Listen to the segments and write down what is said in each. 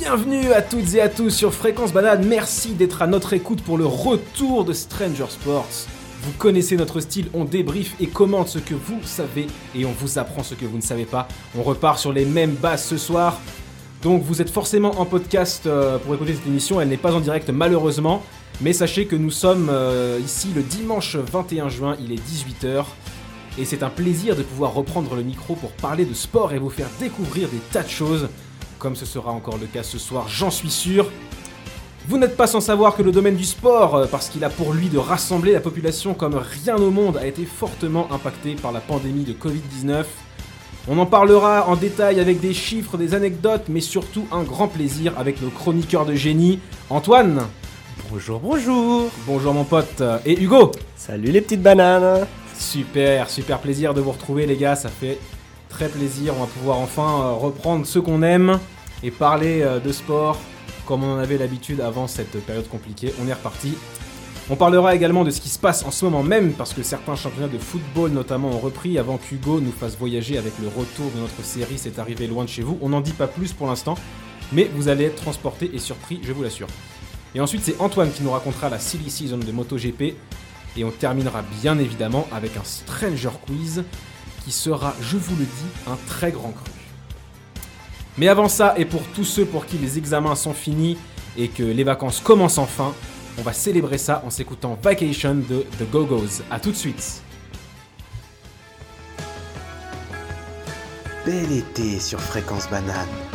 Bienvenue à toutes et à tous sur Fréquence Banane. Merci d'être à notre écoute pour le retour de Stranger Sports. Vous connaissez notre style, on débrief et commente ce que vous savez et on vous apprend ce que vous ne savez pas. On repart sur les mêmes bases ce soir. Donc vous êtes forcément en podcast euh, pour écouter cette émission, elle n'est pas en direct malheureusement. Mais sachez que nous sommes euh, ici le dimanche 21 juin, il est 18h. Et c'est un plaisir de pouvoir reprendre le micro pour parler de sport et vous faire découvrir des tas de choses comme ce sera encore le cas ce soir, j'en suis sûr. Vous n'êtes pas sans savoir que le domaine du sport, euh, parce qu'il a pour lui de rassembler la population comme rien au monde, a été fortement impacté par la pandémie de Covid-19. On en parlera en détail avec des chiffres, des anecdotes, mais surtout un grand plaisir avec nos chroniqueurs de génie. Antoine Bonjour, bonjour Bonjour mon pote. Et Hugo Salut les petites bananes Super, super plaisir de vous retrouver les gars, ça fait très plaisir. On va pouvoir enfin euh, reprendre ce qu'on aime et parler euh, de sport comme on en avait l'habitude avant cette période compliquée. On est reparti. On parlera également de ce qui se passe en ce moment même parce que certains championnats de football notamment ont repris avant qu'Hugo nous fasse voyager avec le retour de notre série C'est arrivé loin de chez vous. On n'en dit pas plus pour l'instant, mais vous allez être transporté et surpris, je vous l'assure. Et ensuite c'est Antoine qui nous racontera la silly season de MotoGP et on terminera bien évidemment avec un Stranger Quiz sera, je vous le dis, un très grand cru. Mais avant ça, et pour tous ceux pour qui les examens sont finis et que les vacances commencent enfin, on va célébrer ça en s'écoutant Vacation de The Go-Go's. A tout de suite Bel été sur Fréquence Banane.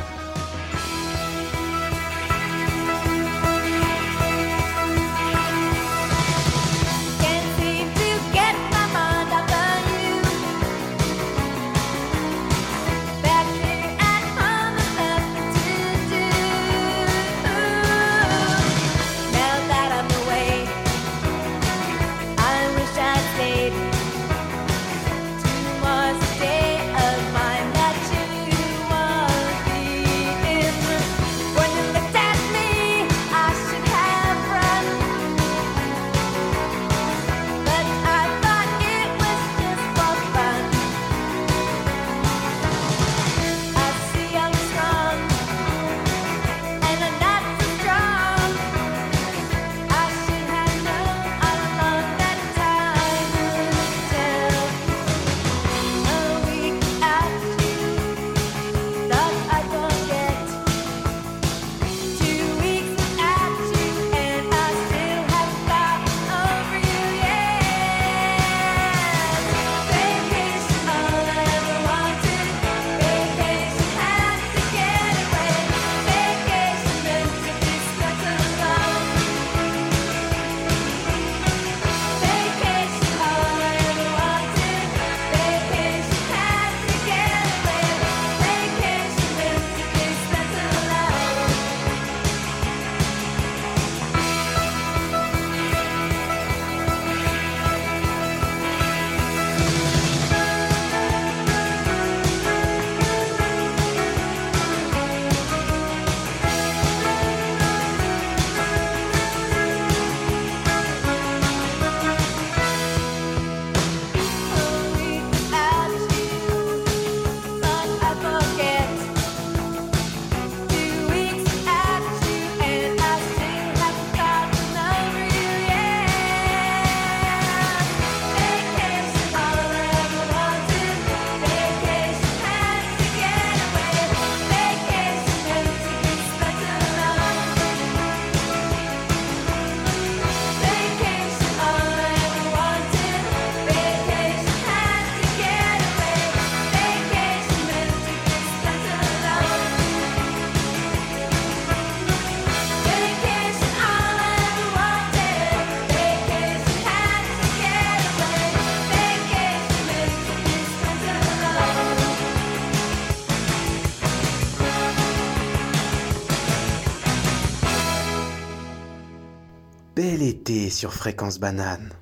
Sur Fréquence Banane.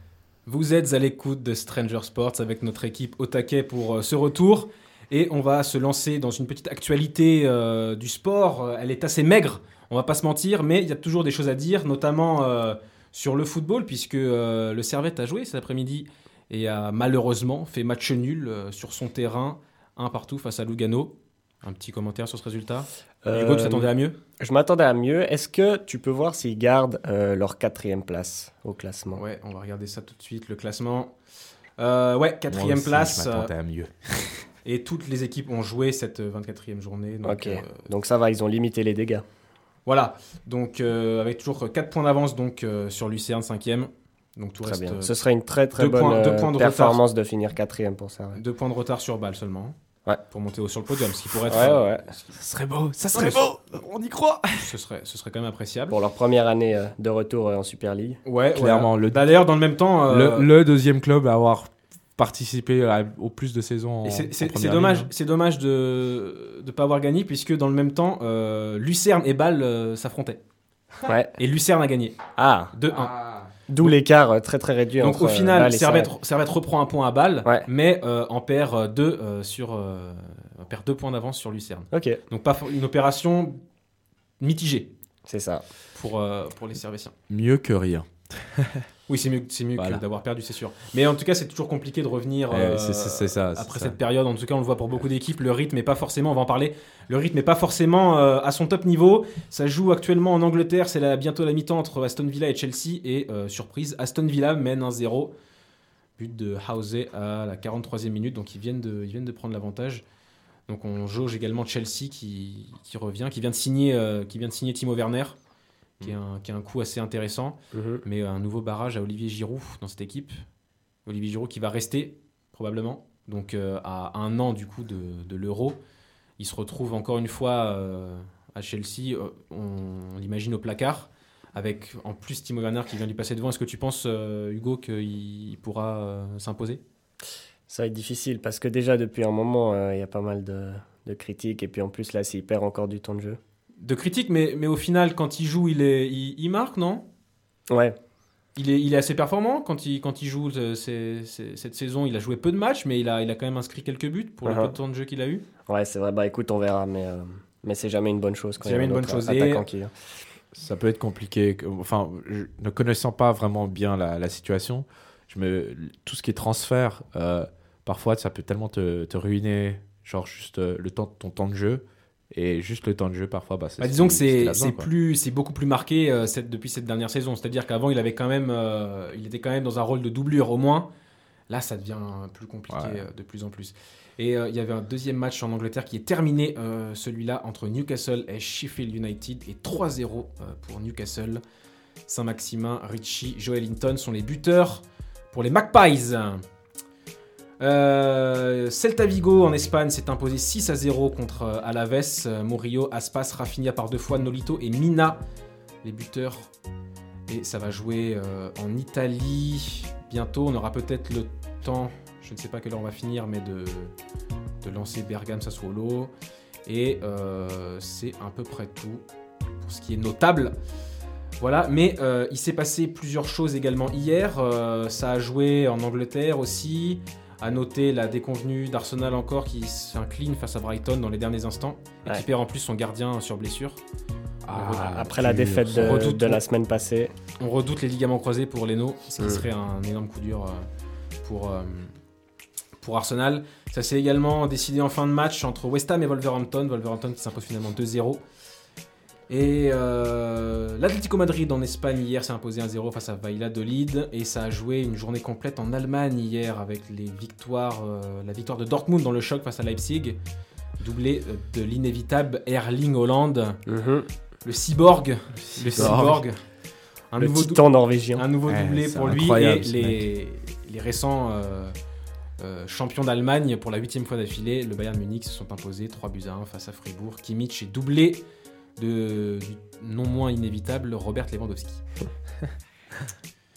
Vous êtes à l'écoute de Stranger Sports avec notre équipe au pour euh, ce retour. Et on va se lancer dans une petite actualité euh, du sport. Elle est assez maigre, on va pas se mentir, mais il y a toujours des choses à dire, notamment euh, sur le football, puisque le Servette a joué cet après-midi et a malheureusement fait match nul sur son terrain, un partout face à Lugano. Un petit commentaire sur ce résultat Euh, Hugo, tu t'attendais à mieux? Je m'attendais à mieux. Est-ce que tu peux voir s'ils gardent euh, leur quatrième place au classement? Ouais, on va regarder ça tout de suite, le classement. Euh, ouais, quatrième Moi aussi, place. Je m'attendais à mieux. et toutes les équipes ont joué cette euh, 24e journée. Donc, Ok. euh, Donc ça va, ils ont limité les dégâts. voilà, donc euh, avec toujours 4 points d'avance donc euh, sur Lucerne 5e. Donc tout Très reste bien. euh, Ce serait une très très bonne points- euh, de performance de finir quatrième pour ça. ouais. deux points de retard sur balle seulement. Ouais. Pour monter au- sur le podium, ce qui pourrait être. Ouais, ouais. Ça serait beau, ça serait beau, on y croit. Ce, serait, ce serait quand même appréciable. Pour leur première année euh, de retour euh, en Super League. Ouais, Clairement, voilà. le- D'ailleurs, dans le même temps. euh, Le, le deuxième club à avoir participé à- au plus de saisons. c'est- dommage, hein. c'est dommage de ne pas avoir gagné puisque dans le même temps, euh, Lucerne et Bâle euh, s'affrontaient. Ouais. Et Lucerne a gagné Ah, 2-1. D'où l'écart euh, très très réduit Donc entre au euh, final, Servette, Servette. Servette reprend un point à Ouais. mais euh, en perd 2 sur euh, perd deux points d'avance sur Lucerne. Ok, Donc pas for- une opération mitigée c'est ça. pour, euh, pour les Servétiens. Mieux que rien. Oui, c'est mieux, c'est mieux Voilà. que d'avoir perdu, c'est sûr. Mais en tout cas, c'est toujours compliqué de revenir Eh, euh, ça, après ça. cette période. En tout cas, on le voit pour beaucoup d'équipes. Le rythme est pas forcément, on va en parler, le rythme est pas forcément euh, à son top niveau. Ça joue actuellement en Angleterre. C'est la- bientôt la mi-temps entre Aston Villa et Chelsea. Et euh, surprise, Aston Villa mène 1-0. But de Housey à la 43e minute. Donc ils viennent de, ils viennent de prendre l'avantage. Donc on jauge également Chelsea qui, qui revient, qui vient de signer, qui vient de signer Timo Werner, qui est un, qui un coup assez intéressant Mhm. mais un nouveau barrage à Olivier Giroud dans cette équipe. Olivier Giroud qui va rester probablement, donc euh, à un an du coup de, de l'Euro. Il se retrouve encore une fois euh, à Chelsea, euh, on, l'imagine au placard, avec en plus Timo Werner qui vient lui passer devant. Est-ce que tu penses, Hugo, qu'il pourra s'imposer? Ça va être difficile parce que déjà depuis un moment, il y a pas mal de, de critiques et puis en plus là, s'il perd encore du temps de jeu. De critique, mais, mais au final, quand il joue, il, est, il, il marque, non? Ouais, il est, il est assez performant quand il, quand il joue euh, cette saison. Il a joué peu de matchs, mais il a, il a quand même inscrit quelques buts pour le Uh-huh. peu de temps de jeu qu'il a eu. ouais, c'est vrai. Bah écoute, on verra, mais, euh, mais c'est jamais une bonne chose. quand C'est il y a jamais une bonne chose. Et- attaquants qui- Ça peut être compliqué. Enfin, je- ne connaissant pas vraiment bien la, la situation, je me, tout ce qui est transfert, euh, parfois ça peut tellement te, te ruiner, genre juste euh, le temps, ton temps de jeu. Et juste le temps de jeu, parfois, bah, c'est Bah, disons que c'est c'est quoi. plus c'est beaucoup plus marqué euh, cette, depuis cette dernière saison. C'est-à-dire qu'avant il avait quand même euh, il était quand même dans un rôle de doublure au moins. Là ça devient plus compliqué Ouais. euh, de plus en plus. Et il y avait un deuxième match en Angleterre qui est terminé, celui-là entre Newcastle et Sheffield United et 3-0 euh, pour Newcastle. Saint-Maximin, Richie, Joel Hinton sont les buteurs pour les Magpies. Euh, Celta Vigo en Espagne s'est imposé 6 à 0 contre euh, Alaves. Euh, Murillo, Aspas, Rafinha par deux fois, Nolito et Mina, les buteurs. Et ça va jouer en Italie bientôt. On aura peut-être le temps, je ne sais pas quelle heure on va finir, mais de, de lancer Bergame Sassuolo. Et c'est à peu près tout pour ce qui est notable. Voilà, mais il s'est passé plusieurs choses également hier. Ça a joué en Angleterre aussi. À noter la déconvenue d'Arsenal encore qui s'incline face à Brighton dans les derniers instants et qui perd en plus son gardien sur blessure. Ah, Après la défaite de, redoute, de on- la semaine passée, On redoute les ligaments croisés pour Leno, ce qui Mm. serait un énorme coup dur euh, pour, euh, pour Arsenal. Ça s'est également décidé en fin de match entre West Ham et Wolverhampton. Wolverhampton qui s'impose finalement 2-0. Et euh, l'Atlético Madrid en Espagne hier s'est imposé 1-0 face à Valladolid. Et ça a joué une journée complète en Allemagne hier avec les victoires, euh, la victoire de Dortmund dans le choc face à Leipzig. Doublé euh, de l'inévitable Erling Holland, Mhm. le cyborg. Le cyborg. Un le nouveau titan norvégien. un nouveau Ouais, doublé pour lui et les, les récents euh, euh, champions d'Allemagne pour la huitième fois d'affilée, le Bayern Munich se sont imposés 3 buts à 1 face à Fribourg. Kimmich est doublé de, du non moins inévitable Robert Lewandowski.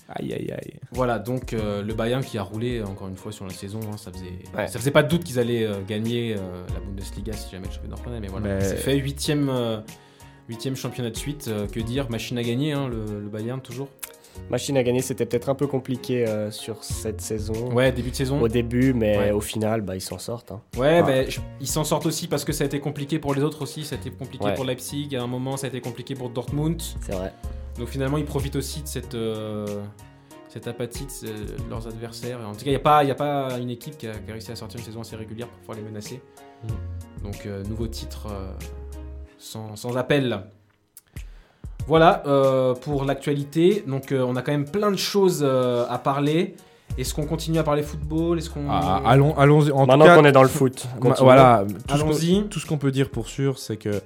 Aïe, aïe, aïe. Voilà, donc euh, le Bayern qui a roulé encore une fois sur la saison, hein, ça, faisait, Ouais. ça faisait pas de doute qu'ils allaient euh, gagner euh, la Bundesliga si jamais le championnat reprenait, mais voilà, Mais- c'est fait huitième, huitième championnat de suite, que dire, machine à gagner, hein, le, le Bayern toujours? Machine à gagner, c'était peut-être un peu compliqué euh, sur cette saison. Ouais, début de saison. Au début, mais Ouais. au final, bah, ils s'en sortent. hein. Ouais, je- ils s'en sortent aussi parce que ça a été compliqué pour les autres aussi. Ça a été compliqué Ouais. pour Leipzig, à un moment, ça a été compliqué pour Dortmund. C'est vrai. Donc finalement, ils profitent aussi de cette, euh, cette apathie de, leurs adversaires. En tout cas, il n'y a, pas- y a pas une équipe qui a, qui a réussi à sortir une saison assez régulière pour pouvoir les menacer. Mm. Donc euh, nouveau titre sans, sans appel. Voilà euh, pour l'actualité. Donc euh, on a quand même plein de choses euh, à parler. Est-ce qu'on continue à parler football? Est-ce qu'on Ah, allons, allons-y. En Maintenant tout cas, qu'on est dans le foot. ma- continuons. voilà. tout ce qu'on- Allons-y. Tout ce qu'on peut dire pour sûr, c'est que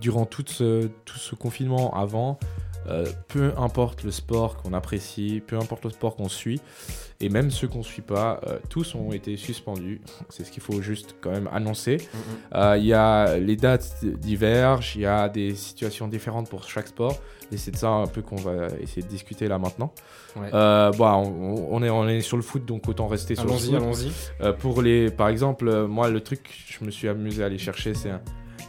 durant tout ce, tout ce confinement avant, euh, peu importe le sport qu'on apprécie, peu importe le sport qu'on suit, et même ceux qu'on ne suit pas, euh, tous ont été suspendus. C'est ce qu'il faut juste quand même annoncer. Mhm. Euh, Il y a les dates divergent, il y a des situations différentes pour chaque sport, et c'est de ça un peu qu'on va essayer de discuter là maintenant. Ouais. Euh, bon, on, on est, on est sur le foot, donc autant rester sur le Allons-y, foot. allons-y. Euh, pour les, par exemple, moi, le truc que je me suis amusé à aller chercher, c'est, un-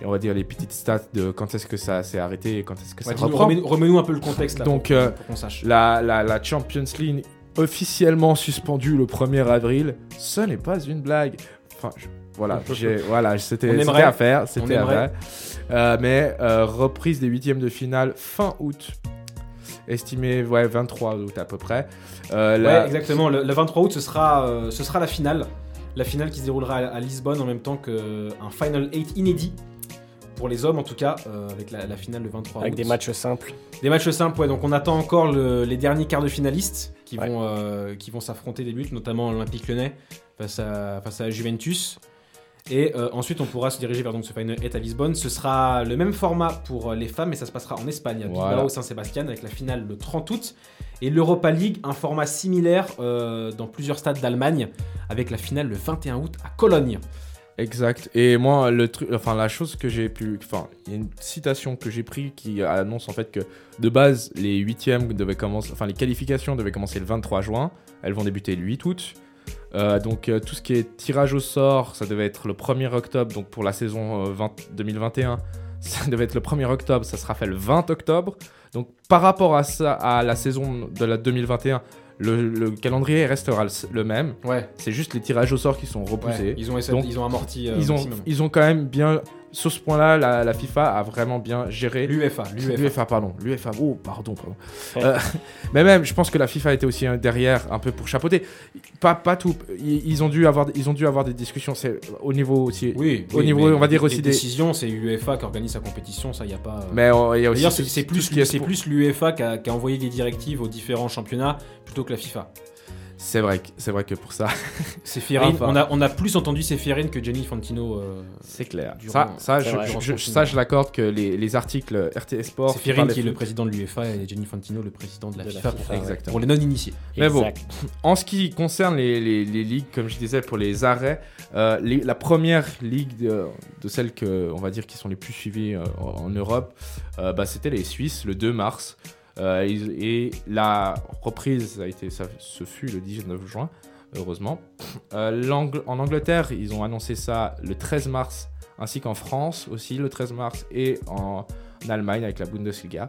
et on va dire, les petites stats de quand est-ce que ça s'est arrêté et quand est-ce que Ouais, ça reprend. remets- Remets-nous un peu le contexte là. Donc, pour, euh, pour qu'on sache. La, la, la Champions League officiellement suspendue le 1er avril, ce n'est pas une blague. Enfin, je- voilà, j'ai- voilà, c'était à faire, c'était à faire. Euh, mais euh, reprise des huitièmes de finale fin août, estimé ouais 23 août à peu près. Euh, la- Ouais, exactement. Le, le 23 août, ce sera, euh, ce sera la finale. La finale qui se déroulera à, à Lisbonne en même temps qu'un Final 8 inédit. Pour les hommes en tout cas, euh, avec la, la finale le 23 Avec août. des matchs simples. Des matchs simples, ouais. Donc on attend encore le- les derniers quarts de finalistes qui Ouais. vont, euh, qui vont s'affronter des buts, notamment l'Olympique lyonnais face à, face à Juventus. Et euh, ensuite, on pourra se diriger vers donc, ce Final 8 à Lisbonne. Ce sera le même format pour euh, les femmes, mais ça se passera en Espagne, à Bilbao, Voilà. Saint-Sébastien, avec la finale le 30 août. Et l'Europa League, un format similaire euh, dans plusieurs stades d'Allemagne, avec la finale le 21 août à Cologne. Exact. Et moi, le truc, enfin, la chose que j'ai pu, enfin, il y a une citation que j'ai pris qui annonce en fait que de base, les huitièmes devaient commencer, enfin, les qualifications devaient commencer le 23 juin. Elles vont débuter le 8 août. Euh, donc euh, tout ce qui est tirage au sort, ça devait être le 1er octobre. Donc pour la saison euh, 20 2021, ça devait être le 1er octobre. Ça sera fait le 20 octobre. Donc par rapport à ça, à la saison de la 2021, le, le calendrier restera le, même. Ouais, C'est juste les tirages au sort qui sont repoussés ouais. Ils, ont essayé- Donc, ils ont amorti euh, ils, ont, maximum. ils ont quand même bien. Sur ce point-là, la, la FIFA a vraiment bien géré. L'UEFA, l'UEFA. L'UEFA, pardon. L'UEFA, oh, pardon, pardon. Euh, mais même, je pense que la FIFA était aussi euh, derrière un peu pour chapeauter. Pas, pas tout. Ils, ont dû avoir, ils ont dû avoir des discussions c'est, au niveau aussi. Oui, Au oui, niveau, on va dire les aussi des- décisions, c'est l'UEFA qui organise sa compétition, ça y a pas. Mais euh, il y a aussi. D'ailleurs, c'est plus, c'est l'UEFA qui a, qui a envoyé des directives aux différents championnats plutôt que la FIFA. C'est vrai, que- c'est vrai que pour ça, Enfin. on, a, on a plus entendu Séphérine que Jenny Fantino. euh, c'est clair. Durant- ça, ça, je, vrai. je- Durant je- ce ça, je l'accorde que les, les articles RTS Sport. Séphérine parlent qui est le président de l'UEFA et Jenny Fantino le président de la De la FIFA, pour, ouais. Exactement. pour les non-initiés. Mais bon. En ce qui concerne les, les- les ligues, comme je disais, pour les arrêts, euh, les- la première ligue de, de celles que, on va dire qui sont les plus suivies euh, en, Europe, euh, bah, c'était les Suisses le 2 mars. Euh, et la reprise a été, ça, ce fut le 19 juin, heureusement. Euh, en Angleterre, ils ont annoncé ça le 13 mars, ainsi qu'en France aussi le 13 mars, et en, Allemagne avec la Bundesliga.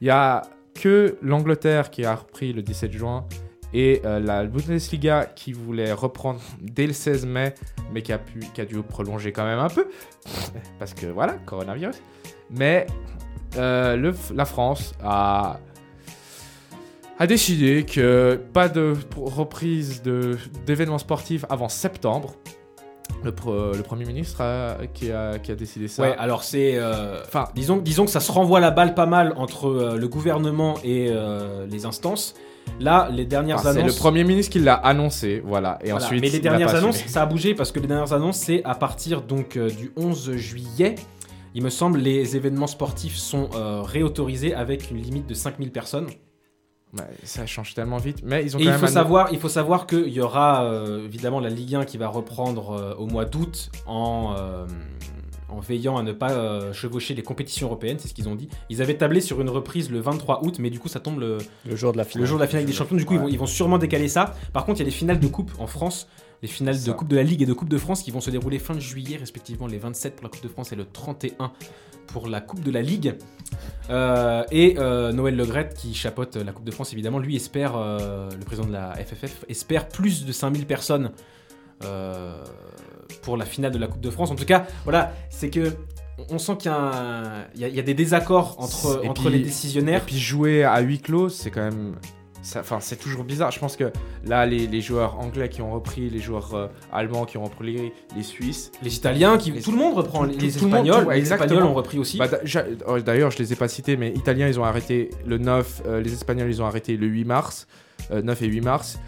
Il y a que l'Angleterre qui a repris le 17 juin et euh, la Bundesliga qui voulait reprendre dès le 16 mai, mais qui a, dû prolonger quand même un peu, parce que voilà, coronavirus. Mais la France a, a décidé que pas de pr- reprise de- d'événements sportifs avant septembre. Le, pre- le Premier ministre a- qui, a, qui a décidé ça. Ouais, alors c'est. euh, Enfin, disons, disons que ça se renvoie la balle pas mal entre euh, le gouvernement et euh, les instances. Là, les dernières enfin, c'est annonces. le Premier ministre qui l'a annoncé, voilà. Et Voilà. ensuite, Mais les dernières annonces, ça a bougé parce que les dernières annonces, c'est à partir donc du 11 juillet. Il me semble les événements sportifs sont réautorisés avec une limite de 5000 personnes. Ouais, ça change tellement vite. Mais ils ont Et quand il même faut, savoir, il faut savoir qu'il y aura euh, évidemment la Ligue 1 qui va reprendre euh, au mois d'août en, euh, en veillant à ne pas euh, chevaucher les compétitions européennes, c'est ce qu'ils ont dit. Ils avaient tablé sur une reprise le 23 août, mais du coup ça tombe le, Le jour de la finale. le jour de la finale des champions, du coup, ils, vont, ils vont sûrement décaler ça. Par contre, il y a les finales de coupe en France, les finales de coupe de la Ligue et de coupe de France qui vont se dérouler fin de juillet, respectivement les 27 pour la coupe de France et le 31 pour la coupe de la Ligue. Euh, et euh, Noël Legrette, qui chapeaute la coupe de France, évidemment, lui espère, euh, le président de la FFF, espère plus de 5000 personnes pour la finale de la coupe de France. En tout cas, voilà, c'est que. On sent qu'il y, a y y des désaccords entre, Et entre puis- les Et décisionnaires. puis jouer à huis clos, c'est quand même. Enfin, c'est toujours bizarre. Je pense que là, les, les joueurs anglais qui ont repris, les joueurs euh, allemands qui ont repris, les Suisses. Les Italiens, qui, Les- tout le monde reprend. tout- les tout- tout Espagnols, tout- les. Espagnols ont repris aussi. Bah, oh, D'ailleurs, je les ai pas cités, mais Italiens, ils ont arrêté le 9, euh, les Espagnols, ils ont arrêté le 8 mars, euh, 9 et 8 mars.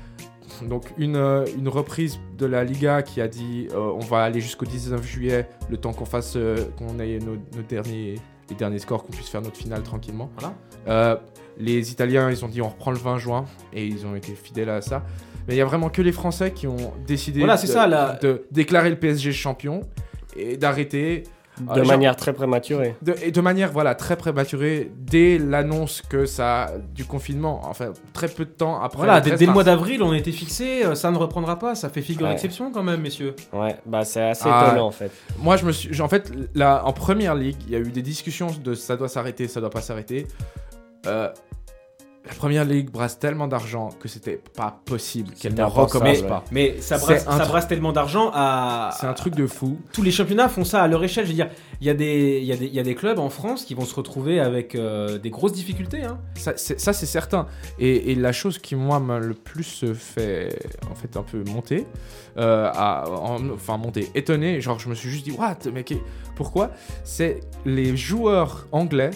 Donc une, euh, une reprise de la Liga qui a dit euh, on va aller jusqu'au 19 juillet, le temps qu'on fasse, euh, qu'on ait nos, nos derniers, les derniers scores, qu'on puisse faire notre finale tranquillement. Voilà. Euh, les Italiens, ils ont dit on reprend le 20 juin et ils ont été fidèles à ça. Mais il y a vraiment que les Français qui ont décidé Voilà, de, ça, la- de déclarer le PSG champion et d'arrêter De Ah, genre- manière très prématurée. de, et de manière voilà très prématurée dès l'annonce que ça du confinement enfin très peu de temps après Voilà, le dès, 13 dès le mois d'avril, on était fixé, euh, ça ne reprendra pas, ça fait figure Ouais. d'exception quand même, messieurs. Ouais, bah c'est assez Ah. étonnant en fait. moi je me suis en fait là en première ligue il y a eu des discussions de ça doit s'arrêter ça doit pas s'arrêter Euh, la première ligue brasse tellement d'argent que c'était pas possible qu'elle ne recommence pas Mais ça brasse, ça tellement d'argent à. c'est un truc de fou Tous les championnats font ça à leur échelle. Je veux dire, il y, a des- y, y a clubs en France qui vont se retrouver avec euh, des grosses difficultés. hein. Ça, c'est certain. Et, et la chose qui, moi, m'a le plus fait, en fait, un peu monter, euh, à- en- enfin, monter, étonné, genre, je me suis juste dit, what, mec, pourquoi? C'est les joueurs anglais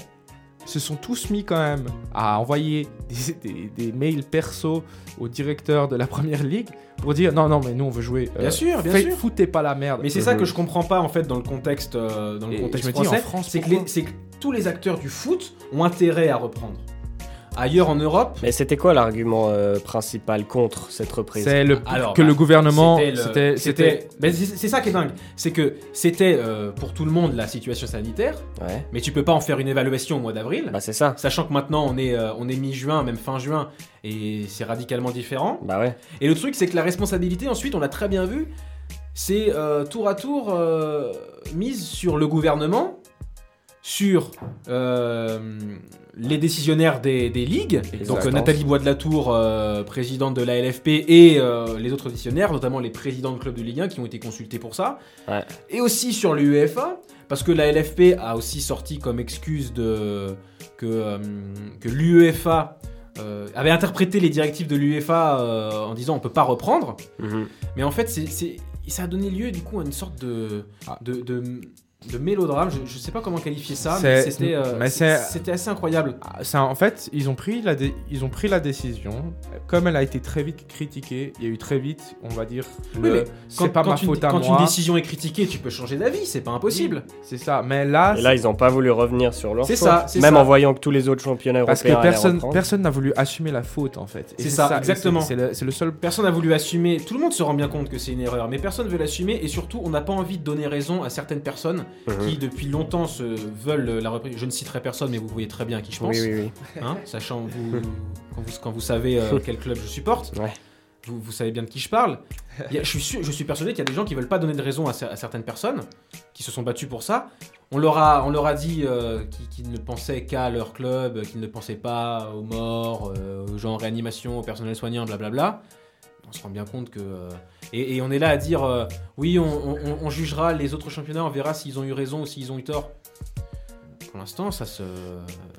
se sont tous mis quand même à envoyer des, des- des mails perso au directeur de la première ligue pour dire non non mais nous on veut jouer euh, Bien sûr, bien faites- sûr. foutez pas la merde Mais c'est ça que je comprends pas en fait dans le contexte, euh, dans le Et contexte je me dis, en français. France, c'est que, pourquoi les- c'est que tous les acteurs du foot ont intérêt à reprendre. Ailleurs en Europe, Mais c'était quoi l'argument euh, principal contre cette reprise? C'est le Alors, que bah, le gouvernement C'était c'est ça qui est dingue, c'est que c'était euh, pour tout le monde la situation sanitaire, Ouais, mais tu peux pas en faire une évaluation au mois d'avril, bah c'est ça. sachant que maintenant on est, euh, on est mi-juin, même fin juin, et c'est radicalement différent. Bah ouais. Et le truc, c'est que la responsabilité, ensuite, on l'a très bien vu, c'est euh, tour à tour euh, mise sur le gouvernement, sur euh, les décisionnaires des, des ligues, donc euh. Nathalie Bois de la Tour, euh, présidente de la LFP, et euh, les autres décisionnaires, notamment les présidents de clubs de Ligue 1 qui ont été consultés pour ça, Ouais. et aussi sur l'UEFA, parce que la LFP a aussi sorti comme excuse de, que, que l'UEFA avait interprété les directives de l'UEFA en disant on peut pas reprendre, Mhm. mais en fait c'est- ça a donné lieu du coup à une sorte de, Ah. de, de, de mélodrame, je, je sais pas comment qualifier ça, mais c'était, euh, c'était assez incroyable. Ah, ça, en fait, ils ont, pris la dé- ils ont pris la décision. Comme elle a été très vite critiquée, il y a eu très vite, on va dire, Oui, le- mais c'est pas quand ma une, faute à quand moi. une décision est critiquée, tu peux changer d'avis, c'est pas impossible. C'est ça. Mais là, Et là, ils n'ont pas voulu revenir sur leur C'est faute. ça, Même ça. en voyant que tous les autres championnats parce que européens personne personne n'a voulu assumer la faute, en fait. C'est ça, exactement. C'est le, c'est le seul. Personne n'a voulu assumer, tout le monde se rend bien compte que c'est une erreur, mais personne veut l'assumer et surtout on n'a pas envie de donner raison à certaines personnes Mhm. qui depuis longtemps se veulent la reprise. Je ne citerai personne, mais vous voyez très bien à qui je pense, Oui, oui, oui. hein, sachant vous, quand, vous, quand vous savez euh, quel club je supporte, Ouais. vous, vous savez bien de qui je parle. A- je, suis sûr- je suis persuadé qu'il y a des gens qui veulent pas donner de raison à, cer- à certaines personnes, qui se sont battues pour ça. On leur a, on leur a dit euh, qu'ils qu'ils ne pensaient qu'à leur club, qu'ils ne pensaient pas aux morts, euh, aux gens en réanimation, au personnel soignant, blablabla. On se rend bien compte que. euh, et, et on est là à dire euh, oui, on, on- on- on jugera les autres championnats, on verra s'ils ont eu raison ou s'ils ont eu tort. Pour l'instant, ça se,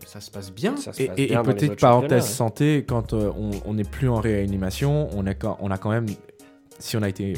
ça se passe bien. Ça se Et, passe et- et bien dans les petite autres parenthèse championnats, santé, quand euh, on- on n'est plus en réanimation, on a, quand- on a quand même, si on a été,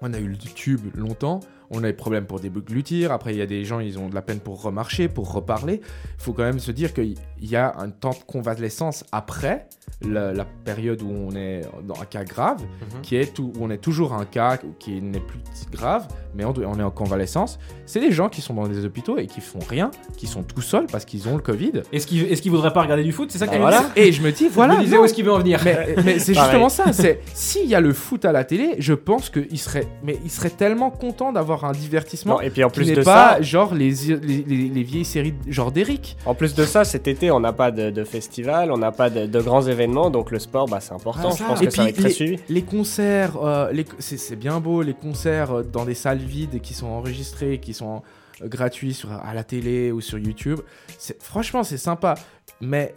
on a eu le tube longtemps, on a des problèmes pour déglutir. Après, il y a des gens, ils ont de la peine pour remarcher, pour reparler. Il faut quand même se dire qu'il y a un temps de convalescence après la, la période où on est dans un cas grave, Mhm. qui est tout, où on est toujours un cas qui n'est plus grave, mais on, est en convalescence. C'est des gens qui sont dans des hôpitaux et qui font rien, qui sont tout seuls parce qu'ils ont le Covid. Est-ce qu'il est-ce qu'il voudrait pas regarder du foot C'est ça Bah qu'il voilà. Et je me dis, Voilà, je me où est-ce qu'il veut en venir. mais, mais c'est justement ça. C'est s'il y a le foot à la télé, je pense qu'il serait, mais il serait tellement content d'avoir un divertissement Non, et puis en plus de pas ça, genre les, les, les- les vieilles séries genre d'Eric. en plus de ça, cet été, on n'a pas de, de festival, on n'a pas de, de grands événements, donc le sport, bah, c'est important. Ah, je pense Et que ça va puis, être très les- suivi. Les concerts, euh, c'est bien beau, les concerts euh, dans des salles vides qui sont enregistrés, qui sont euh, gratuits sur, à la télé ou sur YouTube. C'est- Franchement, c'est sympa, mais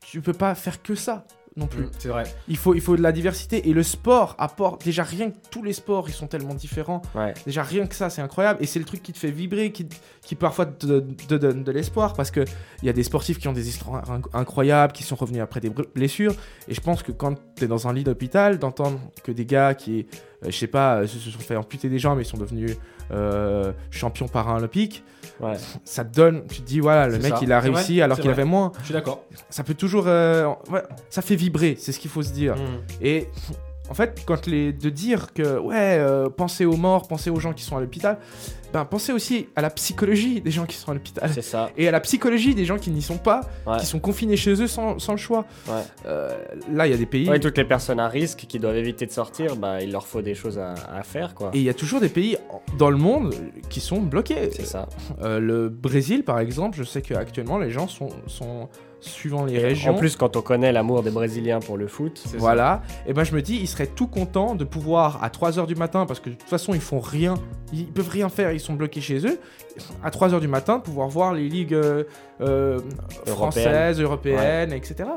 tu peux pas faire que ça. non plus. Mm, C'est vrai. Il, faut, il faut de la diversité. Et le sport apporte. Déjà, rien que tous les sports, ils sont tellement différents. Ouais. Déjà, rien que ça, c'est incroyable. Et c'est le truc qui te fait vibrer, qui, qui parfois te, donne de l'espoir. Parce qu'il y a des sportifs qui ont des histoires inc- incroyables, qui sont revenus après des blessures. Et je pense que quand tu es dans un lit d'hôpital, d'entendre que des gars qui, je sais pas, euh, se sont fait amputer des jambes et sont devenus euh, champions paralympiques, Ouais. ça te donne. Tu te dis, voilà, le mec, ça. il a vrai, réussi alors qu'il avait moins. Je suis d'accord. Ça peut toujours. euh, ouais, ça fait vibrer, c'est ce qu'il faut se dire. Mm. Et en fait, quand les de dire que ouais, euh, pensez aux morts, pensez aux gens qui sont à l'hôpital, ben pensez aussi à la psychologie des gens qui sont à l'hôpital C'est ça. et à la psychologie des gens qui n'y sont pas, Ouais. qui sont confinés chez eux sans, sans le choix. Ouais. Euh, là, il y a des pays Ouais, toutes les personnes à risque qui doivent éviter de sortir, bah, il leur faut des choses à, à faire, quoi. et il y a toujours des pays dans le monde qui sont bloqués. C'est ça. Euh, le Brésil, par exemple, je sais qu'actuellement les gens sont, sont suivant les régions. En plus, quand on connaît l'amour des Brésiliens pour le foot, C'est Voilà, et ben je me dis, ils seraient tout contents de pouvoir à 3h du matin, parce que de toute façon ils font rien, ils peuvent rien faire, ils sont bloqués chez eux, à 3h du matin, de pouvoir voir les ligues euh, euh, françaises, européennes, etc.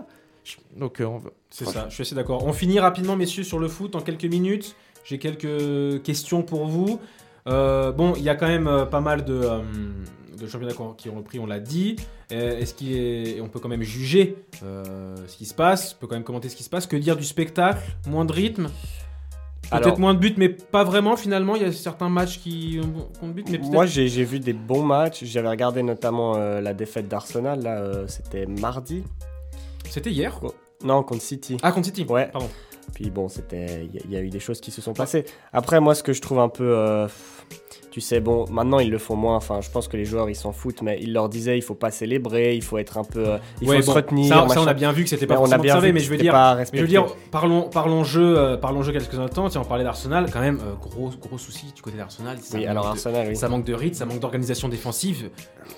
Je- Donc euh, C'est ça, je suis assez d'accord. On finit rapidement, messieurs, sur le foot en quelques minutes. J'ai quelques questions pour vous. Euh, bon, il y a quand même euh, pas mal de, euh, de championnats qui ont- repris, on l'a dit. Euh, Est-ce est... on peut quand même juger euh, ce qui se passe, on peut quand même commenter ce qui se passe. Que dire du spectacle? Moins de rythme? Peut-être moins de buts, mais pas vraiment finalement. Il y a certains matchs qui ont de buts, mais moi j'ai vu des bons matchs. J'avais regardé notamment euh, la défaite d'Arsenal, là, euh, c'était mardi. C'était hier? Non, contre City. Ah, contre City. Ouais. Pardon. Puis bon, c'était, il y, a- il y a eu des choses qui se sont passées. Après, moi, ce que je trouve un peu, tu sais, bon, maintenant ils le font moins. Enfin, je pense que les joueurs ils s'en foutent, mais ils leur disaient, il faut pas célébrer, il faut être un peu, euh, il Ouais, faut se bon, retenir. Ça, ça, on a bien vu que c'était pas on a bien observé, mais je veux dire, Mais je veux dire, parlons, parlons jeu, euh, parlons jeu quelques instants. Tiens, on parlait d'Arsenal, quand même, euh, gros, gros souci du côté d'Arsenal. ça Oui, manque alors de- Arsenal, oui. Ça manque de rythme, ça manque d'organisation défensive.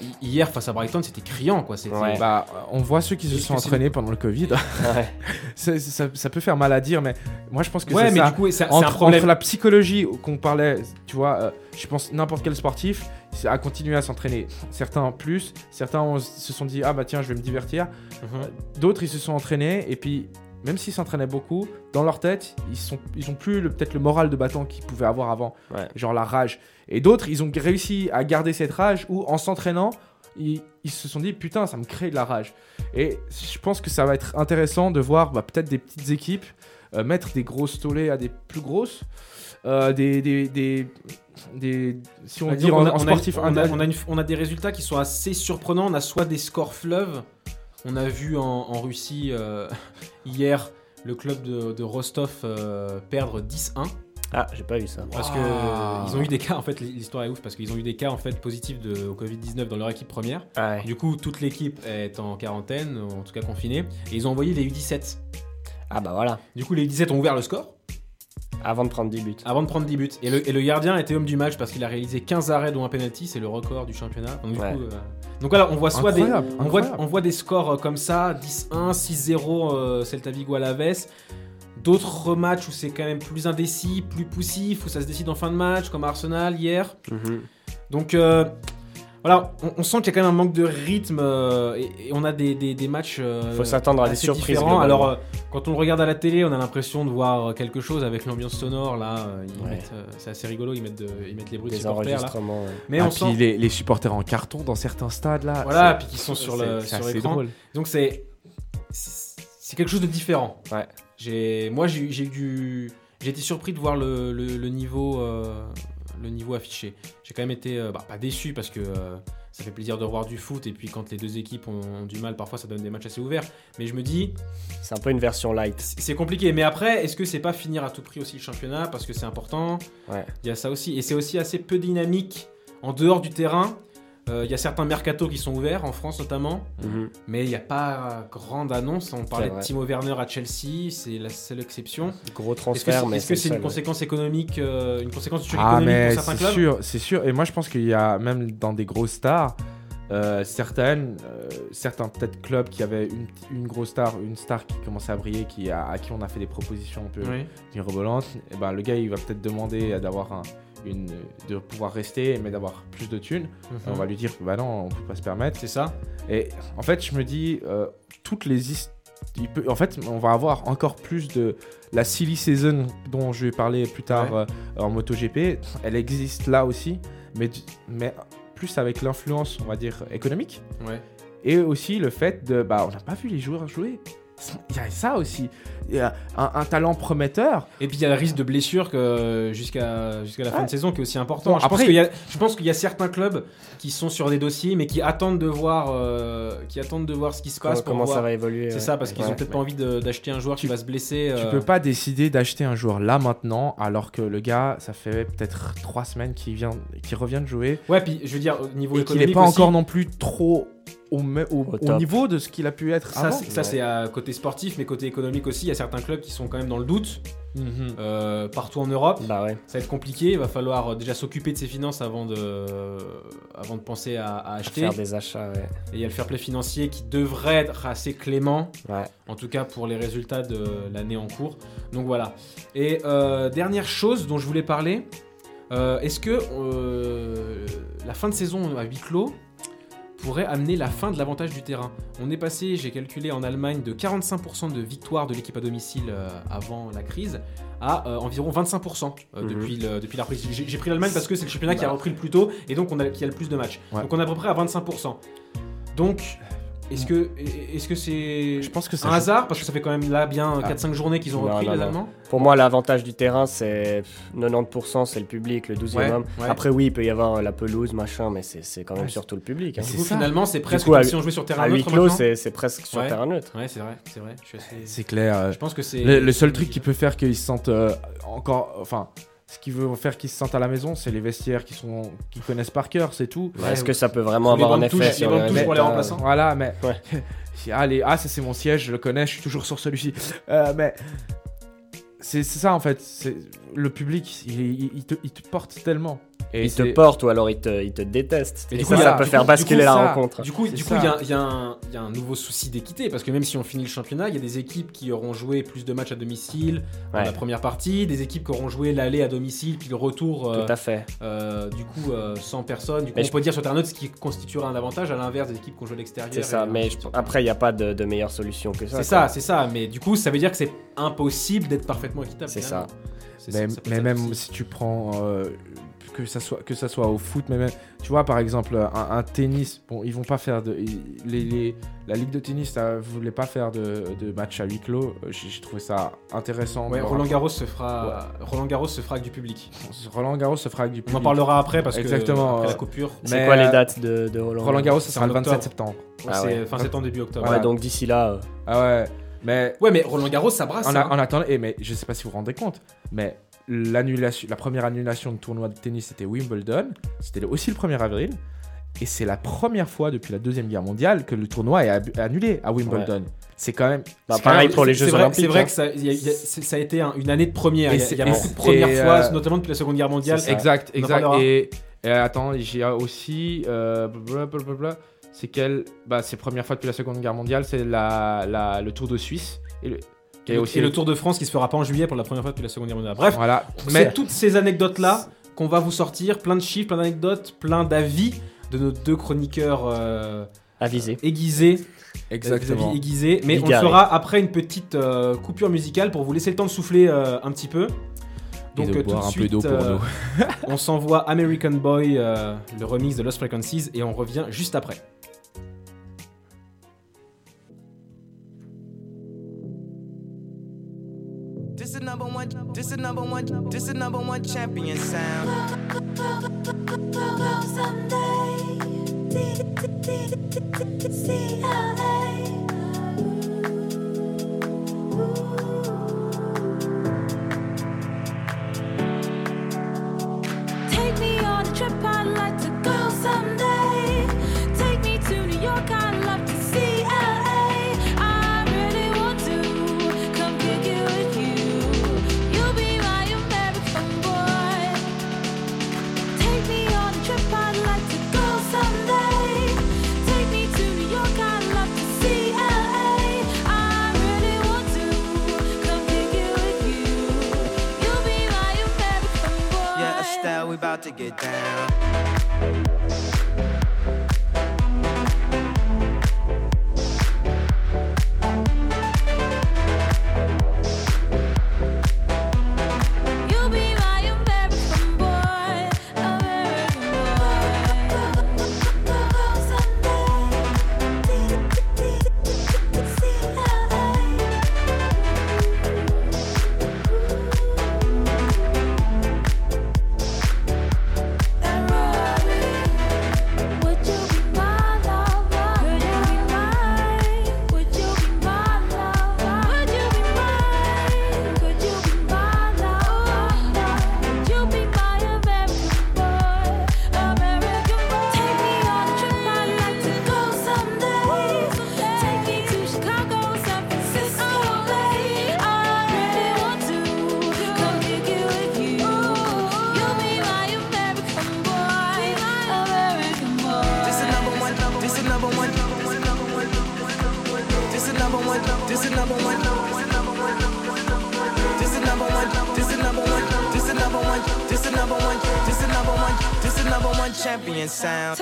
Hi- Hier, face à Brighton, c'était criant, quoi. Ouais. bah, on voit ceux qui se sont entraînés pendant le Covid. Ouais. Ça, ça peut faire mal à dire, mais moi je pense que Ouais, c'est mais ça. du coup, c'est c'est un entre, problème. entre la psychologie qu'on parlait, tu vois, euh, je pense n'importe quel sportif a continué à s'entraîner. Certains plus, certains ont- se sont dit ah bah tiens je vais me divertir. Mhm. D'autres ils se sont entraînés et puis même s'ils s'entraînaient beaucoup, dans leur tête ils sont ils ont plus le- peut-être le moral de battant qu'ils pouvaient avoir avant, Ouais. genre la rage. Et d'autres ils ont réussi à garder cette rage où en s'entraînant ils, ils se sont dit putain ça me crée de la rage. Et je pense que ça va être intéressant de voir bah, peut-être des petites équipes euh, mettre des grosses tollées à des plus grosses. Euh, des, des, des, des- si on veut disons dire en, qu'on a- en on a- sportif, on a, on a une- on a des résultats qui sont assez surprenants. On a soit des scores fleuves. On a vu en, en Russie euh, hier le club de, de Rostov euh, perdre 10-1. Ah, j'ai pas vu ça. Parce que Wow. euh, ils ont eu des cas, en fait, l'histoire est ouf, parce qu'ils ont eu des cas en fait positifs de, au Covid-19 dans leur équipe première. Ouais. Du coup, toute l'équipe est en quarantaine, en tout cas confinée, et ils ont envoyé les U17. Ah bah voilà. Du coup, les U17 ont ouvert le score Avant de prendre 10 buts. avant de prendre 10 buts. Et le, et le gardien était homme du match parce qu'il a réalisé 15 arrêts dont un penalty, c'est le record du championnat. Donc, du Ouais. coup, euh, donc voilà, on voit soit des, Incroyable, on voit, incroyable. on voit des scores euh, comme ça, 10-1, 6-0 euh, Celta Vigo à la Vesse. D'autres matchs où c'est quand même plus indécis, plus poussif, où ça se décide en fin de match, comme Arsenal hier. Mhm. Donc euh, voilà, on, on sent qu'il y a quand même un manque de rythme euh, et, et on a des, des- des matchs. euh, Faut s'attendre à des surprises. Alors, euh, quand on le regarde à la télé, on a l'impression de voir quelque chose avec l'ambiance sonore là. Ouais. c'est assez rigolo, ils mettent, de- ils mettent les bruits de Des supporters là. enregistrements. ouais. Mais Ah, on puis sent. les, les supporters en carton dans certains stades là. Voilà, puis qui sont sur le c'est- c'est sur assez l'écran. drôle. Donc c'est c'est quelque chose de différent. Ouais. J'ai moi j'ai j'ai eu du j'ai été surpris de voir le, le- le niveau euh, le niveau affiché. J'ai quand même été euh, bah, pas déçu parce que euh, ça fait plaisir de revoir du foot et puis quand les deux équipes ont, ont du mal parfois ça donne des matchs assez ouverts. Mais je me dis C'est un peu une version light. c'est c'est compliqué. Mais après est-ce que c'est pas finir à tout prix aussi le championnat parce que c'est important? Ouais. Il y a ça aussi et c'est aussi assez peu dynamique en dehors du terrain. Euh, Il y a certains mercatos qui sont ouverts en France notamment. Mhm. Mais il n'y a pas grande annonce. On parlait de. Timo Werner à Chelsea, c'est la seule exception. Gros transfert, c'est mais est-ce que c'est c'est une conséquence économique, euh, une conséquence du choc Ah économique pour certains c'est clubs sûr, c'est sûr. Et moi je pense qu'il y a même dans des grosses stars, euh, certaines, euh, certains peut-être clubs qui avaient une, une grosse star, une star qui commençait à briller, qui à qui on a fait des propositions un peu Oui. mirobolantes. Et ben le gars il va peut-être demander d'avoir un, une, de pouvoir rester, mais d'avoir plus de thunes. Mhm. On va lui dire bah non, on peut pas se permettre. C'est ça. Et en fait, je me dis, euh, toutes les peut, en fait, on va avoir encore plus de la silly season dont je vais parler plus tard Ouais. euh, en MotoGP. Elle existe là aussi, mais, mais plus avec l'influence, on va dire, économique. Ouais. Et aussi le fait de. Bah, on n'a pas vu les joueurs jouer. Il y a ça aussi. Il y a un, un talent prometteur. Et puis il y a le risque de blessure que jusqu'à jusqu'à la fin de saison qui est aussi important. Bon, je, pense après- qu'il y a, je pense qu'il y a certains clubs qui sont sur des dossiers mais qui attendent de voir, euh, qui attendent de voir ce qui se passe Comment, pour comment voir. ça va évoluer C'est ouais. ça parce qu'ils Ouais. ont peut-être pas envie d'acheter un joueur qui va se blesser. Tu euh, peux pas décider d'acheter un joueur là maintenant, alors que le gars, ça fait peut-être trois semaines qu'il vient, qu'il revient de jouer. Ouais, puis je veux dire au niveau et qu'il économique n'est pas aussi, encore non plus trop au, me- au- Au au top. niveau de ce qu'il a pu être Ça, avant. c'est- ça c'est à côté sportif, mais côté économique aussi, il y a certains clubs qui sont quand même dans le doute. Mhm. euh, partout en Europe, Bah ouais. ça va être compliqué. Il va falloir euh, déjà s'occuper de ses finances avant de, euh, avant de penser à, à acheter. Faire des achats, ouais. Et il y a le fair play financier qui devrait être assez clément, Ouais. en tout cas pour les résultats de l'année en cours. Donc voilà. Et euh, dernière chose dont je voulais parler, euh, est-ce que euh, la fin de saison à huis clos pourrait amener la fin de l'avantage du terrain On est passé, j'ai calculé en Allemagne, de 45% de victoire de l'équipe à domicile euh, avant la crise à euh, environ 25% euh, Mhm. depuis, le- depuis la reprise. J'ai pris l'Allemagne parce que c'est le championnat qui a Bah. repris le plus tôt et donc on a, qui a le plus de matchs. Ouais. Donc on est à peu près à 25%. Donc, est-ce que est-ce que c'est Je pense que un hasard? Parce que ça fait quand même là bien Ah. 4-5 journées qu'ils ont Non, repris non, les non. Allemands. Pour moi, l'avantage du terrain, c'est pff, 90%, c'est le public, le 12e Ouais, homme. ouais. Après, oui, il peut y avoir la pelouse, machin, mais c'est c'est quand même Ouais, surtout le public. hein. Du c'est coup, ça. finalement, c'est presque coup, comme à si on jouait sur terrain À huis neutre clos, c'est c'est presque sur Ouais. terrain neutre. Ouais, c'est vrai, c'est vrai. Assez- C'est clair. euh, Je pense que c'est Le, le seul truc qui peut faire qu'ils se sentent euh, encore. Enfin, ce qui veut faire qu'ils se sentent à la maison, c'est les vestiaires qui sont qui connaissent par cœur, c'est tout. Ouais, Est-ce que ça peut vraiment avoir un effet sur pour les remplaçants. Voilà, mais. Ouais. Allez, ah, ça c'est mon siège, je le connais, je suis toujours sur celui-ci. Euh, mais. C'est ça en fait. Le public, il, il- il te, il te porte tellement. Et Il te porte ou alors il te, il te déteste. Et Et, du ça, coup, ça a- peut du faire coup- basculer coup, la ça- rencontre. Du coup, C'est du coup, ça. il y y y a un nouveau souci d'équité parce que même si on finit le championnat, il y a des équipes qui auront joué plus de matchs à domicile dans la première partie, des équipes qui auront joué l'aller à domicile puis le retour. euh, Tout à fait. euh, du coup, euh, sans personne. Du coup, Mais on je- peut dire sur neutre ce qui constituera un avantage à l'inverse des équipes qui ont joué à l'extérieur. C'est ça. Mais je- après, il n'y a pas de, de meilleure solution que ça. C'est ça, c'est ça. Mais du coup, ça veut dire que c'est impossible d'être parfaitement équitable. C'est ça. Mais, ça, ça même si tu prends euh, que ça soit que ça soit au foot, mais même tu vois par exemple un, un tennis, bon ils vont pas faire de les, les- la ligue de tennis ça voulait pas faire de, de match à huis clos. J'ai trouvé ça intéressant. Ouais, Roland Garros se fera. Roland Garros se fera avec du public. Roland Garros se fera avec du On public. en parlera après parce Exactement, que après euh, la coupure. C'est quoi les euh, dates de, de Roland Roland Garros ça sera le 27 octobre. septembre. Ouais, Ah c'est fin septembre début octobre. Ouais, Voilà. donc d'ici là, euh, Ah ouais. Mais Ouais, mais Roland Garros, ça brasse. en, hein. a- en attendant, eh, mais je sais pas si vous vous rendez compte, mais l'annulation, la première annulation de tournoi de tennis c'était Wimbledon. C'était aussi le 1er avril. Et c'est la première fois depuis la Deuxième Guerre mondiale que le tournoi est annulé à Wimbledon. C'est quand même. bah, quand pareil même- pour les Jeux Olympiques. C'est vrai hein. que ça, y a- il y a- c'est- ça a été un- une année de première. Il y a, y a c'est- beaucoup et- de premières fois, euh, notamment depuis la Seconde Guerre mondiale. Exact, exact. Et, et attends, j'ai aussi. Euh, blablabla, c'est quelle Bah, c'est la première fois depuis la Seconde Guerre mondiale, c'est la, la- le Tour de Suisse. Et le, qui Et est le, aussi et le Tour de France qui se fera pas en juillet pour la première fois depuis la Seconde Guerre mondiale. Bref, Voilà. c'est Mais toutes ces anecdotes-là qu'on va vous sortir, plein de chiffres, plein d'anecdotes, plein d'avis de nos deux chroniqueurs euh, Avisé. aiguisés. exactement. Aiguisés. Mais on le fera après une petite euh, coupure musicale pour vous laisser le temps de souffler euh, un petit peu. Donc de euh, tout boire de un suite, peu d'eau pour euh, nous. on s'envoie American Boy, euh, le remix de Lost Frequencies, et on revient juste après. One. This is number one. This is number one champion sound. Take me on a trip, I'd like to go someday. Take me to New York, I'd about to get down. Sound.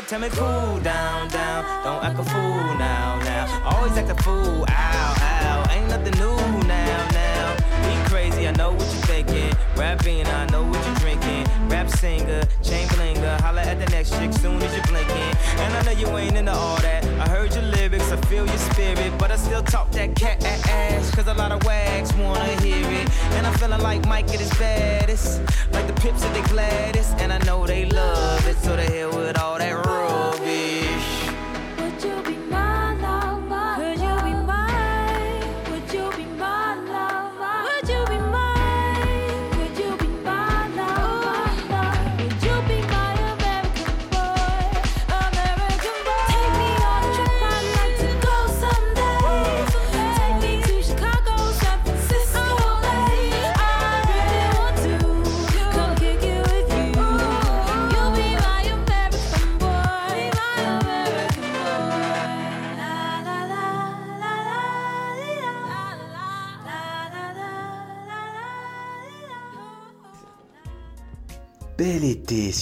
Said, tell me cool down, down. Don't act a fool now, now. Always act a fool, ow, ow. Ain't nothing new now, now. Be crazy, I know what you're thinking. Rapping, I know what you're drinking. Rap singer, chain blinger. Holla at the next chick soon as you're blinking. And I know you ain't into all that. I heard your lyrics, I feel your spirit. But I still talk that cat ass. Cause a lot of wags wanna hear it. And I'm feeling like Mike at his baddest. Like the pips at the gladdest. And I know they love it. So the hell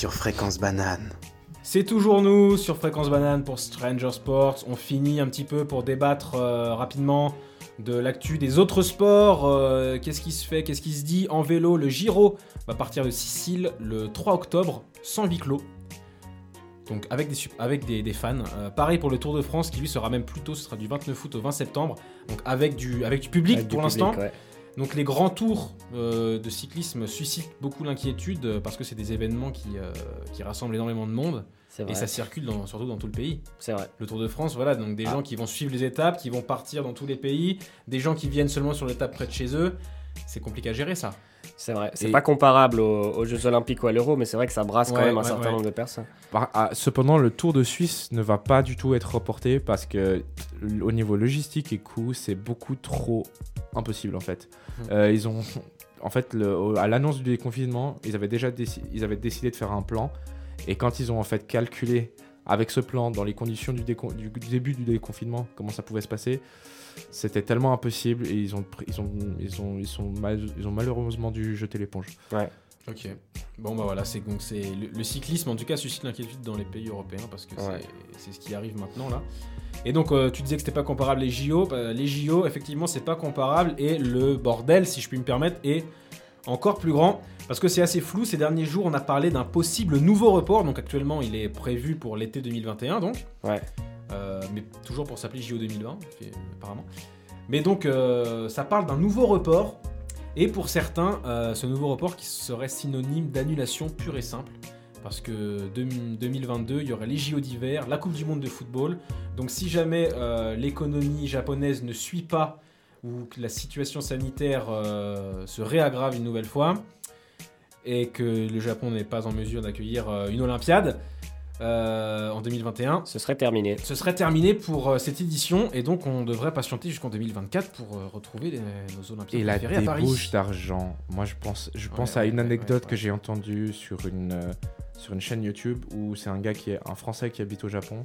sur Fréquence Banane. C'est toujours nous sur Fréquence Banane pour Stranger Sports. On finit un petit peu pour débattre euh, rapidement de l'actu des autres sports. Euh, qu'est-ce qui se fait, qu'est-ce qui se dit en vélo? Le Giro va partir de Sicile le 3 octobre sans huis clos. Donc avec des, sup- avec des, des fans. Euh, pareil pour le Tour de France qui lui sera même plus tôt, ce sera du 29 août au 20 septembre. Donc avec du, avec du public Avec du pour public, l'instant. ouais. Donc les grands tours euh, de cyclisme suscitent beaucoup l'inquiétude euh, parce que c'est des événements qui, euh, qui rassemblent énormément de monde et ça circule dans- surtout dans tout le pays. C'est vrai. Le Tour de France, voilà, donc des Ah. gens qui vont suivre les étapes, qui vont partir dans tous les pays, des gens qui viennent seulement sur l'étape près de chez eux. C'est compliqué à gérer ça. C'est vrai. C'est Et- pas comparable aux, aux Jeux Olympiques ou à l'Euro, mais c'est vrai que ça brasse quand Ouais, même un certain ouais. nombre de personnes. Par- ah, cependant, le Tour de Suisse ne va pas du tout être reporté parce que au niveau logistique et coût, c'est beaucoup trop impossible en fait. Mhm. Euh, ils ont, en fait, le- à l'annonce du déconfinement, ils avaient déjà déci- ils avaient décidé de faire un plan et quand ils ont en fait calculé avec ce plan dans les conditions du, décon- du- du début du déconfinement comment ça pouvait se passer, c'était tellement impossible et ils ont, ils ont, ils ont, ils sont mal- ils ont malheureusement dû jeter l'éponge. Ok. Bon bah voilà, c'est donc c'est le, le cyclisme en tout cas suscite l'inquiétude dans les pays européens parce que Ouais. c'est- c'est ce qui arrive maintenant là. Et donc euh, tu disais que c'était pas comparable les JO, Bah, les JO effectivement c'est pas comparable et le bordel si je puis me permettre est encore plus grand parce que c'est assez flou. Ces derniers jours on a parlé d'un possible nouveau report, donc actuellement il est prévu pour l'été 2021 donc. Ouais. Euh, mais toujours pour s'appeler JO 2020 fait- apparemment. Mais donc euh, ça parle d'un nouveau report et pour certains, euh, ce nouveau report qui serait synonyme d'annulation pure et simple. Parce que deux- 2022, il y aurait les JO d'hiver, la Coupe du Monde de football. Donc si jamais euh, l'économie japonaise ne suit pas ou que la situation sanitaire euh, se réaggrave une nouvelle fois et que le Japon n'est pas en mesure d'accueillir euh, une Olympiade euh, en 2021, Ce serait terminé. ce serait terminé pour euh, cette édition et donc on devrait patienter jusqu'en 2024 pour euh, retrouver les- nos Olympiades Et la débauche d'argent. Moi, je pense, je Ouais, pense à une anecdote ouais, que j'ai entendue sur une, euh, sur une chaîne YouTube où c'est un gars qui est un Français qui habite au Japon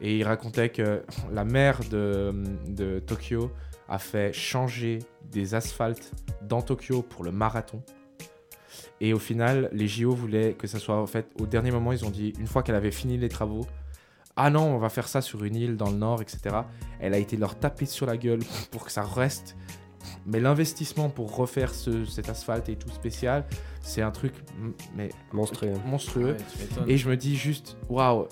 et il racontait que la maire de, de Tokyo a fait changer des asphaltes dans Tokyo pour le marathon. Et au final, les JO voulaient que ça soit en fait au dernier moment, ils ont dit une fois qu'elle avait fini les travaux, ah non, on va faire ça sur une île dans le nord, etc. Elle a été leur taper sur la gueule pour que ça reste mais l'investissement pour refaire ce- cet asphalte et tout spécial, c'est un truc mais Monstrueux. monstrueux. Ouais, tu m'étonnes. Et je me dis juste, waouh,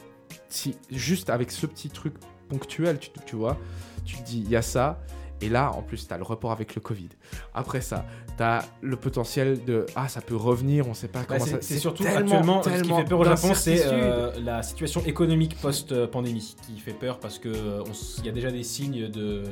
si juste avec ce petit truc ponctuel, tu, tu vois, tu te dis, il y a ça. Et là, en plus, tu as le report avec le Covid. Après ça, tu as le potentiel de, ah, ça peut revenir, on sait pas Bah, comment ça c'est surtout tellement, actuellement ce qui tellement fait peur au Japon, c'est euh, la situation économique post-pandémie qui fait peur parce que euh, il y a déjà des signes de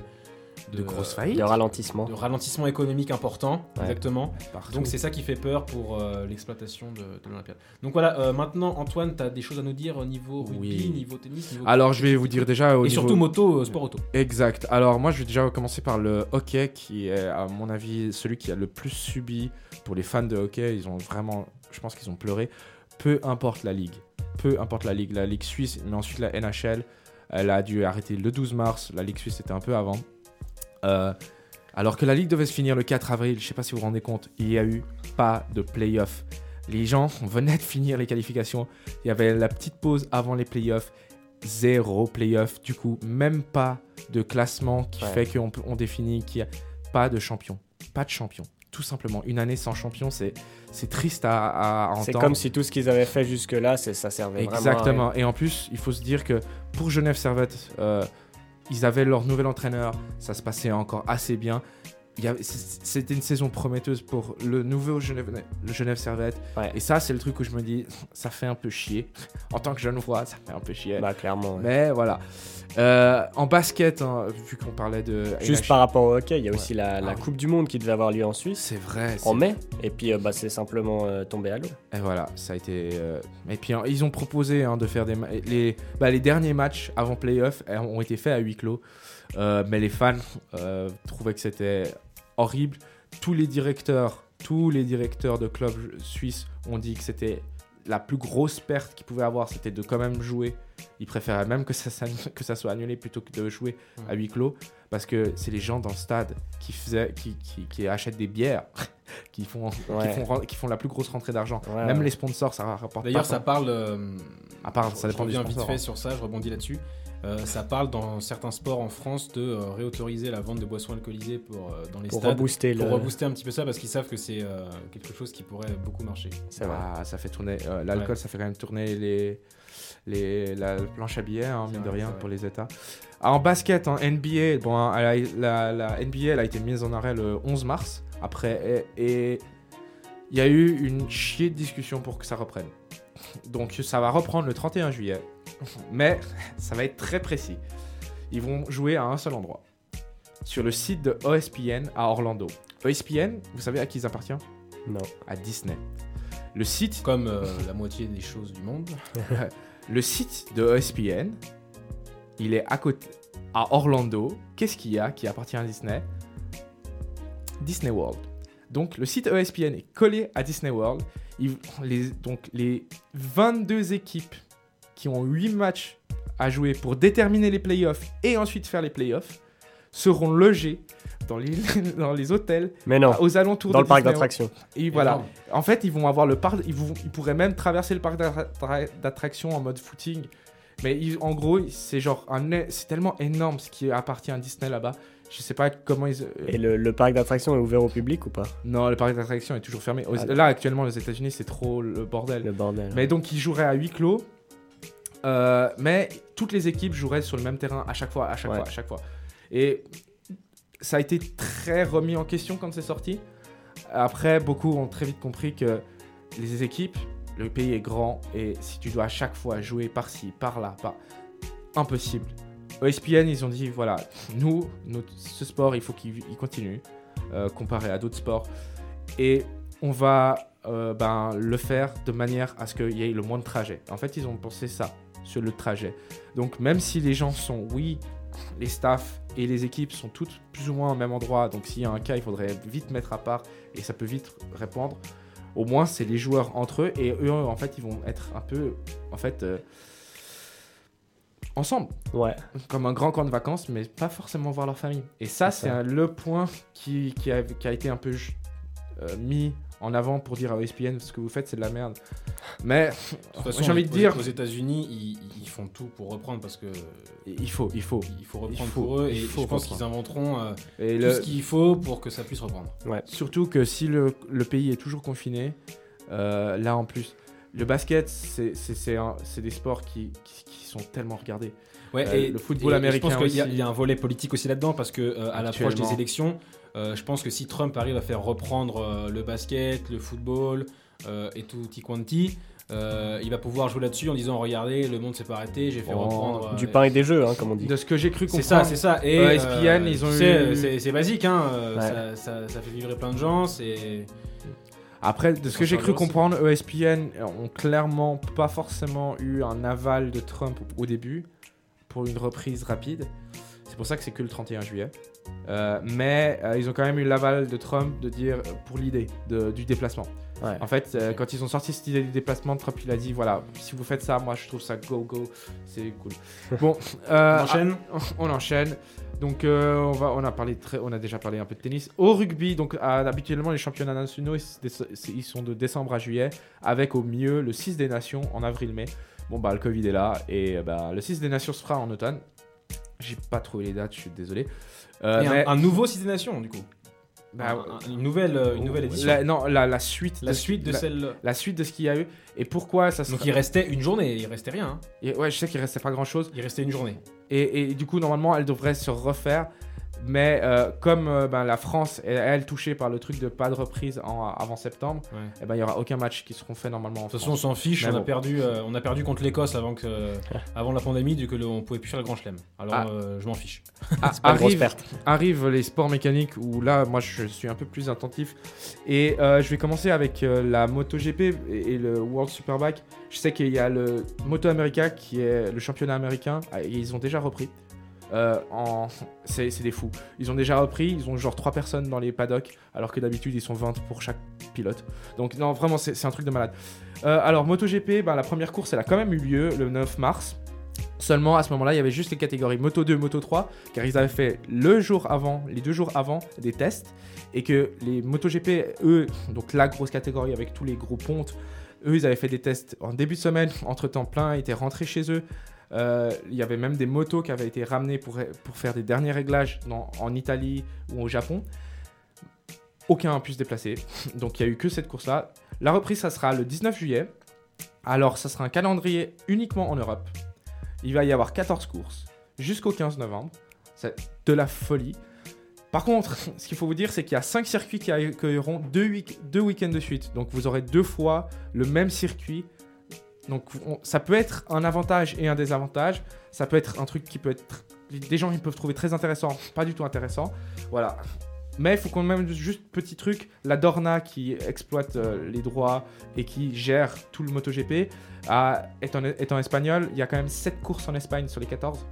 De grosses faillites. De ralentissement. de ralentissement économique important, Ouais. exactement. Partout. Donc c'est ça qui fait peur pour euh, l'exploitation de, de l'Olympiade. Donc voilà, euh, maintenant Antoine, tu as des choses à nous dire au niveau rugby, Oui. niveau tennis, niveau... Alors, je vais vous dire déjà au et niveau- surtout moto, euh, sport auto. Exact. Alors moi je vais déjà commencer par le hockey qui est à mon avis celui qui a le plus subi pour les fans de hockey. Ils ont vraiment, je pense qu'ils ont pleuré. Peu importe la ligue. Peu importe la ligue. La ligue suisse, mais ensuite la NHL, elle a dû arrêter le 12 mars. La ligue suisse était un peu avant. Euh, alors que la ligue devait se finir le 4 avril, je sais pas si vous vous rendez compte, il n'y a eu pas de playoff. Les gens venaient de finir les qualifications. Il y avait la petite pause avant les playoffs. Zéro playoff. Du coup, même pas de classement qui Ouais. fait qu'on on définit qu'il n'y a pas de champion. Pas de champion. Tout simplement. Une année sans champion, c'est c'est triste à, à entendre. C'est comme si tout ce qu'ils avaient fait jusque-là, c'est- ça servait vraiment à rien. Exactement. Et en plus, il faut se dire que pour Genève Servette, euh, ils avaient leur nouvel entraîneur. Ça se passait encore assez bien. C'était une saison prometteuse pour le nouveau Genève, le Genève Servette. Ouais. Et ça, c'est le truc où je me dis, ça fait un peu chier. En tant que jeune voix, ça fait un peu chier. Bah, clairement. ouais. Mais voilà. Euh, en basket, hein, vu qu'on parlait de. Juste par rapport au hockey, il y a Ouais. aussi la, la Ah oui. Coupe du Monde qui devait avoir lieu en Suisse C'est vrai. en mai. Et puis, euh, bah, c'est simplement euh, tombé à l'eau. Et voilà, ça a été. Et puis hein, ils ont proposé hein, de faire des. Les... Bah, les derniers matchs avant playoff euh, ont été faits à huis clos. Euh, mais les fans euh, trouvaient que c'était horrible. Tous les directeurs, tous les directeurs de clubs suisses ont dit que c'était la plus grosse perte qu'ils pouvaient avoir, c'était de quand même jouer. Ils préféraient même que ça, s'annu- que ça soit annulé plutôt que de jouer à huis clos. Parce que c'est les gens dans le stade qui, faisaient, qui, qui, qui achètent des bières, qui font, Ouais. qui, font, qui font la plus grosse rentrée d'argent. Ouais, Même ouais. les sponsors, ça rapporte D'ailleurs, pas ça parle. euh, À part, ça dépend je du reviens vite sponsor. fait hein. sur ça, je rebondis là-dessus. Euh, ça parle dans certains sports en France de euh, réautoriser la vente de boissons alcoolisées pour, euh, dans les Pour stades. rebooster le. Pour rebooster un petit peu ça parce qu'ils savent que c'est euh, quelque chose qui pourrait beaucoup marcher. C'est vrai. Ah, ça fait tourner. euh, L'alcool, Ouais. ça fait quand même tourner les, les, la planche à billets, hein, mine de rien, pour les États. Ah, en basket, en NBA, bon, hein, a- la, la NBA elle a été mise en arrêt le 11 mars. Après, et et il y a eu une chier de discussion pour que ça reprenne. Donc, ça va reprendre le 31 juillet. Mais ça va être très précis. Ils vont jouer à un seul endroit. Sur le site de E OSPN à Orlando. ESPN, vous savez à qui ils appartiennent? Non. À Disney. Le site Comme euh, la moitié des choses du monde. le site de ESPN, il est à côté, à Orlando. Qu'est-ce qu'il y a qui appartient à Disney? Disney World. Donc le site ESPN est collé à Disney World. Ils- les, donc les 22 équipes qui ont 8 matchs à jouer pour déterminer les playoffs et ensuite faire les playoffs seront logés dans les, dans les hôtels Mais non. aux alentours Dans de le parc Disney d'attractions. Et voilà. Énorme. En fait, ils vont avoir le parc. Ils, vont- ils pourraient même traverser le parc d'attra- d'attractions en mode footing. Mais ils- en gros, c'est genre un. C'est tellement énorme ce qui appartient à Disney là-bas. Je sais pas comment ils. Et le, le parc d'attractions est ouvert au public ou pas? Non, le parc d'attractions est toujours fermé. Aux- Ah, là, actuellement, aux États-Unis, c'est trop le bordel. Le bordel. Mais donc, ils joueraient à huis clos. Euh, mais toutes les équipes joueraient sur le même terrain à chaque fois, à chaque Ouais. fois, à chaque fois. Et ça a été très remis en question quand c'est sorti. Après, beaucoup ont très vite compris que les équipes, le pays est grand et si tu dois à chaque fois jouer par-ci, par-là, par... impossible. ESPN, ils ont dit voilà, nous, notre- ce sport, il faut qu'il il continue euh, comparé à d'autres sports. Et on va euh, ben, le faire de manière à ce qu'il y ait le moins de trajets. En fait, ils ont pensé ça sur le trajet. Donc, même si les gens sont, oui, les staffs et les équipes sont toutes plus ou moins au même endroit, donc s'il y a un cas, il faudrait vite mettre à part et ça peut vite répondre. Au moins, c'est les joueurs entre eux et eux, en fait, ils vont être un peu, en fait, euh, ensemble Ouais. comme un grand camp de vacances, mais pas forcément voir leur famille. Et ça, C'est le point qui, qui, a, qui a été un peu euh, mis en avant pour dire à ESPN ce que vous faites, c'est de la merde. Mais De toute façon, j'ai envie de aux- dire, Aux États-Unis, ils, ils font tout pour reprendre parce que il faut, il faut. il faut reprendre faut- pour eux et faut je pense qu'ils inventeront euh, Et tout le- ce qu'il faut pour que ça puisse reprendre. surtout que si le, le pays est toujours confiné, euh, là en plus, le basket, c'est des sports qui, qui, qui sont tellement regardés. Ouais, Euh, le football et américain Je pense qu'il y, a- aussi. il y a un volet politique aussi là-dedans parce que euh, à l'approche des élections, euh, je pense que si Trump arrive à faire reprendre euh, le basket, le football euh, et tout quanti, euh, il va pouvoir jouer là-dessus en disant regardez, le monde s'est pas arrêté, j'ai fait Oh, reprendre. Du euh, pain et des jeux, hein, comme on dit. De ce que j'ai cru C'est comprendre. ça, c'est ça. Et Euh, ESPN, ils ont eu- c'est- C'est basique, hein. Ouais. ça, ça- ça fait vibrer plein de gens. C'est. Après, de ce que j'ai cru comprendre, ESPN ont clairement pas forcément eu un aval de Trump au début pour une reprise rapide. C'est pour ça que c'est que le 31 juillet. Euh, mais euh, ils ont quand même eu l'aval de Trump de dire euh, pour l'idée du déplacement. Ouais. En fait, euh, quand ils ont sorti cette idée du déplacement, Trump il a dit voilà, si vous faites ça, moi je trouve ça go go, c'est cool. Bon, euh, On enchaîne? on enchaîne. Donc euh, on va, on a parlé très, on a déjà parlé un peu de tennis. Au rugby, donc à- habituellement les championnats nationaux ils, sont de décembre à juillet, avec au mieux le 6 des nations en avril-mai. Bon bah le Covid est là et bah, le 6 des nations se fera en automne. J'ai pas trouvé les dates, je suis désolé. Euh, Et un- mais un, nouveau Cité Nation, du coup. bah, Un- un- une, nouvelle, euh, une nouvelle édition. la, non la, la suite, La de, suite de la, celle. la suite de ce qu'il y a eu et pourquoi ça se. Donc il restait une journée, il restait rien. hein. Et ouais, je sais qu'il restait pas grand chose. Il restait une journée. Et, et du coup, normalement, elle devrait se refaire. Mais euh, comme euh, ben, la France est, elle, touchée par le truc de pas de reprise en- avant septembre, Ouais. eh ben, il y aura aucun match qui seront faits normalement en De toute façon, on s'en fiche. Mais On a, perdu, euh, on a perdu contre l'Écosse avant, que, avant la pandémie, du que le- on pouvait plus faire le grand chelem. Alors Ah. euh, je m'en fiche. Ah, C'est pas une grosse arrive, perte. arrivent les sports mécaniques où là, moi, je suis un peu plus attentif. Et euh, je vais commencer avec euh, la MotoGP et, et le World Superbike. Je sais qu'il y a le Moto America qui est le championnat américain. Ah, et ils ont déjà repris. Euh, c'est, des fous. Ils ont déjà repris, ils ont genre 3 personnes dans les paddocks, alors que d'habitude ils sont 20 pour chaque pilote. Donc non, vraiment, c'est, un truc de malade. Euh, alors MotoGP, ben, la première course, elle a quand même eu lieu le 9 mars. Seulement à ce moment-là, il y avait juste les catégories Moto 2, Moto 3, car ils avaient fait le jour avant, les deux jours avant, des tests, et que les MotoGP, eux, donc la grosse catégorie avec tous les gros pontes, eux, ils avaient fait des tests en début de semaine, entre temps plein, étaient rentrés chez eux. Euh, il y avait même des motos qui avaient été ramenées pour, pour faire des derniers réglages en Italie ou au Japon. Aucun a pu se déplacer, donc il n'y a eu que cette course-là. La reprise, ça sera le 19 juillet. Alors, ça sera un calendrier uniquement en Europe. Il va y avoir 14 courses jusqu'au 15 novembre. C'est de la folie. Par contre, ce qu'il faut vous dire, c'est qu'il y a 5 circuits qui accueilleront 2 week- deux week-ends de suite. Donc vous aurez deux fois le même circuit. Donc on- ça peut être un avantage et un désavantage. Ça peut être un truc qui peut être... Des gens ils peuvent trouver très intéressant, pas du tout intéressant. Voilà. Mais il faut quand même juste petit truc, la Dorna qui exploite euh, les droits et qui gère tout le MotoGP a- est, en, est en espagnol. Il y a quand même 7 courses en Espagne sur les 14.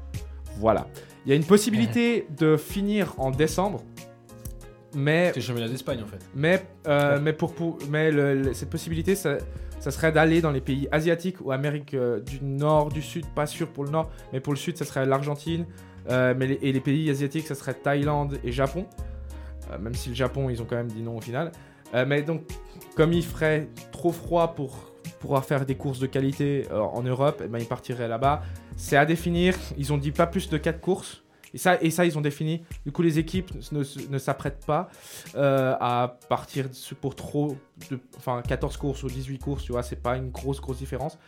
Voilà. Il y a une possibilité de finir en décembre. Mais, C'est le championnat d'Espagne en fait. mais, euh, mais, pour, pour- mais le- le- cette possibilité, ça, ça serait d'aller dans les pays asiatiques ou Amérique euh, du Nord, du Sud, pas sûr pour le Nord, mais pour le Sud, ça serait l'Argentine. Euh, et les pays asiatiques, ça serait Thaïlande et Japon. Euh, même si le Japon, ils ont quand même dit non au final. Mais donc, comme il ferait trop froid pour pouvoir faire des courses de qualité en Europe, eh ben, ils partiraient là-bas. C'est à définir. Ils ont dit pas plus de 4 courses. Et ça, et ça, ils ont défini. Du coup, les équipes ne, ne s'apprêtent pas euh, à partir pour trop. De, enfin, 14 courses ou 18 courses, tu vois, c'est pas une grosse, grosse différence.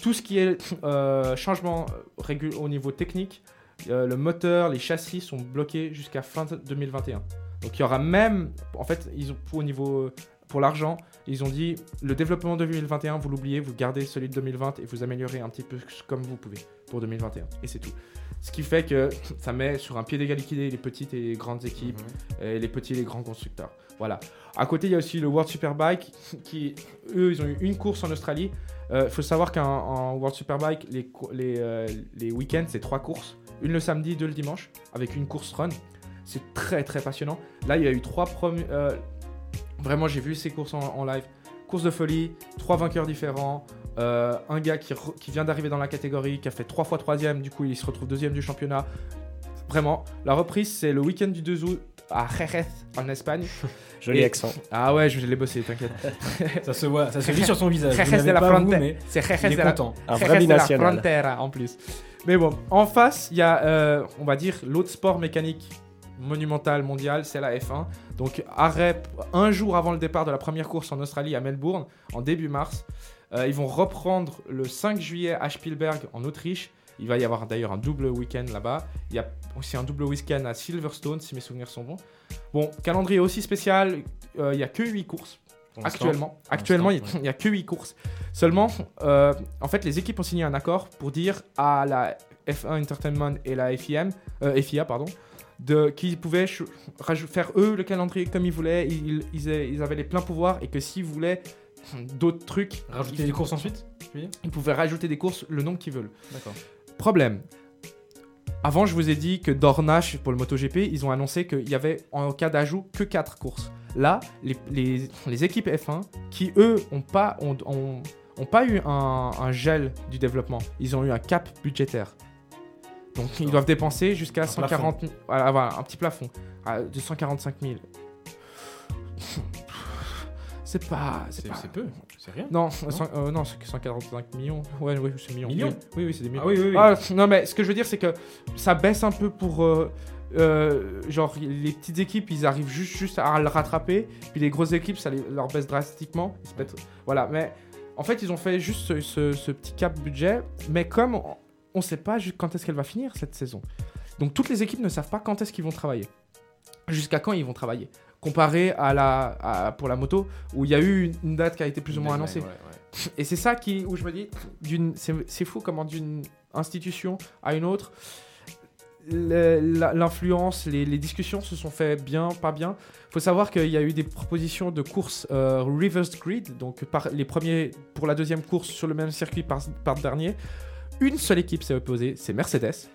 Tout ce qui est euh, changement euh, au niveau technique, euh, le moteur, les châssis sont bloqués jusqu'à fin 2021. Donc il y aura même, en fait, ils ont pour au niveau pour l'argent, ils ont dit le développement 2021, vous l'oubliez, vous gardez celui de 2020 et vous améliorez un petit peu comme vous pouvez pour 2021. Et c'est tout. Ce qui fait que ça met sur un pied d'égalité les petites et les grandes équipes, et les petits et les grands constructeurs. Voilà. À côté, il y a aussi le World Superbike qui, eux, ils ont eu une course en Australie. Il faut savoir qu'en en World Superbike, les, cou- les, euh, les week-ends, c'est trois courses. Une le samedi, deux le dimanche, avec une course run. C'est très très passionnant. Là, il y a eu trois premiers. euh, vraiment, j'ai vu ces courses en, en live. Course de folie, trois vainqueurs différents. euh, un gars qui, qui vient d'arriver dans la catégorie, qui a fait trois fois troisième, du coup il se retrouve deuxième du championnat. Vraiment, la reprise c'est le week-end du 2 août à Jerez en Espagne. Joli Et- accent. Ah ouais, je l'ai bossé, t'inquiète. Ça se voit, ça se lit sur son visage. Jerez de la Frontera. C'est Jerez il est de la. Frontera en plus. Mais bon, en face, il y a, euh, on va dire, l'autre sport mécanique monumental mondial, c'est la F1. Donc, arrêt un jour avant le départ de la première course en Australie à Melbourne, en début mars. Euh, ils vont reprendre le 5 juillet à Spielberg en Autriche. Il va y avoir d'ailleurs un double week-end là-bas. Il y a aussi un double week-end à Silverstone, si mes souvenirs sont bons. Bon, calendrier aussi spécial. euh, il n'y a que 8 courses. Pour. Actuellement, actuellement il n'y a que 8 courses. Seulement, euh, en fait, les équipes ont signé un accord pour dire à la F1 Entertainment et la FIM, euh, FIA pardon, de qu'ils pouvaient faire eux le calendrier comme ils voulaient. Ils, ils, a- ils avaient les pleins pouvoirs et que s'ils voulaient d'autres trucs, Rajouter ils, des courses ensuite ils pouvaient rajouter des courses le nombre qu'ils veulent. D'accord. Problème. Avant, je vous ai dit que Dornache, pour le MotoGP, ils ont annoncé qu'il y avait, en cas d'ajout, que 4 courses. Là, les, les- les équipes F1, qui eux, ont pas, ont, ont- ont pas eu un, un gel du développement, ils ont eu un cap budgétaire. Donc, ils doivent dépenser jusqu'à Un 140 000 voilà, voilà, un petit plafond à- de 145 000. C'est pas. C'est pas. peu, c'est rien. Non, cent- euh, non, c'est que 145 millions. Ouais, oui, c'est millions. Millions? Oui, oui, oui, c'est des millions. Ah oui, oui, oui. Ah, non, mais ce que je veux dire, c'est que ça baisse un peu pour. euh, euh, genre, les petites équipes, ils arrivent juste, juste à le rattraper. Puis les grosses équipes, ça les- leur baisse drastiquement. Voilà, mais en fait, ils ont fait juste ce, ce- ce petit cap budget. Mais comme on ne sait pas quand est-ce qu'elle va finir cette saison. Donc, toutes les équipes ne savent pas quand est-ce qu'ils vont travailler. Jusqu'à quand ils vont travailler. Comparé à la, à- pour la moto, où il y a eu une, une date qui a été plus ou moins annoncée. Ouais, ouais. Et c'est ça qui, où je me dis, c'est fou comment d'une institution à une autre, l'influence, les, les discussions se sont fait bien, pas bien. Il faut savoir qu'il y a eu des propositions de courses euh, reverse grid, donc par les premiers pour la deuxième course sur le même circuit par, par dernier. Une seule équipe s'est opposée, c'est Mercedes.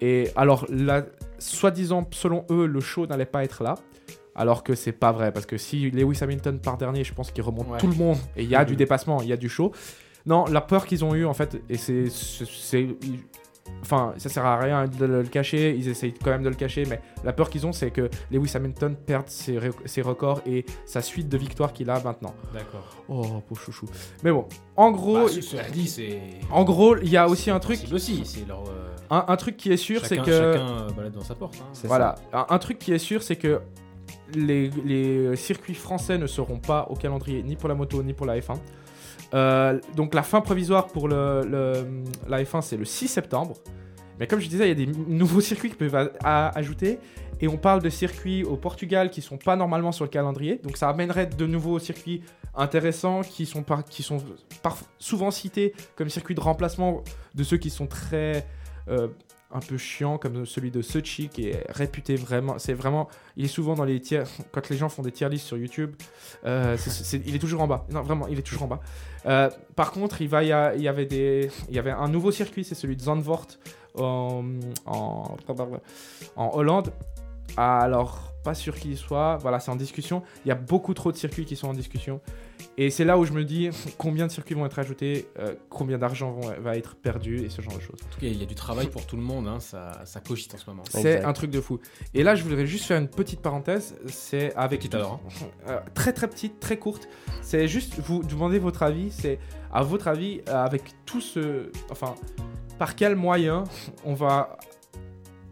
Et alors, là, soi-disant, selon eux, le show n'allait pas être là. Alors que c'est pas vrai, parce que si Lewis Hamilton part dernier, je pense qu'il remonte Ouais. tout le monde et il y a du Mhm. dépassement, il y a du show. Non, la peur qu'ils ont eu en fait, et c'est. Enfin, ça sert à rien de le cacher, ils essayent quand même de le cacher, mais la peur qu'ils ont, c'est que Lewis Hamilton perde ses, records et sa suite de victoires qu'il a maintenant. D'accord. Oh, pauvre chouchou. Mais bon, en gros, Bah, cela dit, c'est? en gros, il y a aussi un truc, aussi, c'est leur. euh, un, un truc qui est sûr, c'est que Chacun balade dans sa porte. hein. Voilà, un, un truc qui est sûr, c'est que les, les circuits français ne seront pas au calendrier ni pour la moto ni pour la F1. Euh, donc la fin provisoire pour le, le- la F1 c'est le 6 septembre. Mais comme je disais, il y a des nouveaux circuits qui peuvent ajouter. Et on parle de circuits au Portugal qui sont pas normalement sur le calendrier. Donc ça amènerait de nouveaux circuits intéressants qui sont, souvent cités comme circuits de remplacement de ceux qui sont très euh, un peu chiants comme celui de Sochi qui est réputé vraiment. C'est vraiment. Il est souvent dans les tiers. Quand les gens font des tier lists sur YouTube, euh, il est toujours en bas. Non, vraiment, il est toujours en bas. Euh, par contre, il, y avait un nouveau circuit, c'est celui de Zandvoort en, en, Hollande. Alors, pas sûr qu'il soit. Voilà, c'est en discussion. Il y a beaucoup trop de circuits qui sont en discussion. Et c'est là où je me dis combien de circuits vont être ajoutés, euh, combien d'argent va être perdu et ce genre de choses. En tout cas, il y a du travail pour tout le monde, hein, ça, ça cogite en ce moment. C'est un truc de fou. Et là, je voudrais juste faire une petite parenthèse. C'est avec Petite alors, Euh, très très petite, très courte. C'est juste vous demander votre avis. C'est à votre avis euh, avec tout ce, enfin, par quel moyen on va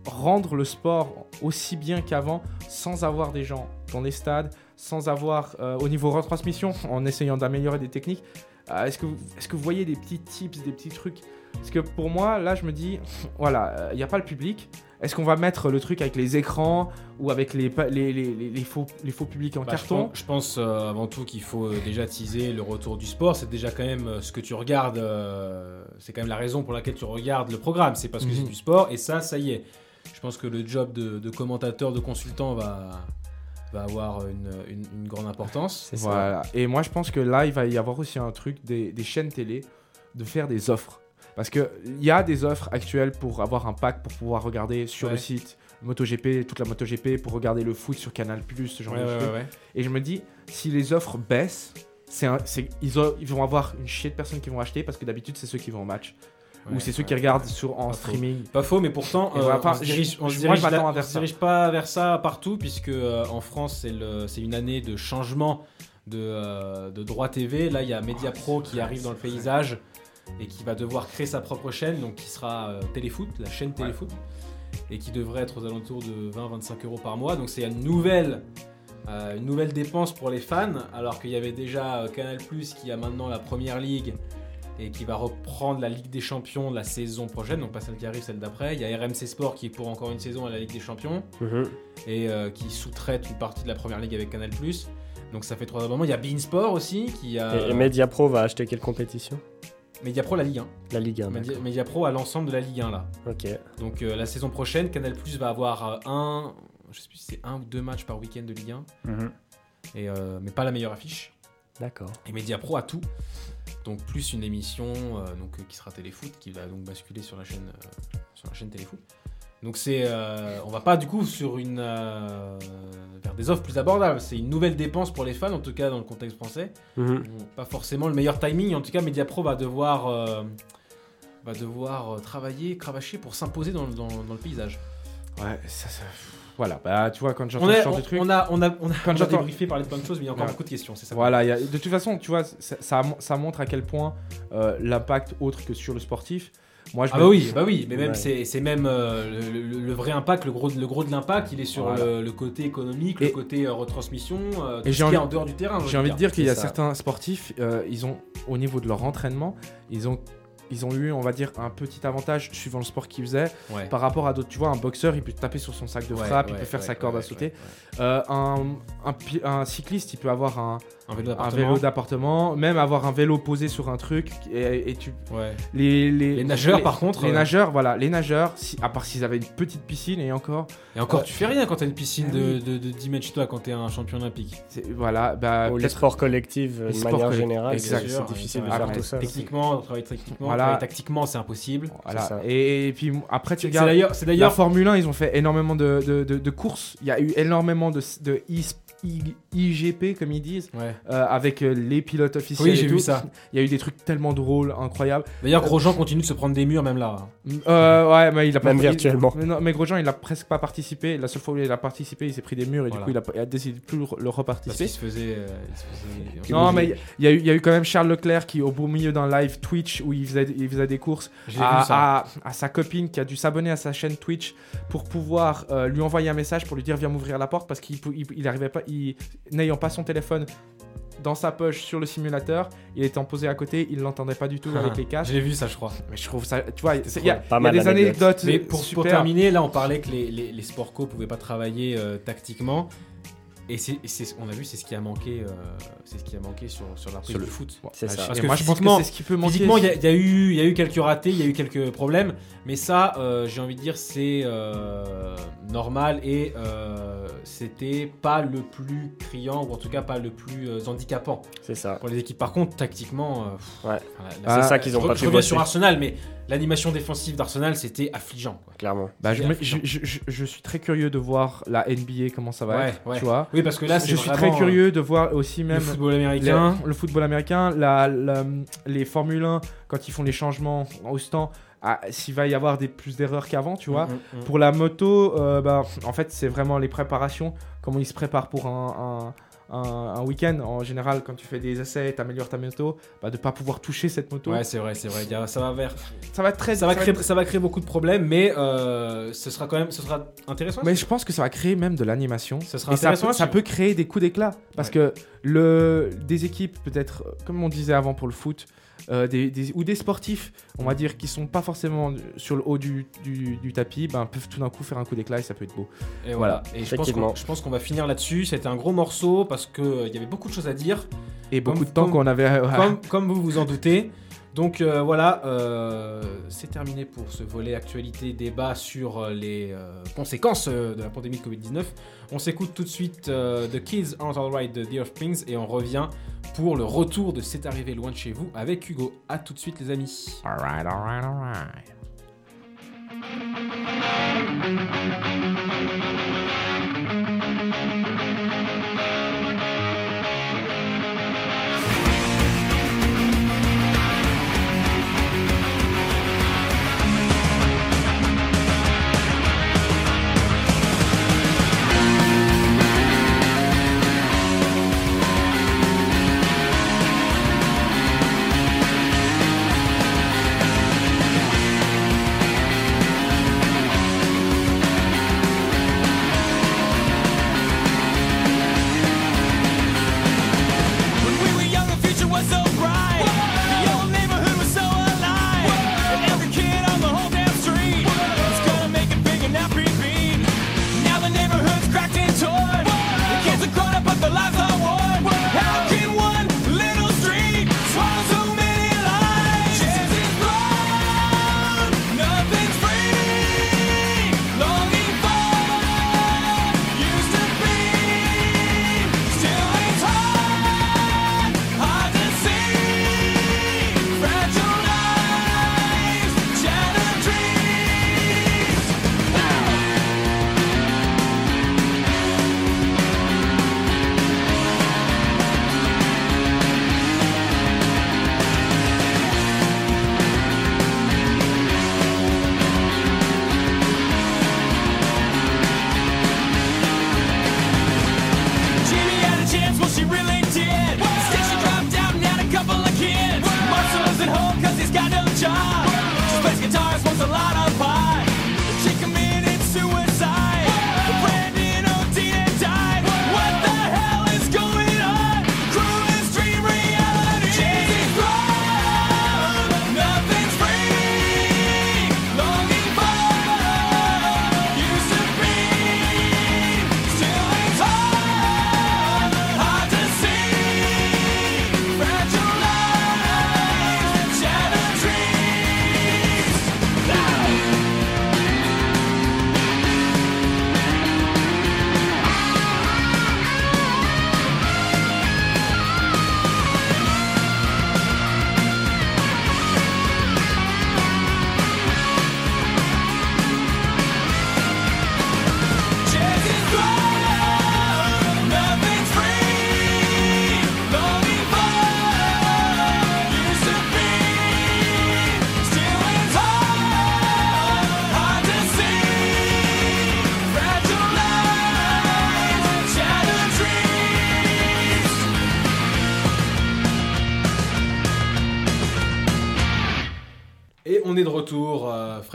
rendre le sport aussi bien qu'avant sans avoir des gens dans les stades, sans avoir euh, au niveau retransmission, en essayant d'améliorer des techniques. Euh, est-ce que vous, est-ce que vous voyez des petits tips, des petits trucs? Parce que pour moi, là, je me dis, voilà, il n'y a pas le public. Est-ce qu'on va mettre le truc avec les écrans ou avec les, pa- les, les, les- les faux, les faux publics en Bah, je carton? pense, je pense, euh, avant tout qu'il faut euh, déjà teaser le retour du sport. C'est déjà quand même euh, ce que tu regardes. euh, c'est quand même la raison pour laquelle tu regardes le programme. C'est parce que Mhm. c'est du sport. Et ça, ça y est. Je pense que le job de, de commentateur, de consultant va, va avoir une, une- une grande importance. C'est ça. Voilà. Et moi, je pense que là, il va y avoir aussi un truc des, des chaînes télé de faire des offres. Parce qu'il y a des offres actuelles pour avoir un pack pour pouvoir regarder sur Ouais. le site MotoGP, toute la MotoGP, pour regarder le foot sur Canal, ce genre Ouais, de ouais, choses. ouais, ouais. Et je me dis, si les offres baissent, c'est un- c'est- ils, ont- ils vont avoir une chier de personnes qui vont acheter parce que d'habitude, c'est ceux qui vont au match. Ou c'est ceux qui regardent sur, en streaming. Pas faux, mais pourtant, euh, on se dirige, on se dirige moi, je là- m'attends on vers se ça. dirige pas vers ça partout, puisque euh, en France, c'est une année de changement de, euh, de droit TV. Là, il y a Media Pro qui arrive dans le paysage et qui va devoir créer sa propre chaîne, donc qui sera Téléfoot, la chaîne Téléfoot, et qui devrait être aux alentours de 20-25 euros par mois. Donc c'est une nouvelle, une nouvelle dépense pour les fans, alors qu'il y avait déjà euh, Canal qui a maintenant la première ligue et qui va reprendre la Ligue des Champions la saison prochaine, donc pas celle qui arrive, celle d'après. Il y a RMC Sport qui est pour encore une saison à la Ligue des Champions Mhm. et euh, qui sous-traite une partie de la première ligue avec Canal+. Donc ça fait trois abonnements. Il y a Beansport aussi qui a. Et, et Mediapro va acheter quelle compétition? Mediapro la Ligue 1. La Ligue 1. Media-. Mediapro a l'ensemble de la Ligue 1 là. Ok. Donc euh, la saison prochaine, Canal Plus va avoir euh, un, je sais plus si c'est un ou deux matchs par week-end de Ligue 1, Mhm. et, mais pas la meilleure affiche. D'accord. Et Mediapro a tout. Donc plus une émission euh, donc, euh, qui sera Téléfoot, qui va donc basculer sur la chaîne, euh, sur la chaîne Téléfoot. Donc c'est, euh, on va pas du coup sur une vers des offres plus abordables. C'est une nouvelle dépense pour les fans, en tout cas dans le contexte français. Mhm. Pas forcément le meilleur timing. En tout cas, Mediapro va devoir va devoir travailler, cravacher pour s'imposer dans, le- dans- dans le paysage. Ouais, ça, ça- Voilà, bah tu vois, quand j'entends On, ce genre de on, trucs. on a, on a, on a, Quand on a j'entends- débriefé, parlé de plein de choses, mais il y a encore Ouais. beaucoup de questions. C'est ça. Voilà, il y a- de toute façon, tu vois, ça, ça, ça montre à quel point euh, l'impact autre que sur le sportif. Moi, je Ah bah oui, bah oui, mais même Ouais. c'est c'est même euh, le, le- le vrai impact, le gros, le gros de l'impact, il est sur Voilà. le, le côté économique, Et- le côté euh, retransmission, euh, tout Et ce j'ai qui est envie- en dehors du terrain. J'ai envie de dire qu'il y a ça. certains sportifs, euh, ils ont, au niveau de leur entraînement, ils ont, ils ont eu, on va dire, un petit avantage suivant le sport qu'ils faisaient Ouais. par rapport à d'autres. Tu vois, un boxeur, il peut taper sur son sac de Ouais, frappe, il peut faire ouais, sa corde ouais, à sauter. ouais, Euh, un, un, pi- un cycliste, il peut avoir un, vélo d'appartement. même avoir un vélo posé sur un truc. Et, et tu, Ouais. les, Les nageurs, par contre, Les euh, nageurs, voilà, les nageurs, si, à part s'ils avaient une petite piscine et encore, Et encore, Euh, tu fais rien quand t'as une piscine ah de, oui. de, de 10 mètres chez toi quand t'es un champion olympique. voilà, bah, Ou les sports collectifs, euh, de manière générale, exact, c'est difficile de faire tout ça. Techniquement, on travaille techniquement, Voilà. travailler tactiquement, c'est impossible. Voilà. Et, et puis après, tu c'est regardes d'ailleurs, c'est la d'ailleurs, Formule 1, ils ont fait énormément de, de, de- de courses. Il y a eu énormément de, de I- IGP, comme ils disent, ouais. euh, avec euh, les pilotes officiels. Oui, j'ai vu ça. Il y a eu des trucs tellement drôles, incroyables. D'ailleurs, Grosjean continue de se prendre des murs même là. Euh, ouais, mais il a pas Même il- virtuellement. mais, non, mais Grosjean, il a presque pas participé. La seule fois où il a participé, il s'est pris des murs et Voilà. du coup, il a, il décidé de plus le le Parce reparticiper. qu'il se faisait, euh, il se faisait- Non, mais il il y, a eu- il y a eu quand même Charles Leclerc qui, au beau milieu d'un live Twitch où il faisait, il faisait des courses, à, à- à sa copine qui a dû s'abonner à sa chaîne Twitch pour pouvoir euh, lui envoyer un message pour lui dire viens m'ouvrir la porte parce qu'il pou- il, il arrivait pas, il- n'ayant pas son téléphone dans sa poche sur le simulateur, il était en posé à côté, il l'entendait pas du tout avec les casques. J'ai vu ça, je crois. Mais je trouve ça, tu vois, il y a, Pas il y a mal des d'anecdotes. anecdotes Mais pour, terminer, là, on parlait que les, les, les sport co pouvaient pas travailler euh, tactiquement. Et c'est, on a vu, c'est ce qui a manqué, euh, c'est ce qui a manqué sur, sur la prise Sur le- du foot. C'est ça. Parce que moi, je pense que c'est ce qui peut manquer. Physiquement, il y, a- il y a eu, il y a eu quelques ratés, il y a eu quelques problèmes, mais ça, euh, j'ai envie de dire, c'est euh, normal et euh, c'était pas le plus criant ou en tout cas pas le plus euh, handicapant C'est ça. pour les équipes. Par contre, tactiquement, euh, Ouais. Ah, c'est ça qu'ils ont je, pas je pu reviens bosser, sur Arsenal, mais l'animation défensive d'Arsenal, c'était affligeant. quoi. clairement. Bah, je, affligeant. je, je- je suis très curieux de voir la NBA comment ça va Ouais, être, ouais. tu vois. Oui, parce que là, c'est je suis très curieux de voir aussi euh, même le football les- américain. le football américain, la, la- les Formule 1 quand ils font les changements au stand, ah, s'il va y avoir des plus d'erreurs qu'avant, tu vois. Mm, mm, mm. Pour la moto, euh, bah, en fait, c'est vraiment les préparations, comment ils se préparent pour un, un, un- un week-end. En général, quand tu fais des essais, tu améliores ta moto, bah, de pas pouvoir toucher cette moto. Ouais, c'est vrai, c'est vrai. Ça va vers, Ça va très. ça va ça créer, être- ça va créer beaucoup de problèmes, mais euh, ce sera quand même, ce sera intéressant. Mais je pense que ça va créer même de l'animation. Ce sera Et ça, intéressant peut, ça peut créer des coups d'éclat. Parce que le, des équipes, peut-être, comme on disait avant pour le foot, euh, des, des- ou des sportifs, on va dire, qui sont pas forcément sur le haut du, du- du tapis, ben, peuvent tout d'un coup faire un coup d'éclat et ça peut être beau. Et voilà. Et je pense qu'on je pense qu'on va finir là-dessus. C'était un gros morceau parce qu'il y avait beaucoup de choses à dire, Et beaucoup Comme- de temps comme- qu'on avait. ouais. comme, comme vous vous en doutez. Donc euh, voilà, euh, c'est terminé pour ce volet actualité débat sur euh, les conséquences de la pandémie de Covid-19. On s'écoute tout de suite The Kids Aren't Alright de The Offsprings et on revient pour le retour de C'est arrivé loin de chez vous avec Hugo. A tout de suite les amis.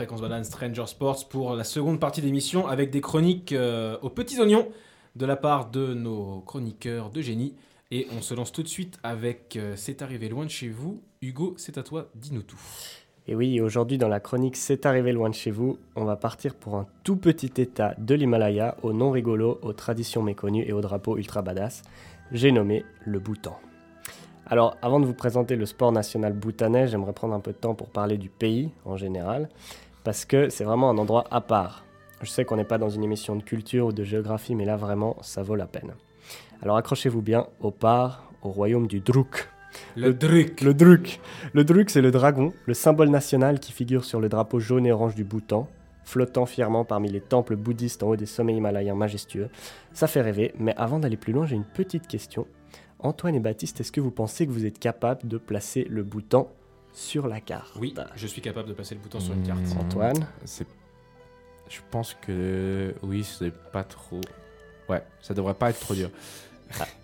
Retour, euh, Fréquence Banane Stranger Sports, pour la seconde partie d'émission avec des chroniques euh, aux petits oignons de la part de nos chroniqueurs de génie. Et on se lance tout de suite avec euh, C'est arrivé loin de chez vous. Hugo, c'est à toi, dis-nous tout. Et oui, aujourd'hui dans la chronique C'est arrivé loin de chez vous, on va partir pour un tout petit état de l'Himalaya, au nom rigolo, aux traditions méconnues et au drapeau ultra badass. J'ai nommé le Bhoutan. Alors, avant de vous présenter le sport national bhoutanais, j'aimerais prendre un peu de temps pour parler du pays en général, parce que c'est vraiment un endroit à part. Je sais qu'on n'est pas dans une émission de culture ou de géographie, mais là vraiment, ça vaut la peine. Alors accrochez-vous bien au part, au royaume du Druk. Le truc. Le Druk. Le Druk, c'est le dragon, le symbole national qui figure sur le drapeau jaune et orange du Bhoutan, flottant fièrement parmi les temples bouddhistes en haut des sommets himalayens majestueux. Ça fait rêver, mais avant d'aller plus loin, j'ai une petite question. Antoine et Baptiste, est-ce que vous pensez que vous êtes capables de placer le Bhoutan sur la carte Oui, je suis capable de placer le bouton sur une Mmh. carte. Antoine C'est. Je pense que oui, c'est pas trop. Ouais, ça devrait pas être trop dur.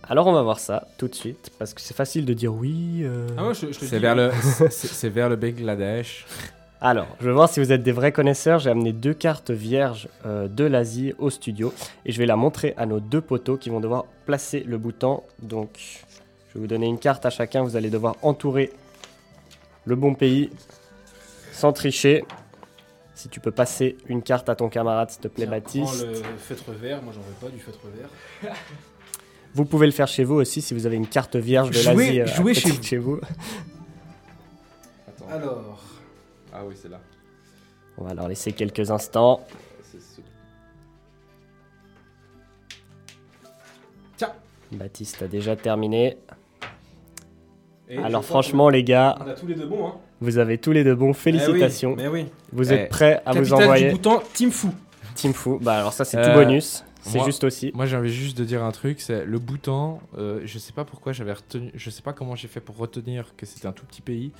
Alors on va voir ça tout de suite, parce que c'est facile de dire oui. euh. Ah ouais, je, C'est vers le, c'est c'est vers le Bangladesh. Alors, je vais voir si vous êtes des vrais connaisseurs. J'ai amené deux cartes vierges euh, de l'Asie au studio et je vais la montrer à nos deux poteaux qui vont devoir placer le bouton. Donc, je vais vous donner une carte à chacun. Vous allez devoir entourer le bon pays sans tricher. Si tu peux passer une carte à ton camarade, s'il te plaît, Tiens, Baptiste. prends le feutre vert, moi j'en veux pas du feutre vert. Vous pouvez le faire chez vous aussi si vous avez une carte vierge de Jouez- l'Asie. euh, jouez côté chez vous. Alors, Ah oui, c'est là. On va leur laisser quelques instants. Baptiste a déjà terminé. Et Alors franchement les gars, qu'on- on a tous les deux bons, hein. vous avez tous les deux bons. Félicitations. Eh oui, mais oui. Vous Eh, êtes prêts à vous Capitale envoyer du bouton, Team Fou. Team Fou. Bah alors ça c'est Euh, tout bonus. C'est juste aussi. Moi, j'ai envie juste de dire un truc, c'est le Bhoutan. euh, je sais pas pourquoi j'avais retenu, je sais pas comment j'ai fait pour retenir que c'était un tout petit pays,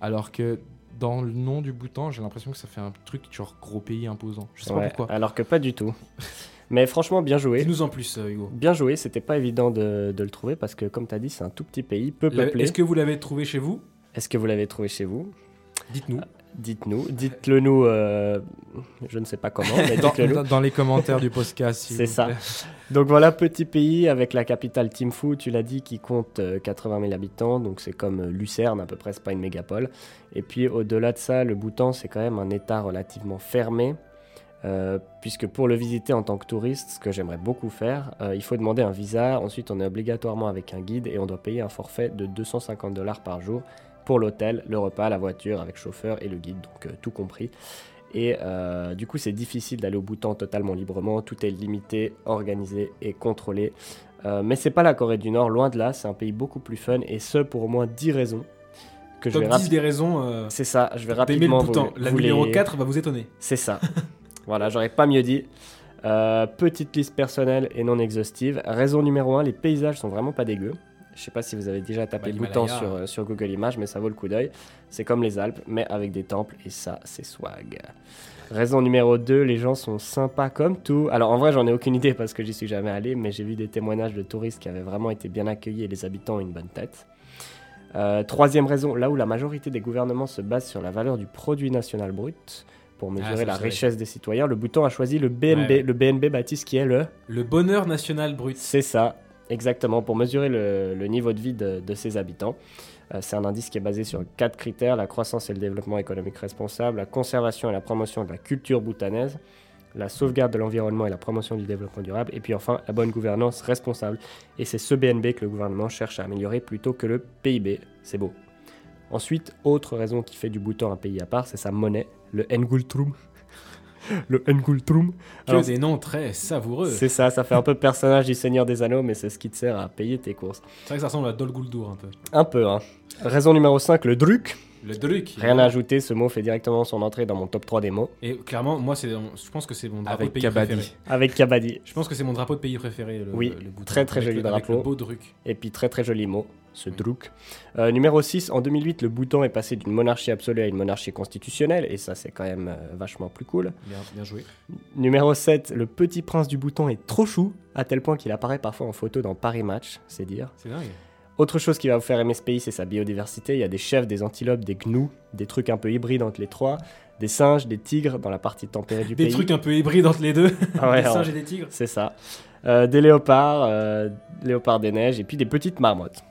alors que dans le nom du Bhoutan, j'ai l'impression que ça fait un truc genre gros pays imposant. Je sais Ouais, pas pourquoi. alors que pas du tout. Mais franchement bien joué. Dis-nous en plus, euh, Hugo. Bien joué, c'était pas évident de, de le trouver parce que comme tu as dit c'est un tout petit pays, peu peuplé. Est-ce que vous l'avez trouvé chez vous? Est-ce que vous l'avez trouvé chez vous? Dites-nous. Dites-nous, dites-le nous, euh, je ne sais pas comment, mais Dans, dites-le nous. dans- les commentaires du podcast. C'est ça. Donc voilà, petit pays avec la capitale Thimphu, tu l'as dit, qui compte euh, 80 000 habitants, donc c'est comme euh, Lucerne à peu près, c'est pas une mégapole. Et puis au-delà de ça, le Bhoutan, c'est quand même un état relativement fermé, euh, puisque pour le visiter en tant que touriste, ce que j'aimerais beaucoup faire, euh, il faut demander un visa, ensuite on est obligatoirement avec un guide et on doit payer un forfait de 250 dollars par jour pour l'hôtel, le repas, la voiture avec chauffeur et le guide, donc euh, tout compris. Et du coup, c'est difficile d'aller au Bhoutan totalement librement. Tout est limité, organisé et contrôlé. Mais c'est pas la Corée du Nord, loin de là. C'est un pays beaucoup plus fun et ce pour au moins 10 raisons que je vais 10 rapi- des raisons euh, C'est ça, je vais rapidement vous, bouton. La vous numéro les- 4 va vous étonner. C'est ça. voilà, j'aurais pas mieux dit. Euh, petite liste personnelle et non exhaustive. Raison numéro 1, les paysages sont vraiment pas dégueux. Je sais pas si vous avez déjà tapé Bah, Bhoutan l'Himalaya. sur, euh, sur Google Images, mais ça vaut le coup d'œil. C'est comme les Alpes, mais avec des temples, et ça, c'est swag. Raison numéro 2, les gens sont sympas comme tout. Alors en vrai, j'en ai aucune idée parce que j'y suis jamais allé, mais j'ai vu des témoignages de touristes qui avaient vraiment été bien accueillis et les habitants ont une bonne tête. Euh, troisième raison, là où la majorité des gouvernements se basent sur la valeur du produit national brut pour mesurer Ah, ça, la richesse des citoyens, le Bhoutan a choisi le BNB, Ouais, ouais. le BNB Baptiste qui est le Le bonheur national brut. c'est ça, exactement, pour mesurer le, le niveau de vie de, de ses habitants. Euh, c'est un indice qui est basé sur quatre critères, la croissance et le développement économique responsable, la conservation et la promotion de la culture bhoutanaise, la sauvegarde de l'environnement et la promotion du développement durable, et puis enfin la bonne gouvernance responsable. Et c'est ce BNB que le gouvernement cherche à améliorer plutôt que le PIB. C'est beau. Ensuite, autre raison qui fait du Bhoutan un pays à part, c'est sa monnaie, le Ngultrum. le Ngultrum. Que Alors, des noms très savoureux. c'est ça, ça fait un peu personnage du Seigneur des Anneaux, mais c'est ce qui te sert à payer tes courses. C'est vrai que ça ressemble à Dol Guldur un peu. Un peu, hein. Raison numéro 5, le Druk. Le truc. Rien à ajouter, ce mot fait directement son entrée dans mon top 3 des mots. Et clairement, moi, c'est, je pense que c'est mon drapeau Avec de pays Kabaddi. préféré. Avec Kabaddi. Je pense que c'est mon drapeau de pays préféré. Le, Oui, le bouton. très, très Avec joli le- avec drapeau. le beau truc. Et puis très très joli mot, ce Druk. Euh, numéro 6, en 2008, le Bhoutan est passé d'une monarchie absolue à une monarchie constitutionnelle, et ça c'est quand même euh, vachement plus cool. Bien, bien joué. Numéro 7, le petit prince du Bhoutan est trop chou, à tel point qu'il apparaît parfois en photo dans Paris Match, c'est dire. C'est dingue. Autre chose qui va vous faire aimer ce pays, c'est sa biodiversité. Il y a des chefs, des antilopes, des gnous, des trucs un peu hybrides entre les trois, des singes, des tigres dans la partie tempérée du Des pays. trucs un peu hybrides entre les deux. Ah ouais, des alors, singes et des tigres. c'est ça. Euh, des léopards, léopards des neiges, et puis des petites marmottes.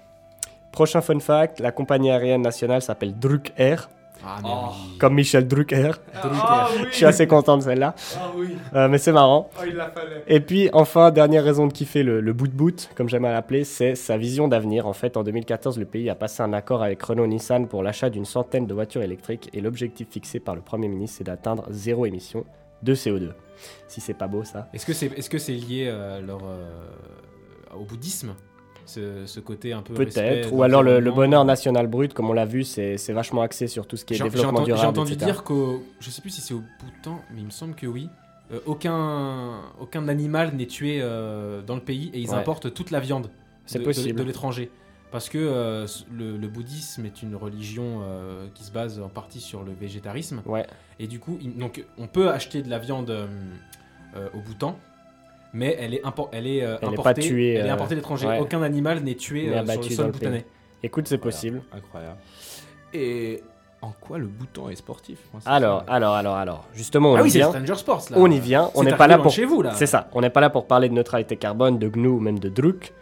Prochain fun fact, la compagnie aérienne nationale s'appelle Druk Air, Ah, mais oui. comme Michel Drucker. Ah oui. Je suis assez content de celle-là, Ah oui. Euh, mais c'est marrant. Oh, il la fallait. Et puis enfin, dernière raison de kiffer le, le bout de boot, comme j'aime à l'appeler, c'est sa vision d'avenir. En fait, en 2014, le pays a passé un accord avec Renault-Nissan pour l'achat d'une centaine de voitures électriques et l'objectif fixé par le Premier ministre, c'est d'atteindre zéro émission de CO2. Si c'est pas beau ça. Est-ce que c'est est -ce c'est lié euh, leur, euh, au bouddhisme? Ce, ce côté un peu. Peut-être. Ou alors le, bonheur national brut, comme on l'a vu, c'est vachement axé sur tout ce qui est développement entendu, j'ai durable. entendu etc. dire qu'au. Je sais plus si c'est au Bhoutan, mais il me semble que oui. euh, aucun, aucun animal n'est tué euh, dans le pays et ils Ouais. importent toute la viande de, de- possible. de l'étranger. Parce que euh, le, le bouddhisme est une religion qui se base en partie sur le végétarisme. Ouais. Et du coup, il- donc, on peut acheter de la viande au Bhoutan, mais elle est, impor- elle est, euh, Elle est importée, pas tuée, elle est euh, importée d'étrangers. ouais. Aucun animal n'est tué euh, sur abattu le dans sol le pays. bhoutanais. Écoute, c'est possible. Incroyable. Et en quoi le bouton est sportif? Moi, Alors, ça. alors, alors, alors. Justement, on Ah y oui, vient. Stranger Sports là. On y vient. On n'est pas là pour de chez vous là. C'est ça, on n'est pas là pour parler de neutralité carbone, de GNU ou même de Druk.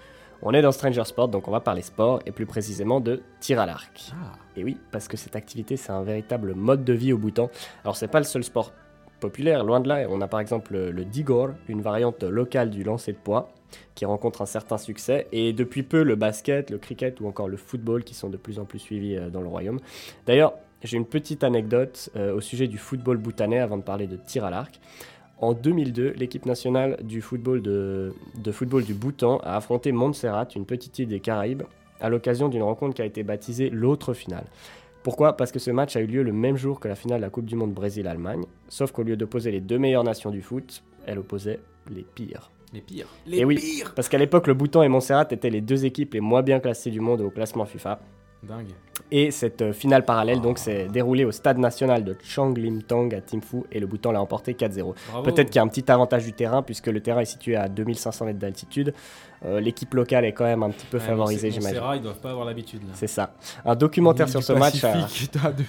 On est dans Stranger Sport, donc on va parler sport et plus précisément de tir à l'arc. Ah. Et oui, parce que cette activité, c'est un véritable mode de vie au Bhoutan. Alors, c'est pas le seul sport populaire, loin de là. On a par exemple le, Digor, une variante locale du lancer de poids, qui rencontre un certain succès. Et depuis peu, le basket, le cricket ou encore le football, qui sont de plus en plus suivis euh, dans le royaume. D'ailleurs, j'ai une petite anecdote euh, au sujet du football bhoutanais avant de parler de tir à l'arc. En 2002, l'équipe nationale du football, football du Bhoutan a affronté Montserrat, une petite île des Caraïbes, à l'occasion d'une rencontre qui a été baptisée l'autre finale. Pourquoi? Parce que ce match a eu lieu le même jour que la finale de la Coupe du Monde Brésil-Allemagne, sauf qu'au lieu d'opposer les deux meilleures nations du foot, elle opposait les pires. Les pires. Et Les oui. pires. Parce qu'à l'époque, le Bhoutan et Montserrat étaient les deux équipes les moins bien classées du monde au classement FIFA. Dingue. Et cette euh, finale parallèle donc s'est déroulée au stade national de Changlimtong à Thimphu et le Bhoutan l'a emporté 4-0. Bravo. Peut-être qu'il y a un petit avantage du terrain puisque le terrain est situé à 2500 mètres d'altitude. Euh, L'équipe locale est quand même un petit peu Ouais, favorisée, j'imagine. Ils doivent pas avoir l'habitude là. C'est ça. Un documentaire sur ce match a, deux-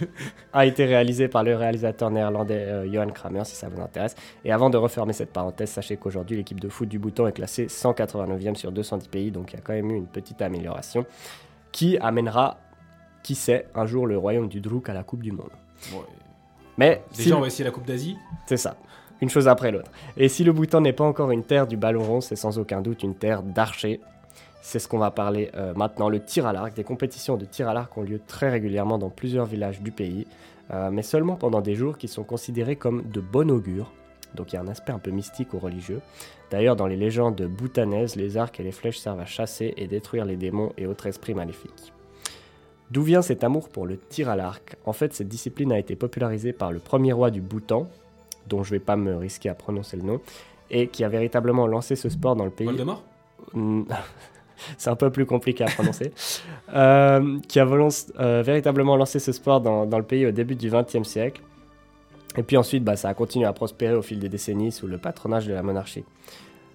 a été réalisé par le réalisateur néerlandais euh, Johan Kramer, si ça vous intéresse. Et avant de refermer cette parenthèse, sachez qu'aujourd'hui, l'équipe de foot du Bhoutan est classée 189e sur 210 pays, donc il y a quand même eu une petite amélioration qui amènera, qui sait, un jour le royaume du Druk à la Coupe du Monde. Ouais. Mais si Déjà, le- on va essayer la Coupe d'Asie. c'est ça. Une chose après l'autre. Et si le Bhoutan n'est pas encore une terre du ballon rond, c'est sans aucun doute une terre d'archers. C'est ce qu'on va parler euh, maintenant, le tir à l'arc. Des compétitions de tir à l'arc ont lieu très régulièrement dans plusieurs villages du pays, euh, mais seulement pendant des jours qui sont considérés comme de bon augure. Donc il y a un aspect un peu mystique ou religieux. D'ailleurs, dans les légendes bhoutanaises, les arcs et les flèches servent à chasser et détruire les démons et autres esprits maléfiques. D'où vient cet amour pour le tir à l'arc? En fait, cette discipline a été popularisée par le premier roi du Bhoutan, dont je vais pas me risquer à prononcer le nom, et qui a véritablement lancé ce sport dans le pays. Voldemort C'est un peu plus compliqué à prononcer. Euh, qui a euh, véritablement lancé ce sport dans, dans le pays au début du XXe siècle. Et puis ensuite, bah, ça a continué à prospérer au fil des décennies sous le patronage de la monarchie.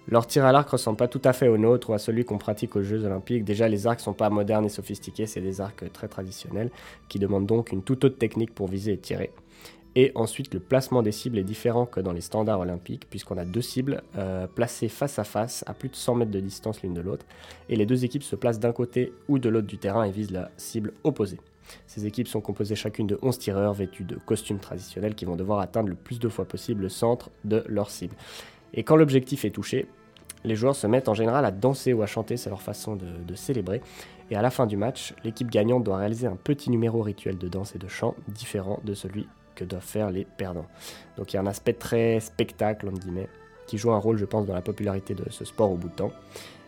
Leur tir à l'arc ressemble pas tout à fait au nôtre ou à celui qu'on pratique aux Jeux Olympiques. Déjà, les arcs sont pas modernes et sophistiqués, c'est des arcs très traditionnels qui demandent donc une toute autre technique pour viser et tirer. Et ensuite, le placement des cibles est différent que dans les standards olympiques, puisqu'on a deux cibles euh, placées face à face, à plus de 100 mètres de distance l'une de l'autre, et les deux équipes se placent d'un côté ou de l'autre du terrain et visent la cible opposée. Ces équipes sont composées chacune de 11 tireurs vêtus de costumes traditionnels qui vont devoir atteindre le plus de fois possible le centre de leur cible. Et quand l'objectif est touché, les joueurs se mettent en général à danser ou à chanter, c'est leur façon de, de célébrer. Et à la fin du match, l'équipe gagnante doit réaliser un petit numéro rituel de danse et de chant différent de celui que doivent faire les perdants. Donc il y a un aspect très spectacle, entre guillemets, qui joue un rôle, je pense, dans la popularité de ce sport au bout de temps.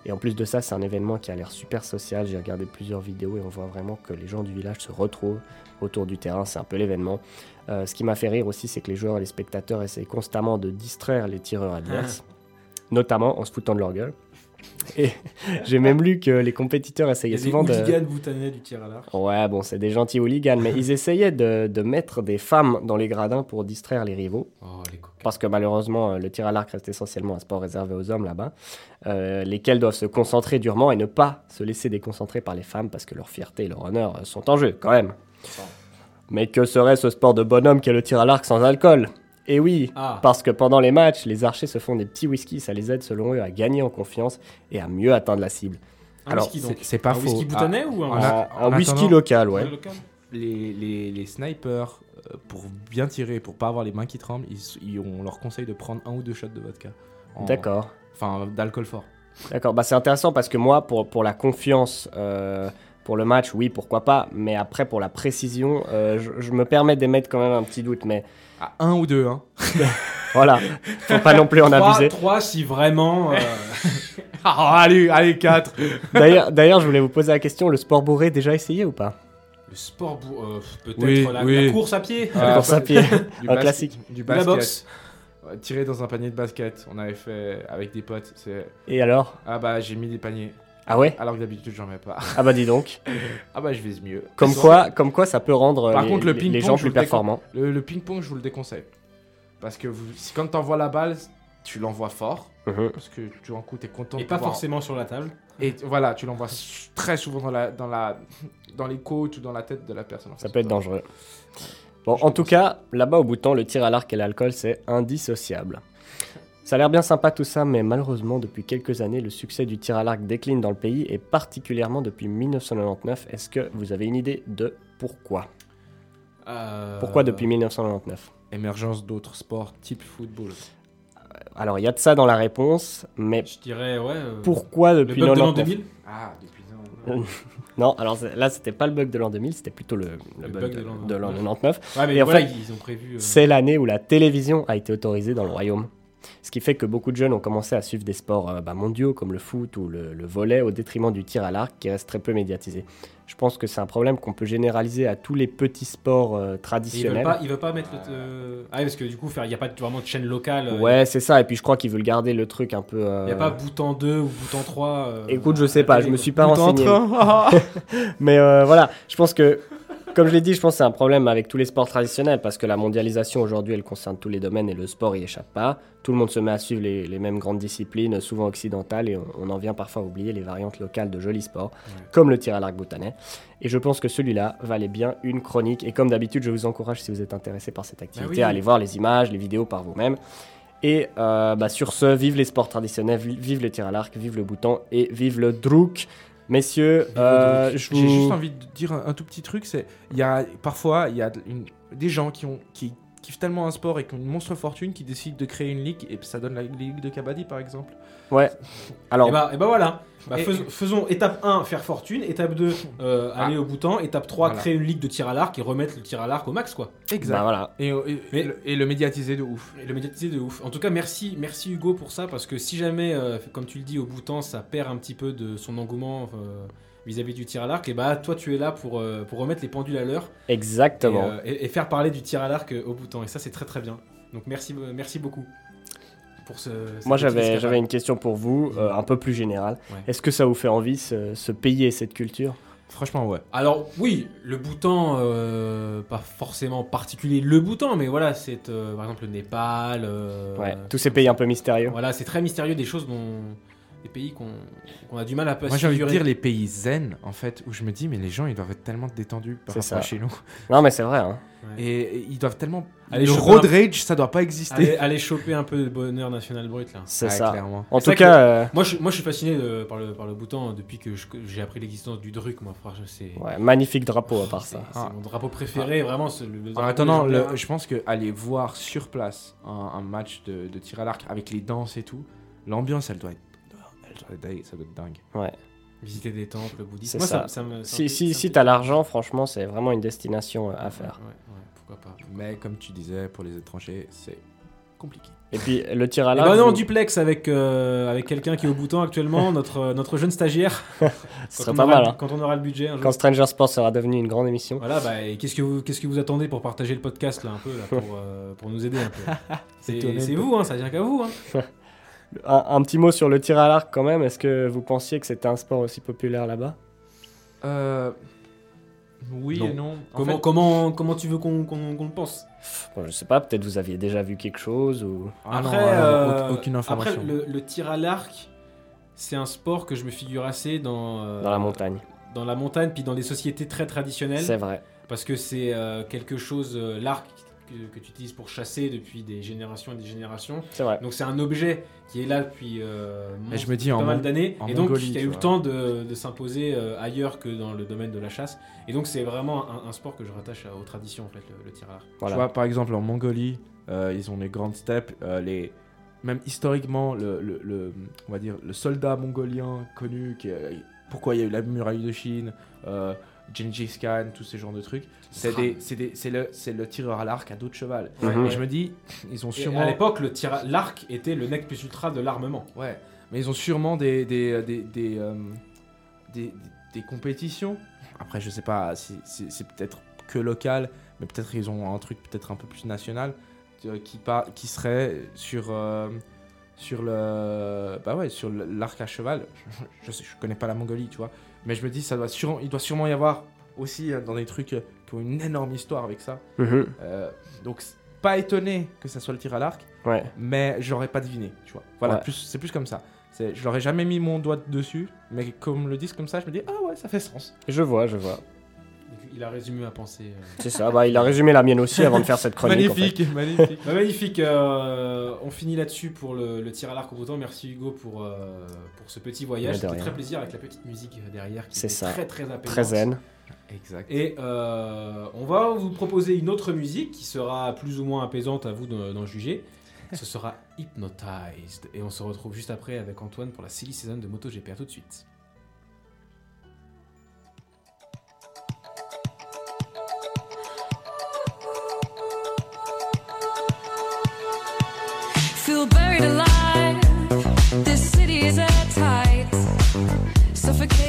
Et en plus de ça, c'est un événement qui a l'air super social. J'ai regardé plusieurs vidéos et on voit vraiment que les gens du village se retrouvent autour du terrain. C'est un peu l'événement. Euh, ce qui m'a fait rire aussi, c'est que les joueurs et les spectateurs essayent constamment de distraire les tireurs adverses, notamment en se foutant de leur gueule. Et j'ai même lu que les compétiteurs essayaient des souvent de. hooligans bhoutanais du tir à l'arc. Ouais, bon, c'est des gentils hooligans, mais ils essayaient de, de mettre des femmes dans les gradins pour distraire les rivaux. Oh, les. Parce que malheureusement, euh, le tir à l'arc reste essentiellement un sport réservé aux hommes là-bas, euh, lesquels doivent se concentrer durement et ne pas se laisser déconcentrer par les femmes parce que leur fierté et leur honneur euh, sont en jeu quand même. Mais que serait ce sport de bonhomme qu'est le tir à l'arc sans alcool? Et oui, Ah, parce que pendant les matchs, les archers se font des petits whisky, ça les aide selon eux à gagner en confiance et à mieux atteindre la cible. un alors. C'est- pas un faux. whisky bhoutanais ou un Un, a- un en whisky local, ouais. local les, les, les snipers, euh, pour bien tirer, pour pas avoir les mains qui tremblent, ils, ils- on leur conseille de prendre un ou deux shots de vodka. D'accord. Enfin, d'alcool fort. D'accord, bah c'est intéressant parce que moi, pour, pour la confiance, euh, pour le match, oui, pourquoi pas, mais après, pour la précision, euh, je, je me permets d'émettre quand même un petit doute, mais Ah, un ou deux, hein. voilà, faut pas non plus en abuser. 3 si vraiment. euh, Ah, allez, allez, quatre. D'ailleurs, d'ailleurs, je voulais vous poser la question, le sport bourré, déjà essayé ou pas? Le sport, euh, peut-être Oui, la, oui. la course à pied, La course à pied, Du un basket- classique. Du ou la basket. boxe. Tirer dans un panier de basket. On avait fait avec des potes. C'est... Et alors? Ah bah, j'ai mis des paniers. Ah ouais Alors que d'habitude, j'en mets pas. Ah bah dis donc. Ah bah, je vise mieux. Comme quoi, comme quoi ça peut rendre Par les, contre, le les- les ping-pong, gens plus performants. Le, le ping-pong, je vous le déconseille. Parce que vous, si, quand t'envoies la balle, tu l'envoies fort. Mhm. Parce que tu en coup, t'es content Et de pas pouvoir- forcément sur la table. Et voilà, tu l'envoies très souvent dans, la, dans, la, dans les côtes ou dans la tête de la personne. en Ça fait. peut être dangereux. Bon, Je en tout cas, là-bas au bouton, le tir à l'arc et l'alcool, c'est indissociable. Ça a l'air bien sympa tout ça, mais malheureusement, depuis quelques années, le succès du tir à l'arc décline dans le pays, et particulièrement depuis 1999. Est-ce que vous avez une idée de pourquoi? Euh, Pourquoi depuis 1999 Émergence d'autres sports type football. Alors, il y a de ça dans la réponse, mais Je dirais, ouais. euh, pourquoi Le depuis bug de l'an 99 2000 Ah, depuis non. Non, alors là, c'était pas le bug de l'an 2000, c'était plutôt le, le Le bug, bug de, de l'an de l'an 99. 99. Ouais, mais Et en fait, ils ont prévu. euh, C'est l'année où la télévision a été autorisée dans le royaume. Ce qui fait que beaucoup de jeunes ont commencé à suivre des sports euh, bah, mondiaux comme le foot ou le, le volet au détriment du tir à l'arc qui reste très peu médiatisé. Je pense que c'est un problème qu'on peut généraliser à tous les petits sports euh, et ils veulent traditionnels. pas, ils veulent pas mettre le. euh, Ah, oui, parce que du coup, il n'y a pas vraiment de chaîne locale. euh, Ouais, c'est ça. Et puis je crois qu'ils veulent garder le truc un peu. Il euh, n'y a pas Boutan 2 ou Boutan 3. euh, Écoute, je sais pas, télé, je me quoi. suis pas renseigné. Mais euh, voilà, je pense que, comme je l'ai dit, je pense que c'est un problème avec tous les sports traditionnels parce que la mondialisation aujourd'hui, elle concerne tous les domaines et le sport y échappe pas. Tout le monde se met à suivre les, les mêmes grandes disciplines, souvent occidentales, et on, on en vient parfois à oublier les variantes locales de jolis sports, comme le tir à l'arc boutanais. Et je pense que celui-là valait bien une chronique. Et comme d'habitude, je vous encourage, si vous êtes intéressé par cette activité, oui. à aller voir les images, les vidéos par vous-même. Et euh, bah, sur ce, vive les sports traditionnels, vi- vive le tir à l'arc, vive le bouton et vive le drouk. Messieurs, euh, J'ai vous... juste envie de dire un, un tout petit truc, c'est il y a parfois il y a une- des gens qui ont qui kiffent tellement un sport et qui ont une monstre fortune qui décident de créer une ligue et ça donne la ligue de Kabaddi par exemple. Ouais. Alors, Et bah, et bah voilà. Bah, Et- fais- faisons étape 1, faire fortune. Étape 2, euh, Ah. aller au bouton. Étape 3, Voilà. créer une ligue de tir à l'arc et remettre le tir à l'arc au max, quoi. Exact. bah voilà. et, et- Mais- et le, et le médiatiser de ouf. Et le médiatiser de ouf. En tout cas, merci, merci Hugo pour ça, parce que si jamais, euh, comme tu le dis, au bouton, ça perd un petit peu de son engouement euh, vis-à-vis du tir à l'arc, et bah toi, tu es là pour, euh, pour remettre les pendules à l'heure et, Exactement. euh, et- et faire parler du tir à l'arc euh, au bouton. Et ça, c'est très très bien. Donc merci, euh, merci beaucoup pour ce. Moi, j'avais, une question pour vous, euh, un peu plus générale. Ouais. Est-ce que ça vous fait envie, ce, ce pays et cette culture? Franchement ouais. Alors oui, le bouton, euh, pas forcément particulier le bouton, mais voilà, c'est euh, par exemple le Népal. euh, Ouais, tous ces pays un peu mystérieux. Voilà, c'est très mystérieux, des choses dont des pays qu'on a du mal à pas Moi j'ai envie de dire les pays zen en fait où je me dis mais les gens ils doivent être tellement détendus par C'est rapport à ça. chez nous Non, mais c'est vrai. Hein. Ouais. et, ils doivent tellement Allez, le road un- rage ça doit pas exister. Allez, allez choper un peu de bonheur national brut là. C'est Ouais, ça. clairement. En tout cas, euh, Moi je, moi je suis fasciné par, le, par le bouton depuis que j'ai appris l'existence du Druk, moi franchement c'est. ouais, magnifique drapeau à part ça. C'est Ah. mon drapeau préféré, vraiment. le, le En attendant, le- je pense que aller voir sur place un, un match de, de tir à l'arc avec les danses et tout, l'ambiance elle doit être, être- ça doit être dingue. Ouais. visiter des temples bouddhistes. C'est Moi, ça. ça, me- ça Si, me- si, ça si me- t'as l'argent, franchement, c'est vraiment une destination euh, à faire. Ouais, ouais, pourquoi pas. Mais comme tu disais, pour les étrangers, c'est compliqué. Et puis le tir à Eh l'arc. ben non, vous- duplex avec, euh, avec quelqu'un qui est au bouton actuellement, notre, notre jeune stagiaire. ce Quand serait pas aura mal. hein. Quand on aura le budget un. Quand Stranger Sports sera devenu une grande émission. Voilà, bah, et qu'est-ce que vous, qu'est-ce que vous attendez pour partager le podcast là un peu là, pour, euh, pour nous aider un peu? C'est Étonné, c'est peu. vous, hein, ça vient qu'à vous. Hein. Un, un petit mot sur le tir à l'arc quand même. Est-ce que vous pensiez que c'était un sport aussi populaire là-bas? Euh, Oui Non. et non. En Comment, fait, comment, comment tu veux qu'on le pense? Bon, Je sais pas, peut-être vous aviez déjà vu quelque chose ou. ah non, Après, euh, euh, aucune après information. le, le tir à l'arc, c'est un sport que je me figure assez dans, euh, Dans la montagne. dans la montagne, puis dans des sociétés très traditionnelles. C'est vrai. Parce que c'est euh, quelque chose, euh, l'arc que, que tu utilises pour chasser depuis des générations et des générations. C'est vrai. Donc c'est un objet qui est là depuis euh, Mais je mon- me dis pas en mal d'années et donc Mongolie, qui a tu eu le temps de, de s'imposer euh, ailleurs que dans le domaine de la chasse. Et donc c'est vraiment un, un sport que je rattache à- aux traditions en fait, le, le tir à l'arc. Tu vois, par exemple, en Mongolie, euh, ils ont les grandes steppes. euh, les... Même historiquement, le, le- le- on va dire, le soldat mongolien connu, qui, pourquoi il y a eu la muraille de Chine, euh, Gengis Khan, tous ces genres de trucs, c'est Sram. des- c'est des- c'est le, c'est le tireur à l'arc à dos de cheval. Et je me dis, ils ont Et sûrement. à l'époque, le tir à l'arc était le nec plus ultra de l'armement. Ouais, mais ils ont sûrement des des des des, euh, des, des compétitions. Après, je sais pas c'est peut-être que local, mais peut-être ils ont un truc peut-être un peu plus national euh, qui par- qui serait sur euh, sur le bah ouais sur l'arc à cheval. Je, sais, je connais pas la Mongolie, tu vois, mais je me dis ça doit sûrement il doit sûrement y avoir aussi euh, dans des trucs euh, qui ont une énorme histoire avec ça. Mhm. Euh, donc pas étonné que ça soit le tir à l'arc Ouais. mais je l'aurais pas deviné, tu vois. Voilà, Ouais. plus, c'est plus comme ça. Je l'aurais jamais mis mon doigt dessus, mais comme le disent comme ça, je me dis ah ouais, ça fait sens. Je vois, je vois. Il a résumé ma pensée. euh. C'est ça. Bah, il a résumé la mienne aussi avant de faire cette chronique. en fait. magnifique, magnifique. Bah, magnifique, euh, on finit là-dessus pour le, le tir à l'arc au bouton. Merci Hugo pour, euh, pour ce petit voyage. C'était très plaisir avec la petite musique derrière qui C'est était ça. très très apaisante. Très zen. exact. Et euh, on va vous proposer une autre musique qui sera plus ou moins apaisante à vous d'en d'en juger. Ce sera Hypnotized. Et on se retrouve juste après avec Antoine pour la silly season de MotoGP. À tout de suite. Feel buried alive. This city is airtight. Suffocating, lonely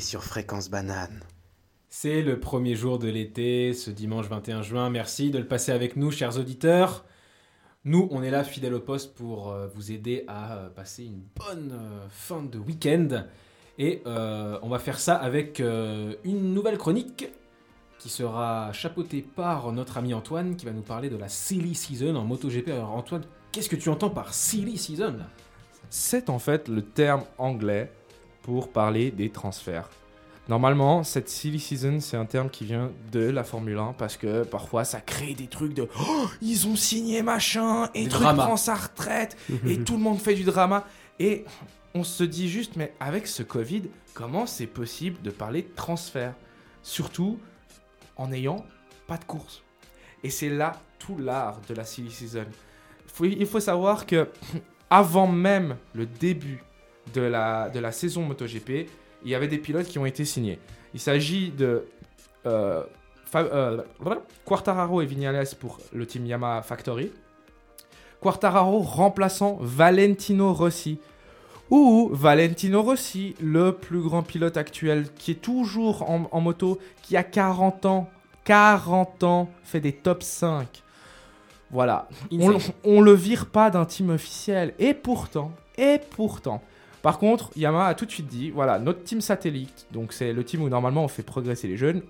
sur Fréquence Banane? C'est le premier jour de l'été, ce dimanche 21 juin. Merci de le passer avec nous, chers auditeurs. Nous, on est là, fidèles au poste, pour euh, vous aider à euh, passer une bonne euh, fin de week-end. Et euh, on va faire ça avec euh, une nouvelle chronique qui sera chapeautée par notre ami Antoine, qui va nous parler de la Silly Season en MotoGP. Alors Antoine, qu'est-ce que tu entends par Silly Season? C'est en fait le terme anglais pour parler des transferts. Normalement, cette silly season, c'est un terme qui vient de la Formule 1 parce que parfois ça crée des trucs de oh, ils ont signé machin et truc prend sa retraite et tout le monde fait du drama et on se dit juste mais avec ce Covid, comment c'est possible de parler de transfert Surtout en n'ayant pas de course. Et c'est là tout l'art de la silly season. Faut- il faut savoir que avant même le début de la, de la saison MotoGP, il y avait des pilotes qui ont été signés. Il s'agit de euh, euh, Quartararo et Vignales pour le team Yamaha Factory. Quartararo remplaçant Valentino Rossi. Ou Valentino Rossi, le plus grand pilote actuel qui est toujours en, en moto, qui a 40 ans, 40 ans, fait des top 5. Voilà, on, on le vire pas d'un team officiel. Et pourtant, et pourtant. Par contre, Yamaha a tout de suite dit, voilà, notre team satellite, donc c'est le team où normalement on fait progresser les jeunes.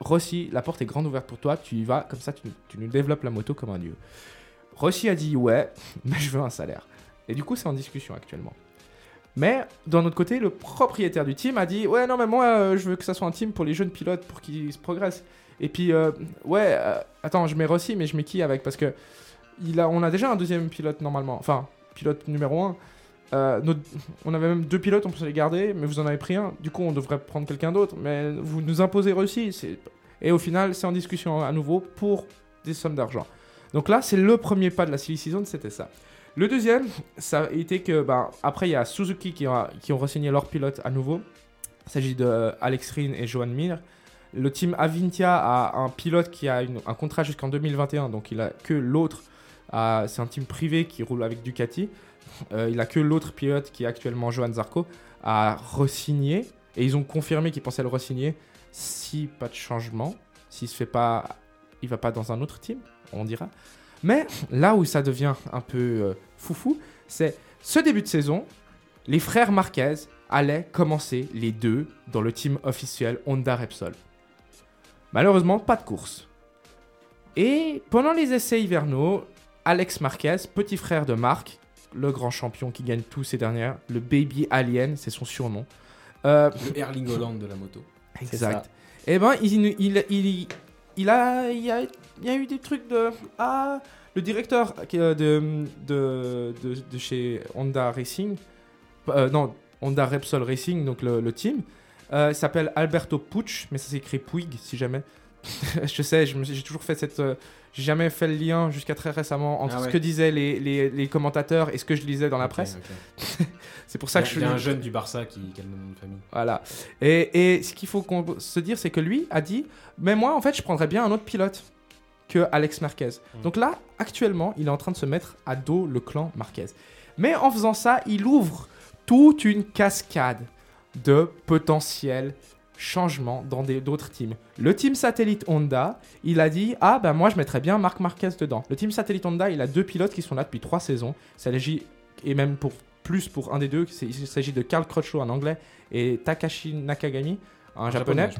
Rossi, la porte est grande ouverte pour toi, tu y vas, comme ça tu, tu nous développes la moto comme un dieu. Rossi a dit ouais, mais je veux un salaire. Et du coup, c'est en discussion actuellement. Mais d'un autre côté, le propriétaire du team a dit ouais, non, mais moi euh, je veux que ça soit un team pour les jeunes pilotes pour qu'ils se progressent. Et puis, euh, ouais, euh, attends, je mets Rossi, mais je mets qui avec? Parce que il a, on a déjà un deuxième pilote normalement. Enfin, pilote numéro 1. On avait même deux pilotes, on peut les garder, mais vous en avez pris un. Du coup, on devrait prendre quelqu'un d'autre. Mais vous nous imposez Rossi. c'est- Et au final, c'est en discussion à nouveau pour des sommes d'argent. Donc là, c'est le premier pas de la silly season, c'était ça. Le deuxième, ça a été que, ben, après, il y a Suzuki qui, ont re-signé leur pilote à nouveau. Il s'agit de euh, Alex Rin et Johan Mir. Le team Avintia a un pilote qui a un contrat jusqu'en 2021, donc il a que l'autre. euh, c'est un team privé qui roule avec Ducati. Euh, il a que l'autre pilote qui est actuellement Johan Zarco à re-signer. Et ils ont confirmé qu'ils pensaient le re-signer si pas de changement. S'il se fait pas, il va pas dans un autre team, on dira. Mais là où ça devient un peu euh, foufou, c'est ce début de saison, les frères Marquez allaient commencer les deux dans le team officiel Honda Repsol. Malheureusement, pas de course. Et pendant les essais hivernaux, Alex Marquez, petit frère de Marc, le grand champion qui gagne tous ces dernières, le Baby Alien, c'est son surnom. Euh, Le Erling Holland de la moto. Exact. Et ben, il, il, il, il a, il, y a, il y a eu des trucs de. Ah, le directeur euh, de, de, de, de chez Honda Racing, euh, non, Honda Repsol Racing, donc le, le team, euh, s'appelle Alberto Puig, mais ça s'écrit Puig si jamais. je sais, suis- j'ai toujours fait cette. euh, j'ai jamais fait le lien jusqu'à très récemment entre Ah ouais. ce que disaient les, les, les commentateurs et ce que je lisais dans la presse. C'est pour ça que Il je y a suis. un jeune du Barça qui, qui a le nom de famille. Voilà. Et, et ce qu'il faut se dire, c'est que lui a dit Mais moi, en fait, je prendrais bien un autre pilote que Alex Marquez. Mm. Donc là, actuellement, il est en train de se mettre à dos le clan Marquez. Mais en faisant ça, il ouvre toute une cascade de potentiels changements dans des- d'autres teams. Le team satellite Honda, il a dit Ah, ben moi, je mettrais bien Marc Marquez dedans. Le team satellite Honda, il a deux pilotes qui sont là depuis trois saisons. Ça s'agit, et même pour plus pour un des deux, il s'agit de Carl Crutchlow, un anglais, et Takashi Nakagami, un japonais.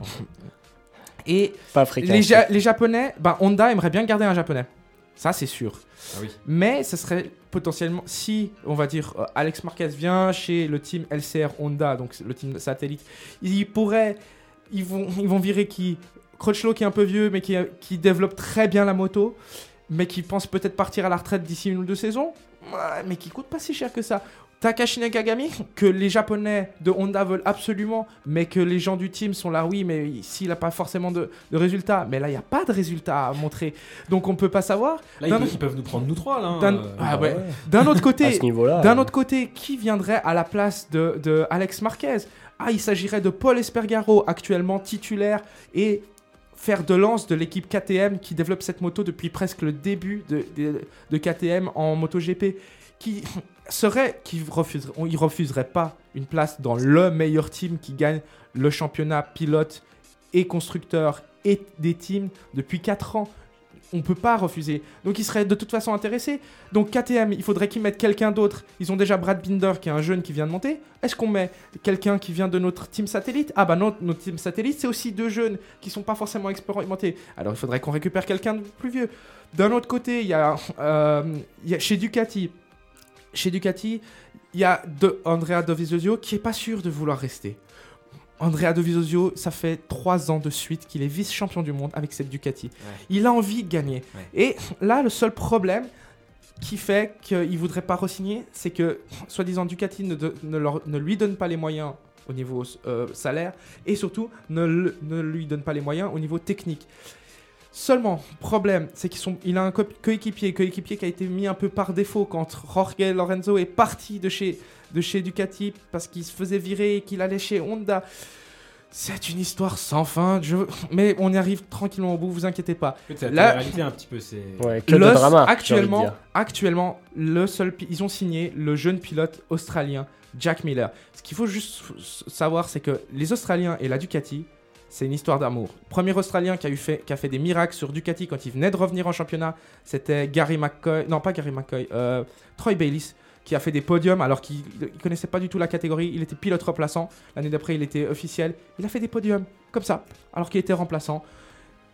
Et Pas africain. les, Ja- les japonais, ben Honda aimerait bien garder un japonais. Ça, c'est sûr. Ah oui. Mais ce serait potentiellement, si on va dire euh, Alex Marquez vient chez le team LCR Honda, donc le team satellite, ils pourraient, ils vont, ils vont virer qui? Crutchlow qui est un peu vieux, mais qui, qui développe très bien la moto, mais qui pense peut-être partir à la retraite d'ici une ou deux saisons, mais qui coûte pas si cher que ça. Takashi Nakagami, que les Japonais de Honda veulent absolument, mais que les gens du team sont là, oui, mais s'il n'a pas forcément de, de résultats, mais là, il n'y a pas de résultats à montrer, donc on peut pas savoir. Là, D'un- ils, ils peuvent nous prendre nous trois, là. hein. D'un- Euh, ah ouais. D'un autre À côté, d'un euh, autre côté, qui viendrait à la place de, de Alex Marquez? Ah, il s'agirait de Paul Espargaro, actuellement titulaire et faire de lance de l'équipe KTM qui développe cette moto depuis presque le début de, de, de KTM en MotoGP, qui serait, qui refuserait, il pas une place dans le meilleur team qui gagne le championnat pilote et constructeur et des teams depuis 4 ans. On peut pas refuser. Donc ils seraient de toute façon intéressés. Donc KTM, il faudrait qu'ils mettent quelqu'un d'autre. Ils ont déjà Brad Binder qui est un jeune qui vient de monter. Est-ce qu'on met quelqu'un qui vient de notre team satellite? Ah bah non, notre team satellite, c'est aussi deux jeunes qui sont pas forcément expérimentés. Alors il faudrait qu'on récupère quelqu'un de plus vieux. D'un autre côté, il y a, euh, il y a chez Ducati, chez Ducati, il y a de Andrea Dovizioso qui est pas sûr de vouloir rester. Andrea Dovizioso, ça fait trois ans de suite qu'il est vice-champion du monde avec cette Ducati. Il a envie de gagner. Ouais. Et là, le seul problème qui fait qu'il voudrait pas re-signer, c'est que, soi-disant, Ducati ne, de- ne leur- ne lui donne pas les moyens au niveau euh, salaire et surtout ne, le- ne lui donne pas les moyens au niveau technique. Seulement, problème, c'est qu'il a un co- coéquipier, coéquipier qui a été mis un peu par défaut quand Jorge Lorenzo est parti de chez, de chez Ducati parce qu'il se faisait virer et qu'il allait chez Honda. C'est une histoire sans fin, je... mais on y arrive tranquillement au bout, vous inquiétez pas. C'est la Là- réalité un petit peu. C'est. Ouais, que Le- drama. actuellement, actuellement, le seul, ils ont signé le jeune pilote australien Jack Miller. Ce qu'il faut juste savoir, c'est que les Australiens et la Ducati, c'est une histoire d'amour. Premier Australien qui a, eu fait, qui a fait des miracles sur Ducati quand il venait de revenir en championnat, c'était Gary McCoy, non pas Gary McCoy, euh, Troy Bayliss, qui a fait des podiums alors qu'il ne connaissait pas du tout la catégorie. Il était pilote remplaçant. L'année d'après, il était officiel. Il a fait des podiums comme ça, alors qu'il était remplaçant.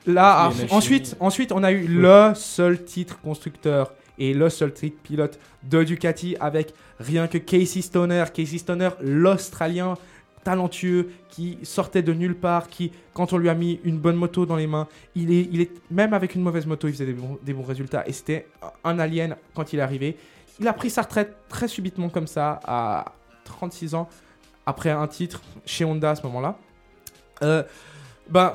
Là, ah, ensuite, ensuite, on a eu le seul titre constructeur et le seul titre pilote de Ducati avec rien que Casey Stoner. Casey Stoner, l'Australien talentueux qui sortait de nulle part, qui, quand on lui a mis une bonne moto dans les mains, il est, il est même avec une mauvaise moto, il faisait des bons, des bons résultats. Et c'était un alien quand il est arrivé. Il a pris sa retraite très subitement comme ça, à 36 ans, après un titre chez Honda à ce moment-là. Euh, ben,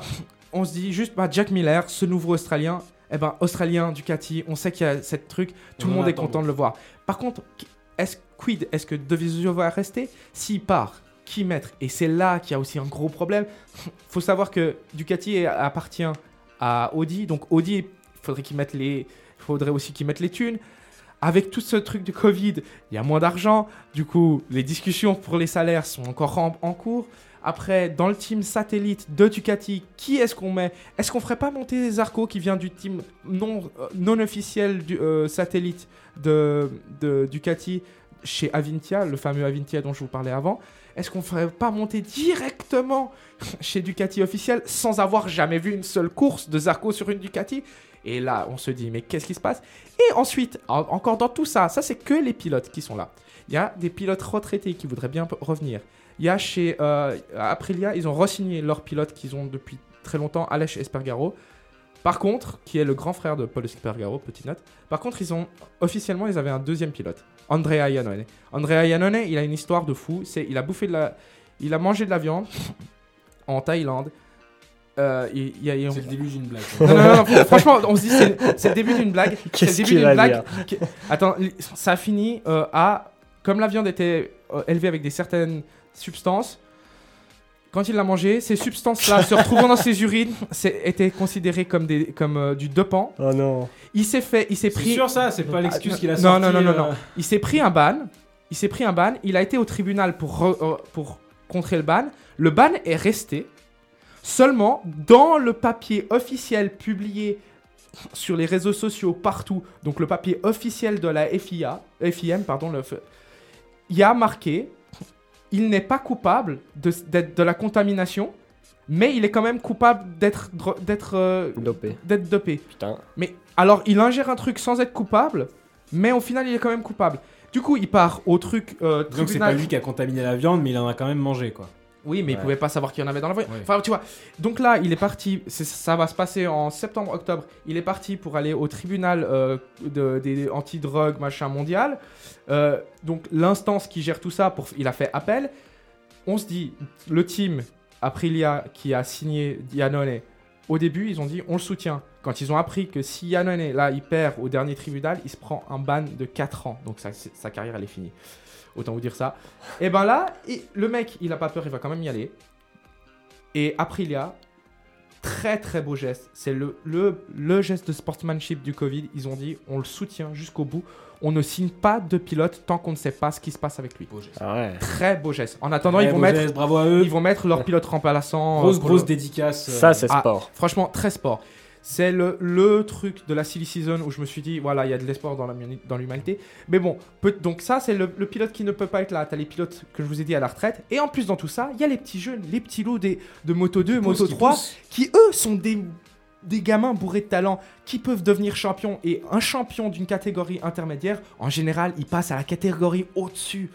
on se dit juste, bah, Jack Miller, ce nouveau Australien, eh ben, Australien, Ducati, on sait qu'il y a cette truc, tout On le monde est content de le voir. Par contre, est-ce quid Est-ce que Dovizioso va rester S'il part, qui mettre Et c'est là qu'il y a aussi un gros problème. faut savoir que Ducati appartient à Audi, donc Audi, il faudrait qu'ils mettent les, faudrait aussi qu'ils mettent les thunes. Avec tout ce truc de Covid, il y a moins d'argent. Du coup, les discussions pour les salaires sont encore en, cours. Après, dans le team satellite de Ducati, qui est-ce qu'on met? Est-ce qu'on ferait pas monter Zarco qui vient du team non, euh, non officiel du euh, satellite de Ducati chez Avintia, le fameux Avintia dont je vous parlais avant Est-ce qu'on ferait pas monter directement chez Ducati officiel sans avoir jamais vu une seule course de Zarco sur une Ducati? Et là, on se dit, mais qu'est-ce qui se passe? Et ensuite, en- encore dans tout ça, ça c'est que les pilotes qui sont là. Il y a des pilotes retraités qui voudraient bien revenir. Il y a chez euh, Aprilia, ils ont re-signé leur pilote qu'ils ont depuis très longtemps, Aleix Espargaro. Par contre, qui est le grand frère de Paul Espargaro, petite note. Par contre, ils ont officiellement, ils avaient un deuxième pilote, Andrea Iannone. Andrea Iannone, il a une histoire de fou. C'est, il a bouffé de la, il a mangé de la viande en Thaïlande. Euh, il, il C'est le début d'une blague. non, non, non, non, fr- franchement, on se dit c'est, c'est le début d'une blague. C'est le Qu'est-ce début qu'il d'une va blague. dire Attends, ça a fini euh, à comme la viande était euh, élevée avec des certaines substances. Quand il l'a mangé, ces substances-là se retrouvant dans ses urines, c'est, étaient considérées comme des comme euh, du dopant. Oh non. Il s'est fait, il s'est C'est pris, sûr ça, c'est pas l'excuse Ah, qu'il a non, sorti. non, non, non, non. euh, il s'est pris un ban. Il s'est pris un ban. Il a été au tribunal pour re- euh, pour contrer le ban. Le ban est resté. Seulement, dans le papier officiel publié sur les réseaux sociaux partout, donc le papier officiel de la FIA, FIM, pardon, le, il y a marqué il n'est pas coupable de, d'être- de la contamination, mais il est quand même coupable d'être euh, Dopé. d'être dopé. Putain. Mais alors, il ingère un truc sans être coupable, mais au final, il est quand même coupable. Du coup, il part au truc euh, que c'est pas lui qui a contaminé la viande, mais il en a quand même mangé quoi. Oui, mais il pouvait pas savoir qu'il y en avait dans la voiture. Enfin, tu vois. Donc là, il est parti. Ça va se passer en septembre-octobre. Il est parti pour aller au tribunal euh, de, des anti-drogue machin mondial. Euh, donc l'instance qui gère tout ça, pour, il a fait appel. On se dit, le team Aprilia qui a signé Yannone, au début, ils ont dit on le soutient. Quand ils ont appris que si Yannone, là, il perd au dernier tribunal, il se prend un ban de 4 ans. Donc sa, sa carrière, elle est finie. Autant vous dire ça. Et ben là, il- le mec, il a pas peur, il va quand même y aller. Et Aprilia, très très beau geste. C'est le, le, le geste de sportsmanship du Covid. Ils ont dit on le soutient jusqu'au bout. On ne signe pas de pilote tant qu'on ne sait pas ce qui se passe avec lui. Beau geste. Ah ouais. Très beau geste. En attendant, ils vont mettre, geste, bravo à eux. ils vont mettre leur pilote remplaçant. euh, Grosse, pour grosse le- dédicace. euh, Ça, c'est Ah, sport. Franchement, très sport. C'est le, le truc de la silly season où je me suis dit, voilà, il y a de l'espoir dans l'humanité. Mais bon, peut- donc ça, c'est le, le pilote qui ne peut pas être là. T'as les pilotes que je vous ai dit à la retraite. Et en plus, dans tout ça, il y a les petits jeunes, les petits loups des, de Moto 2, pousse, Moto qui 3, pousse. qui eux sont des, des gamins bourrés de talent qui peuvent devenir champions. Et un champion d'une catégorie intermédiaire, en général, il passe à la catégorie au-dessus.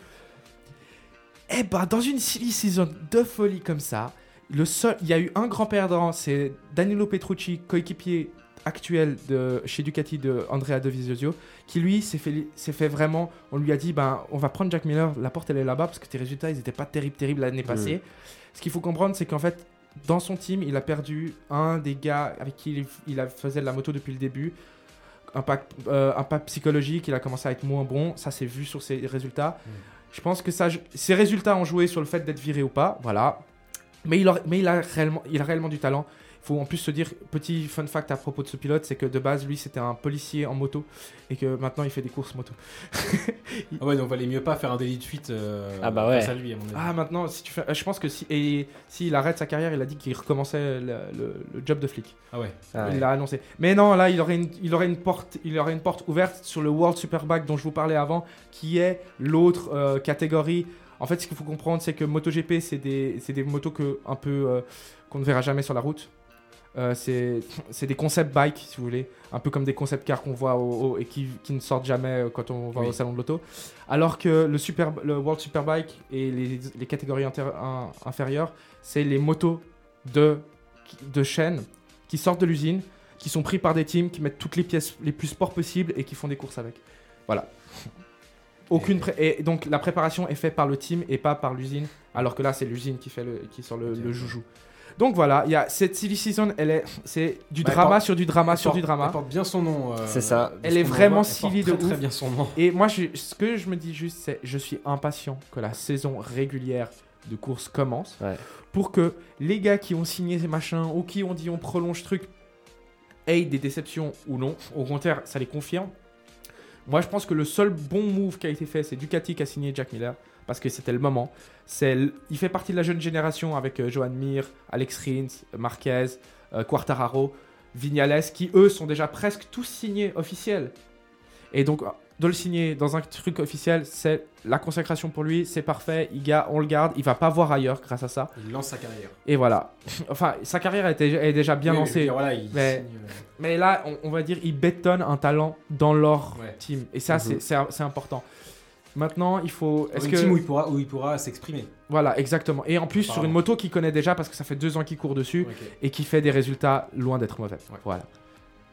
Eh ben, dans une silly season de folie comme ça, le seul, il y a eu un grand perdant, c'est Danilo Petrucci, coéquipier actuel de chez Ducati de Andrea Dovizioso, qui lui s'est fait, s'est fait vraiment, on lui a dit, ben, on va prendre Jack Miller, la porte elle est là-bas parce que tes résultats ils étaient pas terribles, terribles l'année passée. Ce qu'il faut comprendre, c'est qu'en fait, dans son team, il a perdu un des gars avec qui il, il a- faisait de la moto depuis le début. Impact, euh, impact psychologique, il a commencé à être moins bon. Ça, c'est vu sur ses résultats. Je pense que ça, ses résultats ont joué sur le fait d'être viré ou pas. Voilà. Mais il, a, mais il, a réellement, il a réellement du talent. Il faut en plus se dire, petit fun fact à propos de ce pilote, c'est que de base, lui, c'était un policier en moto et que maintenant, il fait des courses moto. Ah ouais, donc valait mieux pas faire un délit de fuite euh, Ah bah ouais. face à lui, à mon avis. Ah, maintenant, si tu fais, euh, je pense que si, et s'il arrête sa carrière, il a dit qu'il recommençait le, le- le job de flic. Ah ouais. Ah ouais. Il l'a annoncé. Mais non, là, il aurait, une, il, aurait une porte, il aurait une porte ouverte sur le World Superbike dont je vous parlais avant, qui est l'autre euh, catégorie. En fait, ce qu'il faut comprendre, c'est que MotoGP, c'est des, c'est des motos que, un peu euh, qu'on ne verra jamais sur la route. Euh, c'est c'est des concept bikes, si vous voulez, un peu comme des concept cars qu'on voit au, au- et qui, qui ne sortent jamais euh, quand on va Oui. au salon de l'auto. Alors que le, super, le World Superbike et les, les catégories inter- inférieures, c'est les motos de, de chaîne qui sortent de l'usine, qui sont pris par des teams, qui mettent toutes les pièces les plus sport possibles et qui font des courses avec. Voilà. Aucune pré- et donc la préparation est faite par le team et pas par l'usine, alors que là c'est l'usine qui fait le qui sort le, joujou. Donc voilà, il y a cette silly season, elle est c'est du Bah, elle drama porte- sur du drama sur du drama. Elle porte bien son nom. euh, C'est ça. Elle est vraiment voit, elle porte silly de très, très ouf. bien son nom. Et moi, je- ce que je me dis juste, c'est je suis impatient que la saison régulière de course commence Ouais. pour que les gars qui ont signé ces machins ou qui ont dit on prolonge ce truc aient des déceptions ou non. Au contraire, ça les confirme. Moi, je pense que le seul bon move qui a été fait, c'est Ducati qui a signé Jack Miller parce que c'était le moment. C'est, il fait partie de la jeune génération avec euh, Johan Mir, Alex Rins, Marquez, euh, Quartararo, Vignales, qui eux sont déjà presque tous signés officiels. Et donc, de le signer dans un truc officiel, c'est la consécration pour lui, c'est parfait. Il ga- on le garde, il va pas voir ailleurs grâce à ça. Il lance sa carrière. Et voilà. enfin, sa carrière est, déjà- est déjà bien Oui, lancée. dire, voilà, il Mais- signe, euh, Mais là, on, on va dire, il bétonne un talent dans leur Ouais. team. Et ça, c'est- c'est important. Maintenant, il faut. Est-ce que team où il pourra, où il pourra s'exprimer. voilà, exactement. Et en plus sur une moto qu'il connaît déjà parce que ça fait deux ans qu'il court dessus et qui fait des résultats loin d'être mauvais. Ouais. Voilà.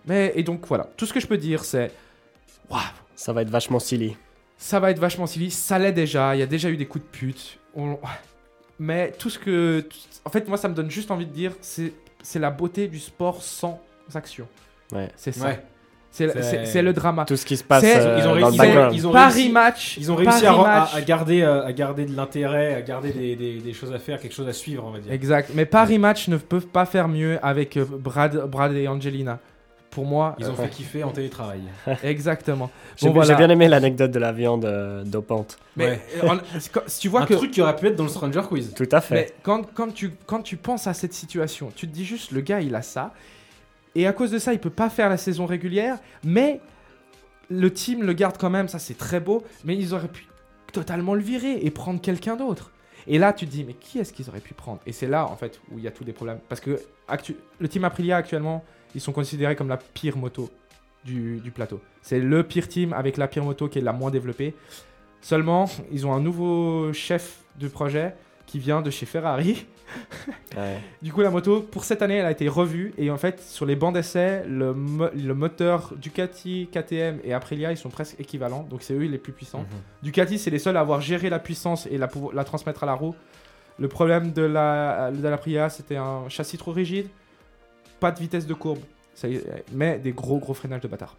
Mais et donc voilà, tout ce que je peux dire, c'est waouh, Ça va être vachement silly. ça va être vachement silly. Ça l'est déjà. Il y a déjà eu des coups de pute. On- Mais tout ce que, en fait, moi, ça me donne juste envie de dire, c'est la beauté du sport sans action. Ouais. C'est ça. Ouais. C'est le drama. Tout ce qui se passe euh, ils ont dans réussi- le ils ont Paris réussi- match. Ils ont réussi à, garder, euh, à garder de l'intérêt, à garder des, des- des choses à faire, quelque chose à suivre, on va dire. Exact. Mais Paris match ne peuvent pas faire mieux avec euh, Brad, Brad et Angelina. Pour moi, Ils ont euh, fait kiffer en télétravail. exactement. J'ai Bon, voilà. j'ai bien aimé l'anecdote de la viande euh, dopante. Mais Ouais. euh, en- si- tu vois Un que truc qui aurait pu être dans le Stranger Quiz. Tout à fait. Mais quand, quand, tu, quand tu penses à cette situation, tu te dis juste, le gars, il a ça. Et à cause de ça, il peut pas faire la saison régulière. Mais le team le garde quand même, ça c'est très beau. Mais ils auraient pu totalement le virer et prendre quelqu'un d'autre. Et là, tu te dis, mais qui est-ce qu'ils auraient pu prendre? Et c'est là, en fait, où il y a tous des problèmes. Parce que actu- le team Aprilia, actuellement, ils sont considérés comme la pire moto du, du plateau. C'est le pire team avec la pire moto qui est la moins développée. Seulement, ils ont un nouveau chef de projet qui vient de chez Ferrari. Ouais. Du coup, la moto, pour cette année, elle a été revue. Et en fait, sur les bancs d'essai, le, mo- le moteur Ducati, KTM et Aprilia, ils sont presque équivalents. Donc, c'est eux les plus puissants. Ducati, c'est les seuls à avoir géré la puissance et la, la transmettre à la roue. Le problème de la, de l'Aprilia, c'était un châssis trop rigide, pas de vitesse de courbe, Ça y est, mais des gros gros freinages de bâtard.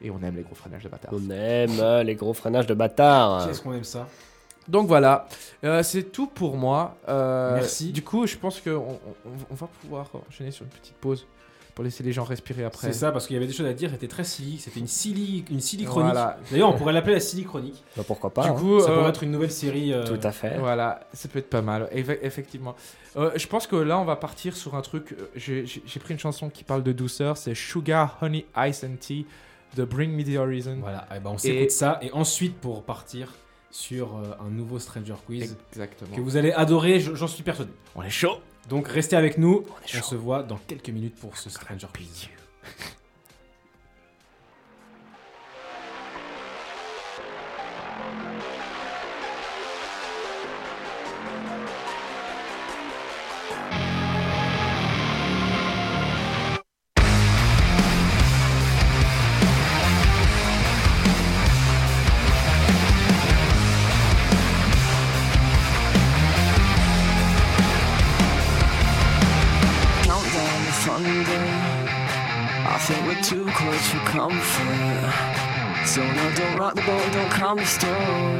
Et on aime les gros freinages de bâtard. On aime euh, les gros freinages de bâtard. Qu'est-ce qu'on aime ça? Donc voilà, Euh, c'est tout pour moi. Euh, Merci. Du coup, je pense qu'on on, on va pouvoir enchaîner sur une petite pause pour laisser les gens respirer après. C'est ça, parce qu'il y avait des choses à dire, c'était très silly, c'était une silly, une silly chronique. Voilà. D'ailleurs, on pourrait l'appeler la silly chronique. Bah, pourquoi pas Du hein. coup, Ça euh, pourrait être une nouvelle série. euh, Tout à fait. Voilà, ça peut être pas mal, Eff- effectivement. Euh, je pense que là, on va partir sur un truc. euh, J'ai pris une chanson qui parle de douceur, c'est Sugar, Honey, Ice and Tea de Bring Me the Horizon. Voilà, eh ben, on s'écoute ça, et ensuite pour partir sur euh, un nouveau Stranger Quiz Exactement. que vous allez adorer, je- j'en suis persuadé. On est chaud. Donc restez avec nous, on, chaud. se voit dans quelques minutes pour ce Stranger. Rock the boat, don't calm the storm.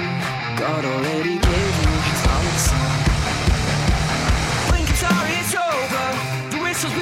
God already gave you his answer. Blink, sorry, it's over. The whistle's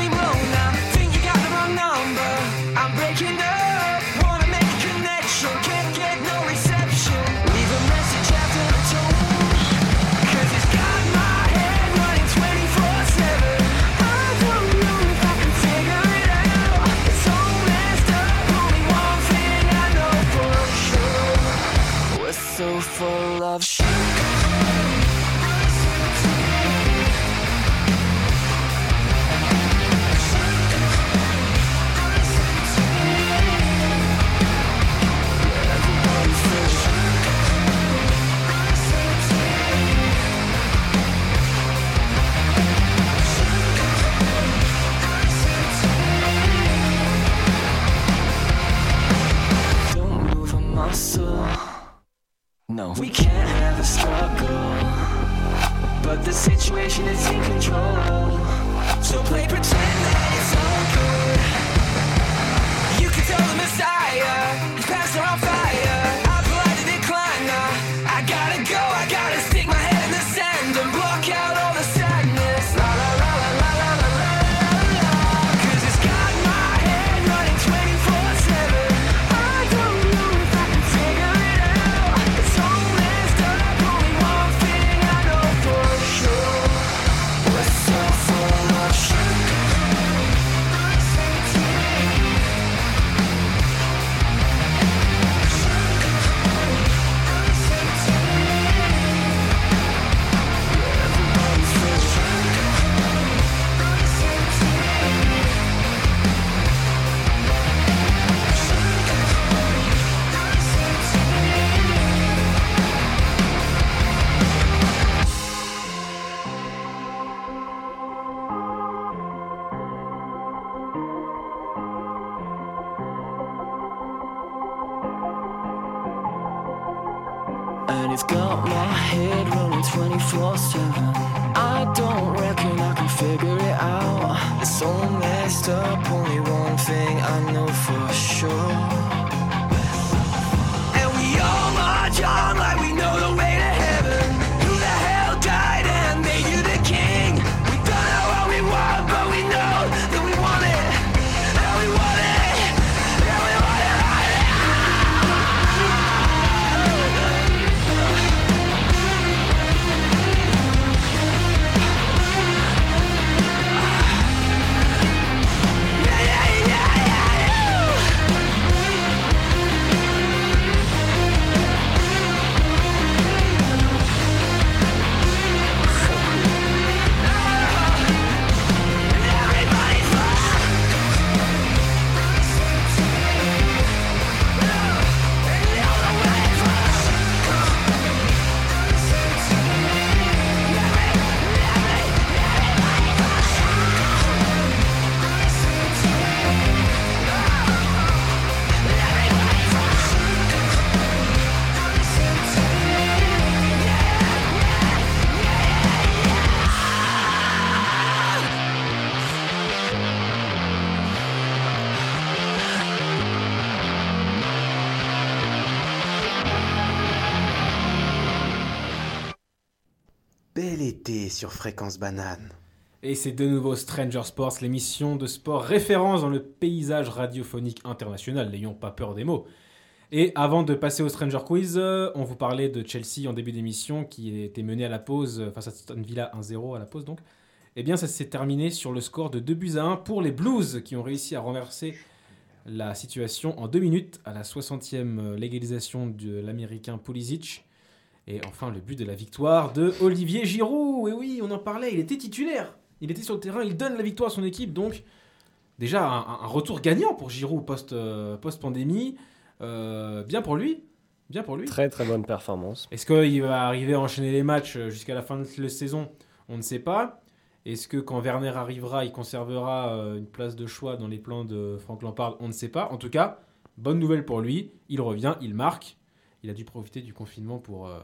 sur Fréquence Banane. Et c'est de nouveau Stranger Sports, l'émission de sport référence dans le paysage radiophonique international, n'ayons pas peur des mots. Et avant de passer au Stranger Quiz, euh, on vous parlait de Chelsea en début d'émission qui était mené à la pause euh, face à Aston Villa 1-0 à la pause donc. Eh bien ça s'est terminé sur le score de 2 buts à 1 pour les Blues qui ont réussi à renverser la situation en 2 minutes à la 60e légalisation de l'américain Pulisic. Et enfin le but de la victoire de Olivier Giroud. Et oui, on en parlait, il était titulaire. Il était sur le terrain, il donne la victoire à son équipe. Donc déjà un, un retour gagnant pour Giroud post, euh, post-pandémie. Euh, bien pour lui. Bien pour lui. Très très bonne performance. Est-ce qu'il va arriver à enchaîner les matchs euh, jusqu'à la fin de la saison? On ne sait pas. Est-ce que quand Werner arrivera, il conservera une place de choix dans les plans de Frank Lampard? On ne sait pas. En tout cas, bonne nouvelle pour lui. Il revient, il marque. Il a dû profiter du confinement pour, euh,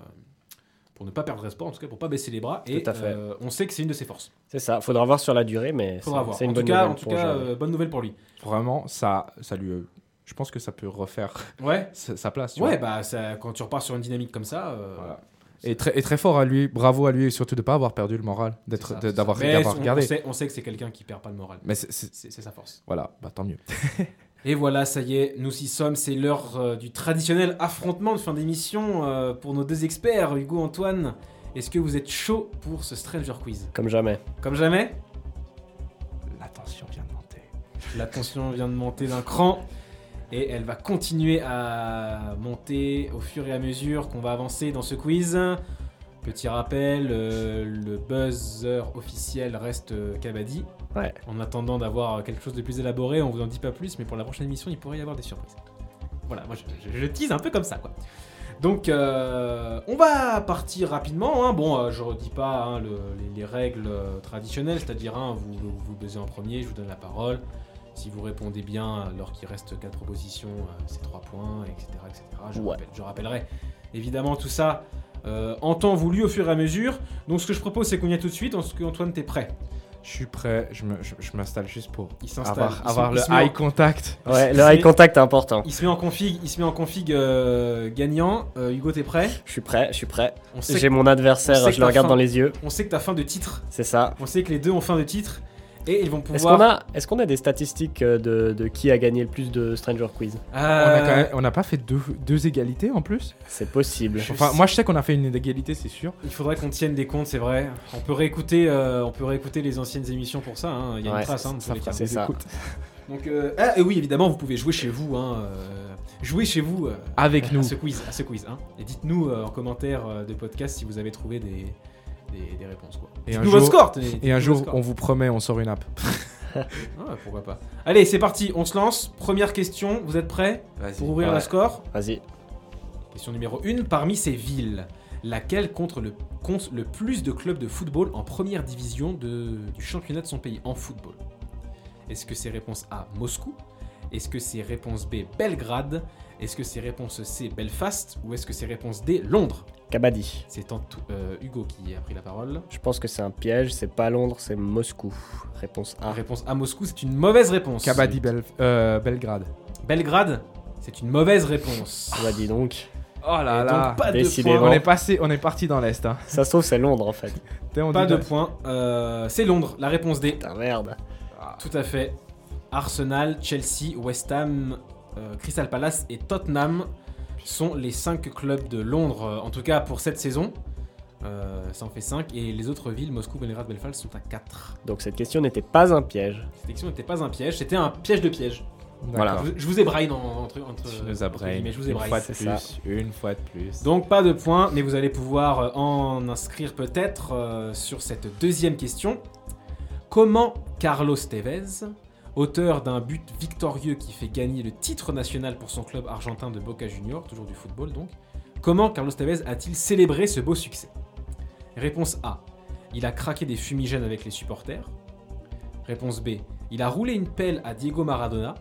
pour ne pas perdre espoir, en tout cas pour pas baisser les bras. Et Tout à fait. euh, on sait que c'est une de ses forces. C'est ça. Faudra voir sur la durée, mais c'est une En bonne tout cas, nouvelle en tout cas euh, bonne nouvelle pour lui. Vraiment, ça, ça lui. euh, Je pense que ça peut refaire Ouais. sa sa place. tu Ouais, vois. bah ça- quand tu repars sur une dynamique comme ça. euh, Voilà. Et très, et très fort à lui, bravo à lui, et surtout de ne pas avoir perdu le moral, d'être, d'avoir, regardé. On sait, on sait que c'est quelqu'un qui perd pas le moral. Mais c'est sa force. voilà, bah, tant mieux. Et voilà, ça y est, nous y sommes. C'est l'heure euh, du traditionnel affrontement de fin d'émission euh, pour nos deux experts, Hugo, Antoine. Est-ce que vous êtes chaud pour ce Stranger Quiz? Comme jamais. Comme jamais, La tension vient de monter. la tension vient de monter d'un cran. Et elle va continuer à monter au fur et à mesure qu'on va avancer dans ce quiz. Petit rappel, euh, le buzzer officiel reste euh, Kabaddi. Ouais. En attendant d'avoir quelque chose de plus élaboré, on vous en dit pas plus, mais pour la prochaine émission, il pourrait y avoir des surprises. Voilà, moi je, je- je tease un peu comme ça, quoi. Donc, euh, on va partir rapidement. hein. Bon, euh, je redis pas hein, le- les, les règles euh, traditionnelles, c'est-à-dire hein, vous, vous, vous buzzez en premier, je vous donne la parole. Si vous répondez bien, alors qu'il reste 4 propositions, euh, c'est 3 points, etc. etc. Je, Ouais. rappelle- je rappellerai évidemment tout ça euh, en temps voulu au fur et à mesure. Donc, ce que je propose, c'est qu'on y aille tout de suite. Est-ce que Antoine, t'es prêt? Je suis prêt, je, me, je, je m'installe juste pour Il s'installe. avoir, Il se- avoir il le en- eye contact. Ouais, Il le eye met- contact est important. Il se met en config, il se met en config euh, gagnant. Euh, Hugo, t'es prêt? Je suis prêt, je suis prêt. on sait, J'ai que, mon adversaire, je le regarde faim. dans les yeux. on sait que t'as fin de titre. C'est ça. On sait que les deux ont fin de titre. Et ils vont Est-ce pouvoir. qu'on a, est-ce qu'on a des statistiques euh, de, de qui a gagné le plus de Stranger Quiz? On a Euh, on n'a pas fait deux, deux égalités en plus? C'est possible. Je- Enfin, moi je sais qu'on a fait une égalité, c'est sûr. Il faudrait qu'on tienne des comptes, c'est vrai. On peut réécouter, euh, on peut réécouter les anciennes émissions pour ça. hein. Il y a Ouais, une trace. hein. C'est ça. écoute. Donc, euh, ah, et oui, évidemment, vous pouvez jouer chez vous. Hein, euh, jouer chez vous euh, Avec à nous. ce quiz. À ce quiz hein. Et dites-nous euh, en commentaire euh, de podcast si vous avez trouvé des, des, des réponses. Quoi. Et un jour- score. Et un jour, score. on vous promet, on sort une app. Ah, pourquoi pas. Allez, c'est parti, on se lance. Première question, vous êtes prêts pour ouvrir Ouais. la score Vas-y. Question numéro 1. Parmi ces villes, laquelle compte le, compte le plus de clubs de football en première division de- du championnat de son pays en football? Est-ce que c'est réponse A, Moscou? Est-ce que c'est réponse B, Belgrade? Est-ce que c'est réponse C, Belfast? Ou est-ce que c'est réponse D, Londres? Kabaddi. C'est euh, Hugo qui a pris la parole. Je pense que c'est un piège, c'est pas Londres, c'est Moscou. Réponse A. Réponse A, Moscou, c'est une mauvaise réponse. Kabaddi Bel- euh, Belgrade. Belgrade, c'est une mauvaise réponse. Bah dis donc. Oh Et là donc, là. de points. On est passé, on est parti dans l'est. Hein. Ça se trouve, c'est Londres en fait. Pas de points. Euh, c'est Londres. La réponse D. Putain, merde. Tout à fait. Arsenal, Chelsea, West Ham, euh, Crystal Palace et Tottenham sont les 5 clubs de Londres, euh, en tout cas pour cette saison. Euh, ça en fait 5. Et les autres villes, Moscou, Belgrade, Belfast, sont à 4. Donc cette question n'était pas un piège. Cette question n'était pas un piège, c'était un piège de piège. Voilà. Je, je vous ai brain en- entre, entre, Tu nous as entre guillemets, Je vous ai Une fois de plus. ça. Une fois de plus. Donc pas de points, mais vous allez pouvoir euh, en inscrire peut-être euh, sur cette deuxième question. Comment Carlos Tevez, auteur d'un but victorieux qui fait gagner le titre national pour son club argentin de Boca Juniors, toujours du football donc, comment Carlos Tevez a-t-il célébré ce beau succès? Réponse A. Il a craqué des fumigènes avec les supporters. Réponse B. Il a roulé une pelle à Diego Maradona.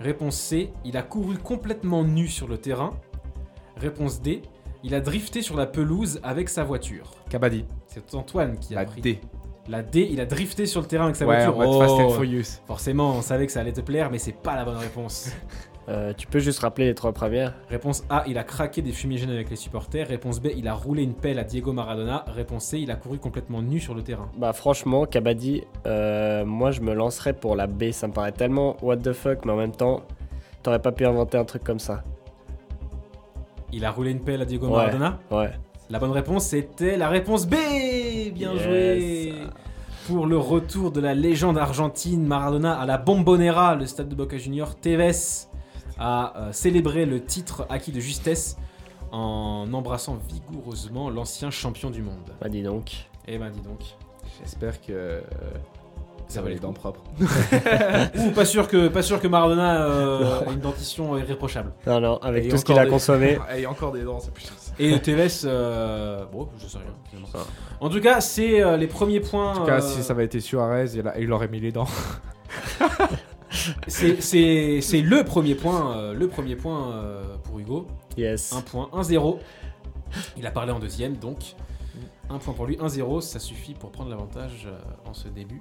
Réponse C. Il a couru complètement nu sur le terrain. Réponse D. Il a drifté sur la pelouse avec sa voiture. Kabaddi. C'est Antoine qui a La pris. D. La D, il a drifté sur le terrain avec sa Ouais, voiture. en mode Oh, Fast and Furious. Forcément, on savait que ça allait te plaire, mais c'est pas la bonne réponse. Euh, tu peux juste rappeler les trois premières Réponse A, il a craqué des fumigènes avec les supporters. Réponse B, il a roulé une pelle à Diego Maradona. Réponse C, il a couru complètement nu sur le terrain. Bah franchement, Kabaddi, euh, moi je me lancerais pour la B. Ça me paraît tellement what the fuck, mais en même temps, t'aurais pas pu inventer un truc comme ça. Il a roulé une pelle à Diego Ouais. Maradona. Ouais. La bonne réponse, c'était la réponse B Bien Yes. joué Pour le retour de la légende argentine Maradona à la Bombonera, le stade de Boca Junior, Tevez a euh, célébré le titre acquis de justesse en embrassant vigoureusement l'ancien champion du monde. Bah dis donc. Eh ben dis donc. J'espère que euh, ça va les dents propres. Ouh, pas sûr que, pas sûr que Maradona euh, a une dentition irréprochable. Non, non, avec Et tout ce qu'il a des- consommé. Et encore des dents, c'est plus Et Tevez, euh, bon, je sais rien. finalement. En tout cas, c'est euh, les premiers points. En tout cas, euh, si ça avait été Suarez, il, a- il aurait mis les dents. C'est c'est- c'est le premier point, euh, le premier point euh, pour Hugo. Yes. Un point, 1-0. Il a parlé en deuxième, donc un point pour lui, 1-0, ça suffit pour prendre l'avantage en ce début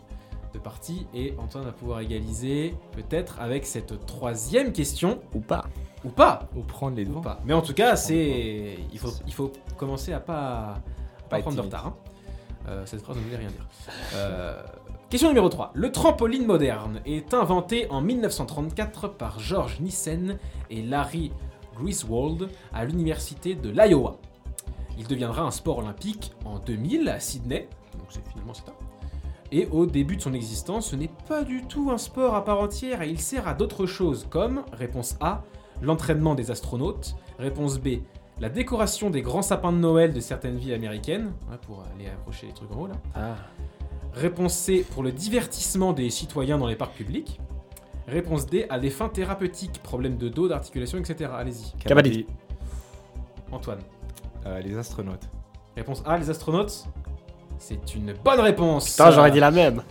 de partie. Et Antoine va pouvoir égaliser peut-être avec cette troisième question, Ou pas. ou pas. Ou prendre les Ou devants. pas. Mais en tout cas, c'est il faut, il faut commencer à pas, pas être prendre de retard. hein. Euh, cette phrase ne voulait rien dire. Euh, question numéro 3. Le trampoline moderne est inventé en 1934 par George Nissen et Larry Griswold à l'université de l'Iowa. Il deviendra un sport olympique en 2000 à Sydney, donc c'est finalement c'est ça. Et au début de son existence, ce n'est pas du tout un sport à part entière et il sert à d'autres choses comme, réponse A, l'entraînement des astronautes, réponse B, la décoration des grands sapins de Noël de certaines villes américaines, ouais, pour aller accrocher les trucs en haut là. Ah. Réponse C, pour le divertissement des citoyens dans les parcs publics. Réponse D, à des fins thérapeutiques, problèmes de dos, d'articulation, etc. Allez-y. Kabaddi. Antoine. Euh, les astronautes. Réponse A, les astronautes. C'est une bonne réponse. Putain, j'aurais dit la même.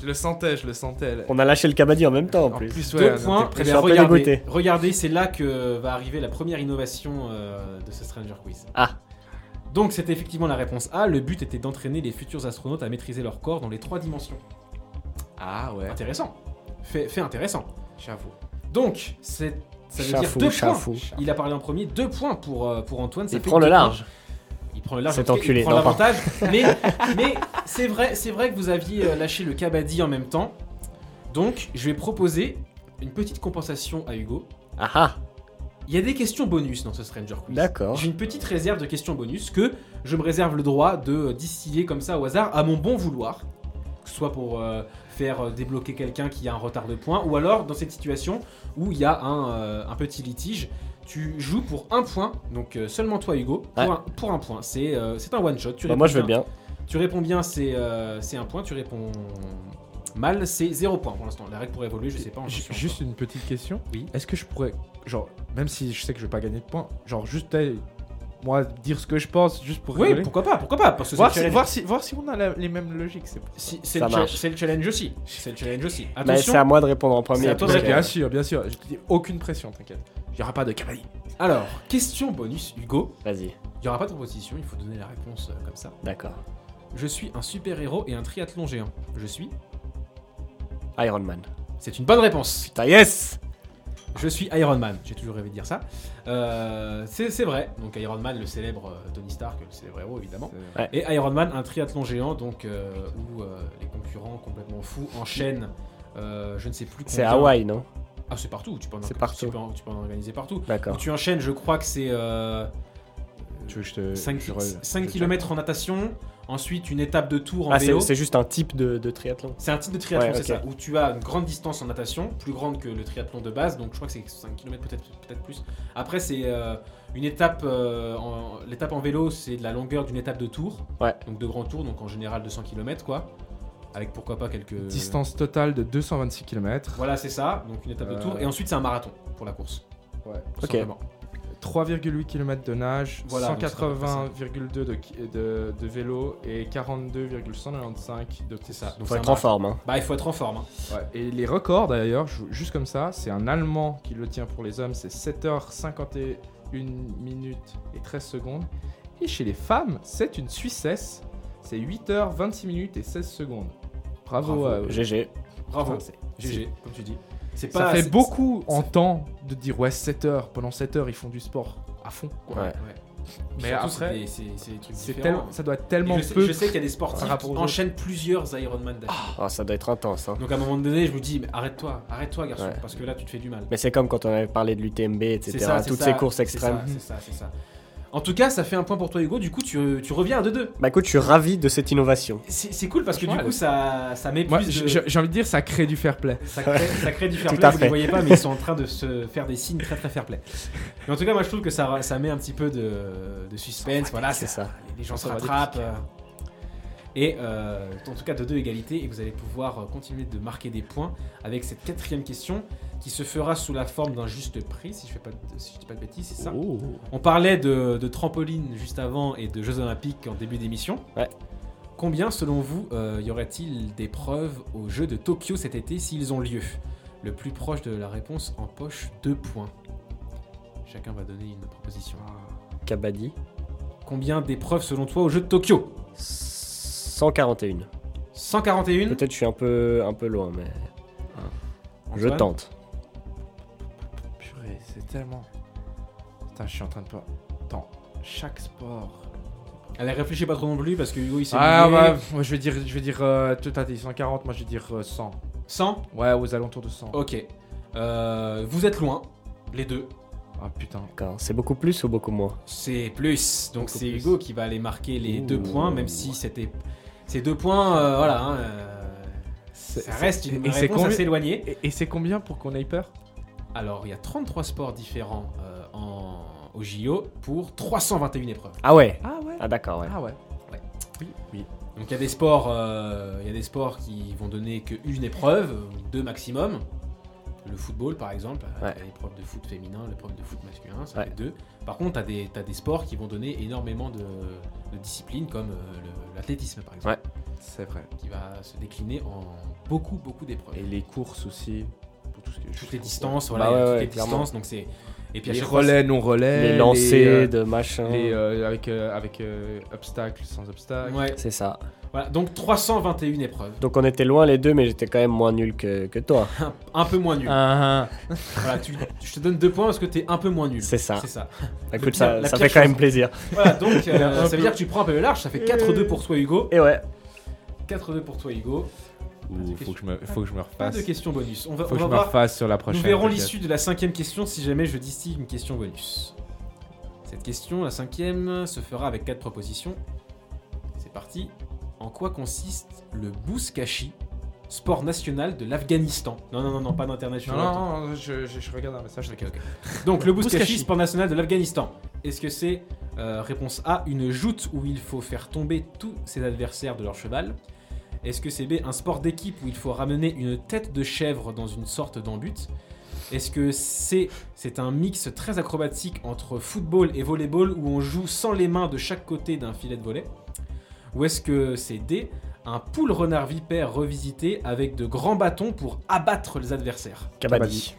Je le sentais, je le sentais. On a lâché le Kabaddi en même temps en En plus. plus, Deux ouais, points. t'es Eh bien, regardez, regardez, c'est là que va arriver la première innovation euh, de ce Stranger Quiz. Ah. Donc c'était effectivement la réponse A. Le but était d'entraîner les futurs astronautes à maîtriser leur corps dans les trois dimensions. Ah ouais, Intéressant. Fait, fait intéressant. j'avoue. Donc c'est ça veut Chafou, dire deux chafou. points. Il a parlé en premier, deux points pour, euh, pour Antoine. ça Il fait prend le large. points. Il prend le large. Cas, enculé. Il prend l'avantage. mais mais c'est vrai, c'est vrai que vous aviez euh, lâché le Kabaddi en même temps. Donc je vais proposer une petite compensation à Hugo. Ah ah. Il y a des questions bonus dans ce Stranger Quiz. D'accord. J'ai une petite réserve de questions bonus que je me réserve le droit de distiller comme ça au hasard à mon bon vouloir. Que ce soit pour euh, faire euh, débloquer quelqu'un qui a un retard de points ou alors dans cette situation où il y a un, euh, un petit litige. Tu joues pour un point, donc euh, seulement toi Hugo, pour, Ouais. un, pour un point. C'est euh, c'est un one shot. Tu Bah, réponds moi je veux bien. Tu réponds bien, c'est euh, c'est un point. Tu réponds mal, c'est zéro point pour l'instant. La règle pourrait évoluer, je sais pas. Ju- Juste une petite question. Oui. Est-ce que je pourrais, genre, même si je sais que je vais pas gagner de points, genre juste moi dire ce que je pense juste pour Oui, rigoler? pourquoi pas, pourquoi pas Parce que c'est voir, le si, challenge. voir, si, voir si on a la- les mêmes logiques. C'est Si- c'est Ça le, cha- marche. c'est le challenge aussi. C'est le challenge aussi. Mais Attention. c'est à moi de répondre en premier. C'est à toi de parce que- répondre. bien sûr, bien sûr. Je te dis aucune pression, t'inquiète. Il y aura pas de cavalier. Alors, question bonus, Hugo. Vas-y. Il n'y aura pas de proposition, il faut donner la réponse euh, comme ça. D'accord. Je suis un super-héros et un triathlon géant. Je suis Iron Man. C'est une bonne réponse. Putain, yes Je suis Iron Man. J'ai toujours rêvé de dire ça. Euh, c'est c'est vrai. Donc Iron Man, le célèbre euh, Tony Stark, le célèbre héros évidemment. Ouais. Et Iron Man, un triathlon géant, donc euh, où euh, les concurrents complètement fous enchaînent. euh, je ne sais plus. C'est combien- Hawaï, non? Ah, c'est partout. Tu peux en, C'est partout. Tu peux en, tu peux en organiser partout. D'accord. tu enchaînes, je crois que c'est euh, Tu veux que je te. 5, je re- je km en natation, ensuite une étape de tour en Ah, c'est vélo. c'est juste un type de, de triathlon. C'est un type de triathlon, Ouais, c'est ça, où tu as une grande distance en natation, plus grande que le triathlon de base, donc je crois que c'est 5 km peut-être peut plus. Après, c'est euh, une étape, euh, en- l'étape en vélo, c'est de la longueur d'une étape de tour, Ouais. donc de grand tour, donc en général 200 km quoi, avec pourquoi pas quelques. Distance totale de 226 km. Voilà, c'est ça, donc une étape de Euh, tour, et ensuite c'est un marathon pour la course. Ouais. tout Ok. simplement. 3,8 km de nage, Voilà, donc c'est à peu près ça. 180,2 de, de, de vélo et 42,195 de C'est ça. Donc Faut être en forme. Hein. Bah, il faut être en forme. hein. Ouais, et les records d'ailleurs, ju- juste comme ça, c'est un Allemand qui le tient pour les hommes, c'est 7h51 minutes et 13 secondes. Et chez les femmes, c'est une Suissesse, c'est 8h26 minutes et 16 secondes. Bravo, Bravo, à eux. GG. Bravo. Enfin, GG, comme tu dis. C'est Ça pas. fait beaucoup en temps de dire ouais 7 heures, pendant 7 heures ils font du sport à fond. quoi. Ouais. Mais Surtout, après, c'est des- c'est c'est des trucs c'est différents. tellement, ça doit être tellement je, sais, peu. je sais qu'il y a des sportifs qui enchaînent plusieurs Ironman d'affilée. Ah, ça doit être intense. hein. Donc à un moment donné, je me dis, mais arrête-toi, arrête-toi, garçon, Ouais. parce que là, tu te fais du mal. Mais c'est comme quand on avait parlé de l'UTMB, etc. C'est ça, Toutes ça, ces courses extrêmes. ça, C'est ça, c'est ça. En tout cas, ça fait un point pour toi, Hugo. Du coup, tu, tu reviens à 2-2. Bah écoute, je suis ravi de cette innovation. C'est cool parce que du coup, ça, ça met Moi, plus de... j'ai envie de dire, ça crée du fair play. Ça crée, ça crée du fair play, vous les voyez pas, mais ils sont en train de se faire des signes très très fair play. Mais en tout cas, moi je trouve que ça, ça met un petit peu de, de suspense. Voilà, c'est ça. Les gens se rattrapent. Et euh, en tout cas, de deux égalités, et vous allez pouvoir euh, continuer de marquer des points avec cette quatrième question qui se fera sous la forme d'un juste prix, si je fais pas, de- si dis pas de bêtises, c'est ça. Oh. On parlait de, de trampoline juste avant et de Jeux Olympiques en début d'émission. Ouais. Combien, selon vous, euh, y aurait-il d'épreuves aux Jeux de Tokyo cet été s'ils ont lieu? Le plus proche de la réponse empoche deux points. Chacun va donner une proposition. Kabaddi, Combien d'épreuves selon toi aux Jeux de Tokyo? 141. 141 Peut-être je suis un peu, un peu loin, mais je tente. Purée, c'est tellement. Putain, je suis en train de pas. Attends, chaque sport. Allez, réfléchis pas trop non plus parce que Hugo il s'est Ah, ouais, moi je vais dire, je vais dire, euh, tout à dit 140, moi je vais dire euh, 100. 100 Ouais, aux alentours de 100. Ok. Euh, vous êtes loin, les deux. Ah putain. D'accord. C'est beaucoup plus ou beaucoup moins? C'est plus. Donc c'est. Hugo qui va aller marquer les Ouh. deux points, même si c'était. Ces deux points, euh, voilà. hein, euh, ça reste une et réponse combien- assez éloignée. Et, et c'est combien pour qu'on ait peur? Alors, il y a 33 sports différents euh, en, au JO pour 321 épreuves. Ah ouais? Ah ouais Ah d'accord, ouais. Ah ouais. Donc, il y a des sports, euh, il y a des sports qui vont donner qu'une épreuve, deux maximum. Le football, par exemple, Ouais. l'épreuve de foot féminin, l'épreuve de foot masculin, ça Ouais. fait deux. Par contre, tu as, des t'as des sports qui vont donner énormément de, de disciplines, comme euh, le- l'athlétisme, par exemple, C'est vrai. qui va se décliner en beaucoup, beaucoup d'épreuves. Et les courses aussi. Pour tout ce que toutes les distances, Bah voilà, ouais, toutes ouais, les distances, donc c'est. Et puis à Les chaque fois, relais, non relais. Les lancers euh, de machin. les, euh, avec euh, avec euh, obstacles, sans obstacles. Ouais, C'est ça. voilà, donc 321 épreuves. Donc on était loin les deux, mais j'étais quand même moins nul que, que toi. Un, un peu moins nul. Ah, ah. Voilà, tu- je te donne deux points parce que t'es un peu moins nul. C'est ça. C'est ça. Écoute, pire- ça, ça fait quand même plaisir. Voilà, donc euh, ça veut dire que tu prends un peu le large, ça fait 4-2 pour toi Hugo. Et ouais. 4-2 pour toi Hugo. Ouh, faut que je me, faut que je me Pas refasse. de questions bonus. On va, Faut on que va je me refasse sur la prochaine. Nous verrons l'issue de la cinquième question si jamais je distille une question bonus. Cette question, la cinquième, se fera avec quatre propositions. C'est parti. En quoi consiste le bouskashi, sport national de l'Afghanistan? Non, non, non, non, pas d'international. non, non, je, je, je regarde un message. Ok, ok. Donc le bouskashi, Bouskashi. sport national de l'Afghanistan. Est-ce que c'est euh, réponse A, une joute où il faut faire tomber tous ses adversaires de leur cheval? Est-ce que c'est B, un sport d'équipe où il faut ramener une tête de chèvre dans une sorte d'embut? Est-ce que C, c'est un mix très acrobatique entre football et volleyball où on joue sans les mains de chaque côté d'un filet de volley Ou est-ce que c'est D, un poule renard vipère revisité avec de grands bâtons pour abattre les adversaires? Kabaddi.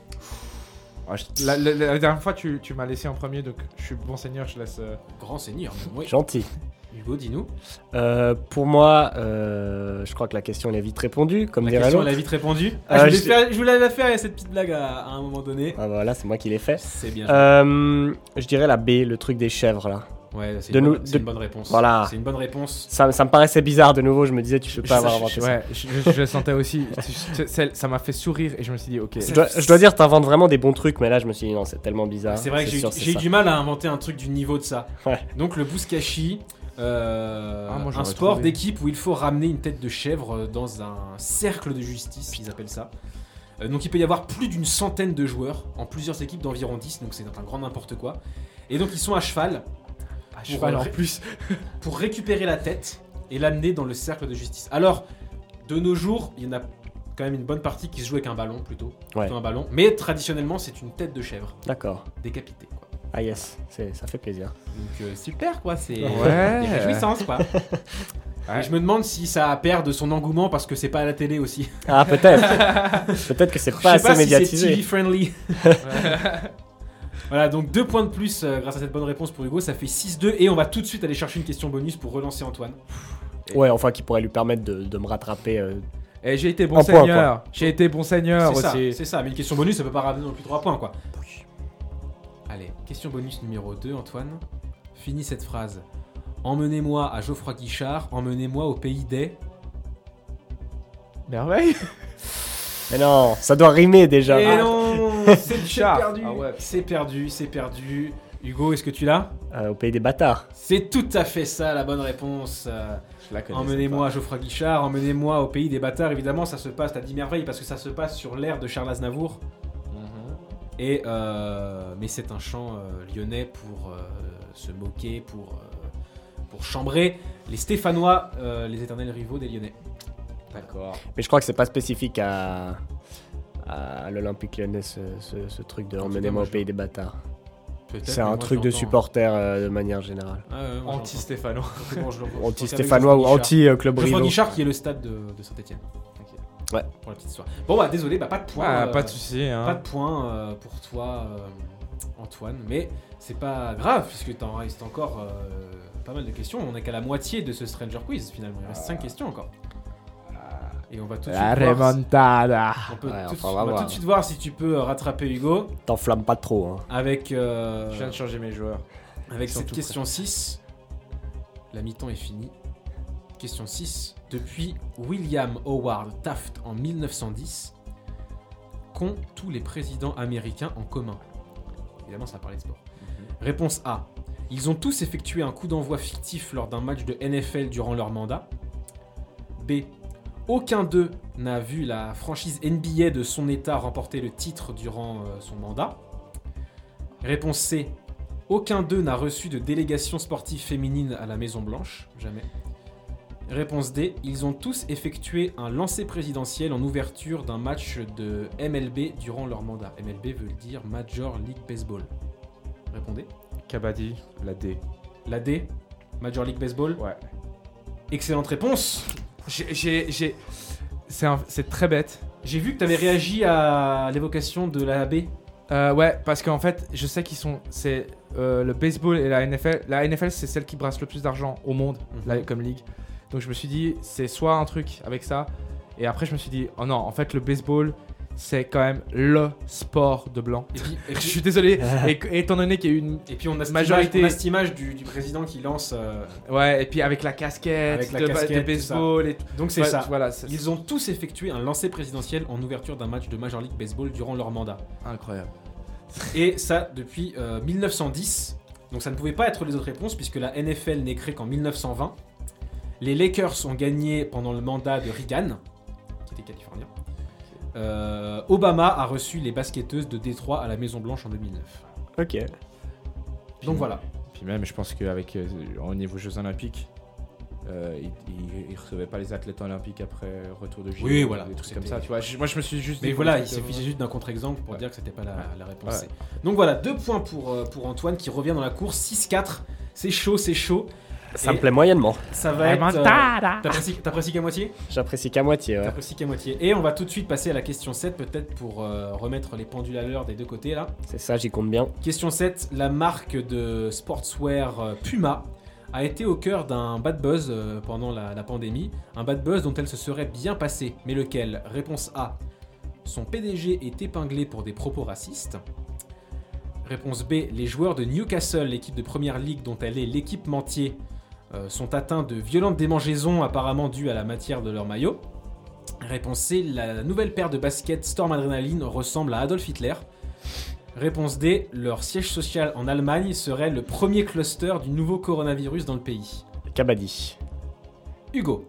Ah, la, la- la dernière fois, tu, tu m'as laissé en premier, donc je suis bon seigneur, je laisse. euh, Grand seigneur, oui. Gentil. Hugo, dis-nous. Euh, pour moi, euh, je crois que la question elle est vite répondue, comme La question, elle a vite répondu. Euh, Ah, je, voulais je- voulais la faire, cette petite blague à, à un moment donné. Ah voilà, c'est moi qui l'ai fait. C'est bien. je dirais la B, le truc des chèvres là. ouais, c'est une, bonne- c'est de- une bonne réponse. Voilà. C'est une bonne réponse. Ça, ça me paraissait bizarre de nouveau, je me disais tu peux pas je- avoir inventé. Ouais, je, je- sentais aussi. Ça m'a fait sourire et je me suis dit, ok. Je dois, dois dire, t'inventes vraiment des bons trucs, mais là je me suis dit non, c'est tellement bizarre. c'est vrai que j'ai eu, du mal à inventer un truc du niveau de ça. Ouais. Donc le bouskashi, euh, Ah, moi, un sport d'équipe où il faut ramener une tête de chèvre dans un cercle de justice, ils appellent ça. Euh, donc il peut y avoir plus d'une centaine de joueurs en plusieurs équipes d'environ 10, donc c'est un grand n'importe quoi. Et donc ils sont à cheval À cheval en plus. pour récupérer la tête et l'amener dans le cercle de justice. Alors, de nos jours, il y en a quand même une bonne partie qui se joue avec un ballon plutôt. Ouais. Plutôt un ballon. Mais traditionnellement, c'est une tête de chèvre D'accord. décapitée. Ah yes, ça fait plaisir. Donc euh, super quoi, c'est Ouais. des réjouissances quoi. Ouais. Et je me demande si ça perd de son engouement parce que c'est pas à la télé aussi. Ah peut-être. peut-être que c'est Je pas sais pas assez si c'est médiatisé. TV friendly. voilà, donc deux points de plus euh, grâce à cette bonne réponse pour Hugo, ça fait 6-2 et on va tout de suite aller chercher une question bonus pour relancer Antoine. Ouais, enfin qui pourrait lui permettre de, de me rattraper euh, Et j'ai été bon seigneur. J'ai été bon seigneur C'est ça, aussi. c'est ça. Mais une question bonus, ça peut pas ramener non plus 3 points, quoi. Allez, question bonus numéro 2, Antoine. Finis cette phrase. Emmenez-moi à Geoffroy Guichard, emmenez-moi au pays des... Merveille. Mais non, ça doit rimer déjà. Et non C'est perdu Ah ouais. C'est perdu, c'est perdu. Hugo, est-ce que tu l'as? Euh, au pays des bâtards. C'est tout à fait ça, la bonne réponse. Euh, Je la connaissais Emmenez-moi à. Geoffroy Guichard, emmenez-moi au pays des bâtards. Évidemment, ça se passe, t'as dit merveille, parce que ça se passe sur l'ère de Charles Aznavour. Et euh, mais c'est un chant euh, lyonnais pour euh, se moquer, pour, euh, pour chambrer les Stéphanois, euh, les éternels rivaux des Lyonnais. D'accord. Mais je crois que c'est pas spécifique à, à l'Olympique lyonnais, ce, ce- ce truc de emmenez-moi moi, au pays des bâtards. Peut-être, C'est un truc de supporter euh, de manière générale. Ah, ouais, Anti-Stéphanois qu'avec ou anti-club rival. Guichard qui est le stade de, de Saint-Etienne. Ouais. Pour la petite histoire. Bon bah désolé, bah, pas de point. Ah, euh, pas de soucis. Hein. Pas de point euh, pour toi, euh, Antoine, mais c'est pas grave puisque t'en restes encore euh, pas mal de questions. On est qu'à la moitié de ce Stranger Quiz finalement. Il reste 5 questions encore. Et on va tout de La suite voir. si- remontada. On, peut Ouais, tout, de enfin, suite- on on va tout de suite voir si tu peux rattraper Hugo T'enflamme pas trop. Hein. avec, euh, Je viens de changer mes joueurs. avec cette question 6. La mi-temps est finie. Question 6. Depuis William Howard Taft en 1910, qu'ont tous les présidents américains en commun? Évidemment, ça parler de sport. Réponse A. Ils ont tous effectué un coup d'envoi fictif lors d'un match de NFL durant leur mandat. B. Aucun d'eux n'a vu la franchise NBA de son état remporter le titre durant euh, son mandat. Réponse C. Aucun d'eux n'a reçu de délégation sportive féminine à la Maison Blanche. Jamais. Réponse D. Ils ont tous effectué un lancer présidentiel en ouverture d'un match de MLB durant leur mandat. MLB veut dire Major League Baseball. Répondez. Kabaddi, la D. La D. Major League Baseball. Ouais. Excellente réponse. J'ai. C'est un- très bête. J'ai vu que tu avais réagi à l'évocation de la B. Euh, ouais, parce qu'en fait, je sais qu'ils sont. C'est euh, le baseball et la NFL. La NFL, c'est celle qui brasse le plus d'argent au monde, Mhm. là, comme ligue. Donc je me suis dit, c'est soit un truc avec ça. Et après, je me suis dit, oh non, en fait, le baseball, c'est quand même le sport de blanc. Et puis, et Je suis désolé. et, étant donné qu'il y a eu une. et puis on a cette Majorité- image, on a cette image du, du président qui lance. euh, Ouais, et puis avec la casquette, Avec la de, casquette, de tout baseball et tout. Donc c'est Ouais, ça. Voilà, Ils ont tous effectué un lancer présidentiel en ouverture d'un match de Major League Baseball durant leur mandat. incroyable. Et ça depuis euh, 1910. Donc ça ne pouvait pas être les autres réponses puisque la NFL n'est créée qu'en 1920. Les Lakers ont gagné pendant le mandat de Reagan, qui était californien. Euh, Obama a reçu les basketteuses de Détroit à la Maison Blanche en 2009. Ok. Donc voilà. Puis même, je pense qu'avec euh, au niveau Jeux Olympiques, euh, ils, ils recevaient pas les athlètes olympiques après retour de JO. Oui, voilà. Des trucs comme ça. Tu vois, moi, je me suis juste. Mais voilà, il suffisait juste d'un contre-exemple pour Ouais. dire que c'était pas la, Ouais. la réponse Ouais. Donc voilà, deux points pour, euh, pour Antoine qui revient dans la course 6-4. C'est chaud, c'est chaud. Ça Et me plaît moyennement. Ça va être. euh, T'apprécies t'apprécies qu'à moitié? J'apprécie qu'à moitié. Ouais. T'apprécies qu'à moitié. Et on va tout de suite passer à la question 7, peut-être pour euh, remettre les pendules à l'heure des deux côtés là. C'est ça, j'y compte bien. Question 7, la marque de sportswear euh, Puma a été au cœur d'un bad buzz pendant la, la pandémie. Un bad buzz dont elle se serait bien passée. Mais lequel? Réponse A. Son PDG est épinglé pour des propos racistes. Réponse B. Les joueurs de Newcastle, l'équipe de première ligue dont elle est l'équipementier, sont atteints de violentes démangeaisons apparemment dues à la matière de leur maillot. Réponse C. La nouvelle paire de baskets Storm Adrenaline ressemble à Adolf Hitler. Réponse D. Leur siège social en Allemagne serait le premier cluster du nouveau coronavirus dans le pays. Kabaddi. Hugo.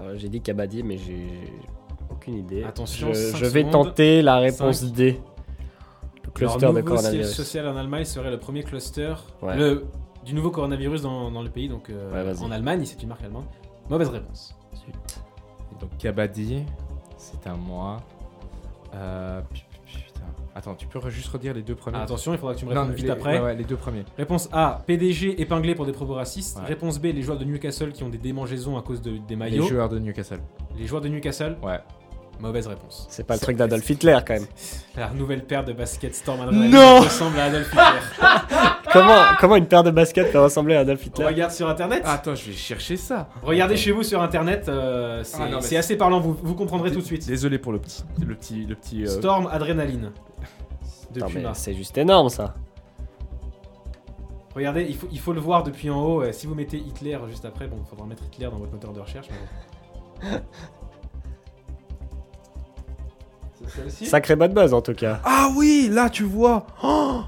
Euh, j'ai dit Kabaddi, mais j'ai aucune idée. Attention, je, vais secondes. tenter la réponse. D. Le cluster leur de nouveau siège coronavirus. social en Allemagne serait le premier cluster Ouais. le, du nouveau coronavirus dans, dans le pays, donc euh, Ouais, en Allemagne, c'est une marque allemande. Mauvaise réponse. Donc Kabaddi, c'est à moi. Euh, pu- pu- putain. Attends, tu peux juste redire les deux premiers? Ah, attention, il faudra que tu me Non, répondes vite les, après. ouais, ouais, les deux premiers. Réponse A, PDG épinglé pour des propos racistes. Ouais. Réponse B, les joueurs de Newcastle qui ont des démangeaisons à cause de- des Les maillots. joueurs de Newcastle. Les joueurs de Newcastle, Ouais. Mauvaise réponse. C'est pas le truc d'Adolf Hitler quand même. La nouvelle paire de baskets Storm Adrenaline Non ressemble à Adolf Hitler. comment, comment une paire de baskets peut ressembler à Adolf Hitler Regarde sur internet. Attends, je vais chercher ça. Regardez chez vous sur internet, euh, c'est Ah, non, mais c'est c'est- assez parlant, vous, vous comprendrez tout de suite. Désolé pour le petit, le petit, le petit. euh, Storm Adrenaline. De Putain, mais Puma. C'est juste énorme ça. Regardez, il faut, il faut le voir depuis en haut. euh, Si vous mettez Hitler juste après, bon, il faudra mettre Hitler dans votre moteur de recherche. mais bon. Sacré bad buzz en tout cas. Ah oui, là tu vois. Oh,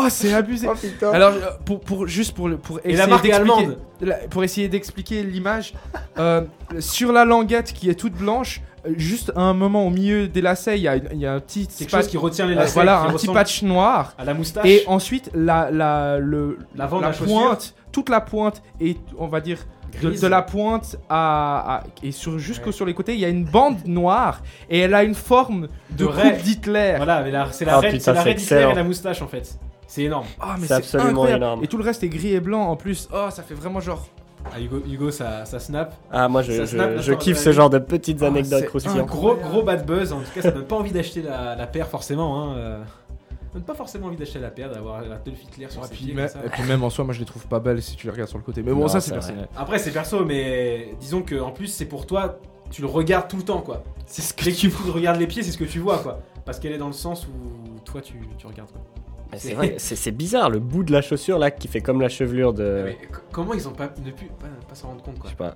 Oh, c'est abusé. Alors, euh, pour, pour, juste pour, pour Et essayer la marque est d'expliquer- pour essayer d'expliquer l'image, euh, sur la languette qui est toute blanche, euh, juste à un moment au milieu des lacets, il y a, il y a un petit Quelque patch- chose qui retient les lacets. voilà, un petit patch noir. à la moustache. Et ensuite, la, la, le, la pointe, toute la pointe est, on va dire, de, la pointe à, à- et sur jusqu'au Ouais. sur les côtés, il y a une bande noire et elle a une forme de, De coupe d'Hitler. Voilà, c'est la Ah, raie putain, c'est la et la moustache en fait. C'est énorme. Ah, mais C'est absolument incroyable. énorme. Et tout le reste est gris et blanc en plus. Oh, ça fait vraiment genre. Ah, Hugo, Hugo ça, ça snap. Ah, moi je, kiffe ce genre de petites Ah, anecdotes c'est Un croustillantes. gros, gros bad buzz. En tout cas, ça donne pas envie d'acheter la, la paire forcément. Hein. Donne pas forcément envie d'acheter la paire, d'avoir la Dolph Hitler sur Et ses pieds comme ça. et puis même en soi, moi je les trouve pas belles si tu les regardes sur le côté. Mais bon, Non, ça c'est c'est vrai. personnel. Après, c'est perso, mais disons que en plus, c'est pour toi, tu le regardes tout le temps quoi. C'est ce que Dès que tu regardes les pieds, c'est ce que tu vois quoi. Parce qu'elle est dans le sens où toi, tu, tu regardes quoi. Mais c'est vrai, c'est c'est bizarre le bout de la chaussure là qui fait comme la chevelure de. Mais comment ils ont pas ne pu pas, pas s'en rendre compte Je quoi sais pas.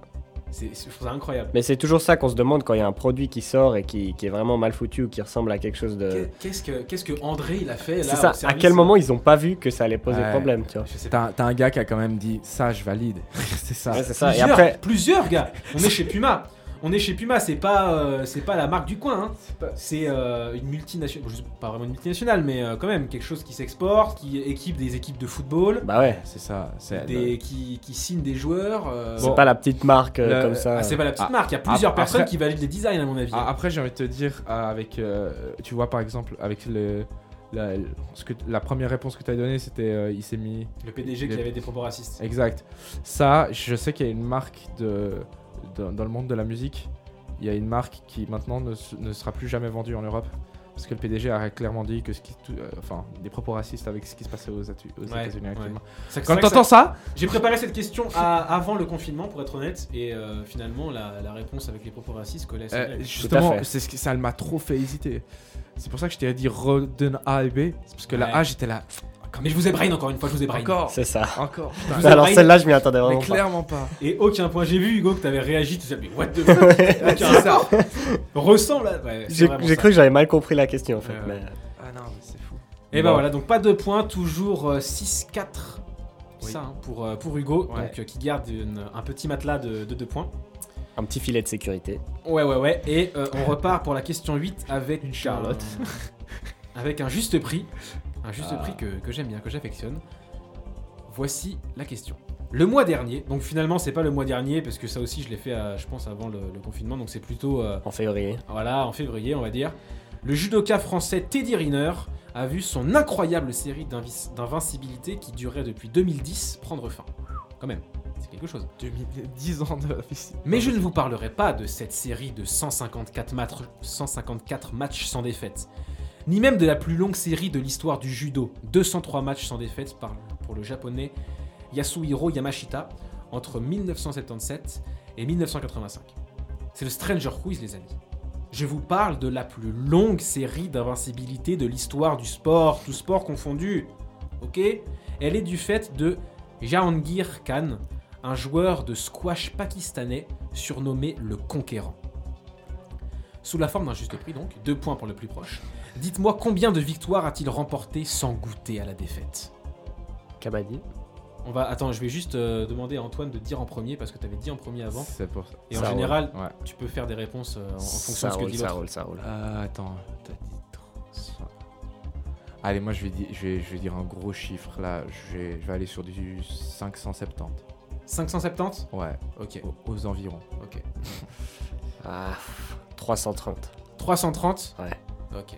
Je trouve ça incroyable. Mais c'est toujours ça qu'on se demande quand il y a un produit qui sort et qui, qui est vraiment mal foutu ou qui ressemble à quelque chose de. Qu'est- Qu'est-ce que qu'est-ce que André il a fait là C'est ça, au à quel moment ils ont pas vu que ça allait poser Ouais. problème, tu vois. T'as un gars qui a quand même dit ça, je valide. c'est ça. Ouais, c'est ça. Et Plusieurs, après, plusieurs gars. On est chez Puma. On est chez Puma, c'est pas euh, c'est pas la marque du coin. hein. C'est euh, une multinationale, bon, pas vraiment une multinationale, mais euh, quand même quelque chose qui s'exporte, qui équipe des équipes de football, bah ouais, C'est ça. C'est des, qui, qui signe des joueurs. euh, c'est Bon. pas la petite marque euh, Le- comme ça. ah, c'est pas la petite Ah, marque. Il y a plusieurs personnes après- qui valident les designs à mon avis. Ah, après, j'ai envie de te dire, avec, euh, tu vois, par exemple, avec le, la, ce que, la première réponse que tu as donnée, c'était euh, il s'est mis. Le PDG qui avait des propos racistes. Exact. Ça, je sais qu'il y a une marque de, dans, dans le monde de la musique. Il y a une marque qui maintenant ne, se- ne sera plus jamais vendue en Europe. Parce que le PDG a clairement dit que ce qui, tout- euh, enfin, des propos racistes avec ce qui se passait aux, Atu- aux Ouais, États-Unis actuellement. Quand t'entends ça, J'ai préparé cette question à- avant le confinement, pour être honnête, et euh, finalement, la, la réponse avec les propos racistes collait euh, justement, fait. c'est ce qui, ça m'a trop fait hésiter. C'est pour ça que je t'ai dit Roden A et B. Parce que la. A, j'étais là. Mais je vous ai brain encore une fois, je vous ai brain. Encore, C'est ça. encore. avez Alors celle-là, je m'y attendais Mais vraiment pas. clairement pas. Et aucun point. J'ai vu Hugo que t'avais réagi, tu savais, mais what the fuck Aucun rapport. Ressemble à. Ouais, c'est J'ai cru que j'avais mal compris la question en fait. Mais... ouais. Ah non, mais c'est fou. Et ben Bon. voilà, donc pas de points, toujours euh, 6-4. Oui. Ça, hein, pour, euh, pour Hugo, Ouais. donc, euh, qui garde une- un petit matelas de 2 points. Un petit filet de sécurité. Ouais, ouais, ouais. Et euh, on repart pour la question 8 avec Une Charlotte. avec un juste prix. Un juste Ah. prix que, que j'aime bien, que j'affectionne. Voici la question. Le mois dernier, donc finalement c'est pas le mois dernier parce que ça aussi je l'ai fait, à- je pense, avant le, le confinement, donc c'est plutôt euh, En février. voilà, en février, on va dire. Le judoka français Teddy Riner a vu son incroyable série d'invis- d'invincibilité qui durait depuis 2010 prendre fin. Quand même, c'est quelque chose. 10 ans de Mais je ne vous parlerai pas de cette série de 154 matchs, 154 matchs sans défaite, ni même de la plus longue série de l'histoire du judo, 203 matchs sans défaite pour le japonais Yasuhiro Yamashita entre 1977 et 1985. C'est le Stranger Quiz, les amis. Je vous parle de la plus longue série d'invincibilité de l'histoire du sport, tout sport confondu. Ok? Elle est du fait de Jahangir Khan, un joueur de squash pakistanais surnommé le Conquérant. Sous la forme d'un juste prix donc, deux points pour le plus proche. Dites-moi combien de victoires a-t-il remporté sans goûter à la défaite Kabaddi. On va attends, je vais juste euh, demander à Antoine de dire en premier parce que tu avais dit en premier avant. C'est pour ça. Et en Ça roule. général, Ouais. tu peux faire des réponses euh, en, fonction Ça de ce que roule, dit ça l'autre. roule, ça roule. Euh, attends, t'as dit 300. Allez, moi je vais, dire, je, vais, je vais dire un gros chiffre là. Je vais, je vais aller sur du 570. 570 Ouais, Ok, aux, aux environs. ok. Ah, 330. 330 Ouais. Ok.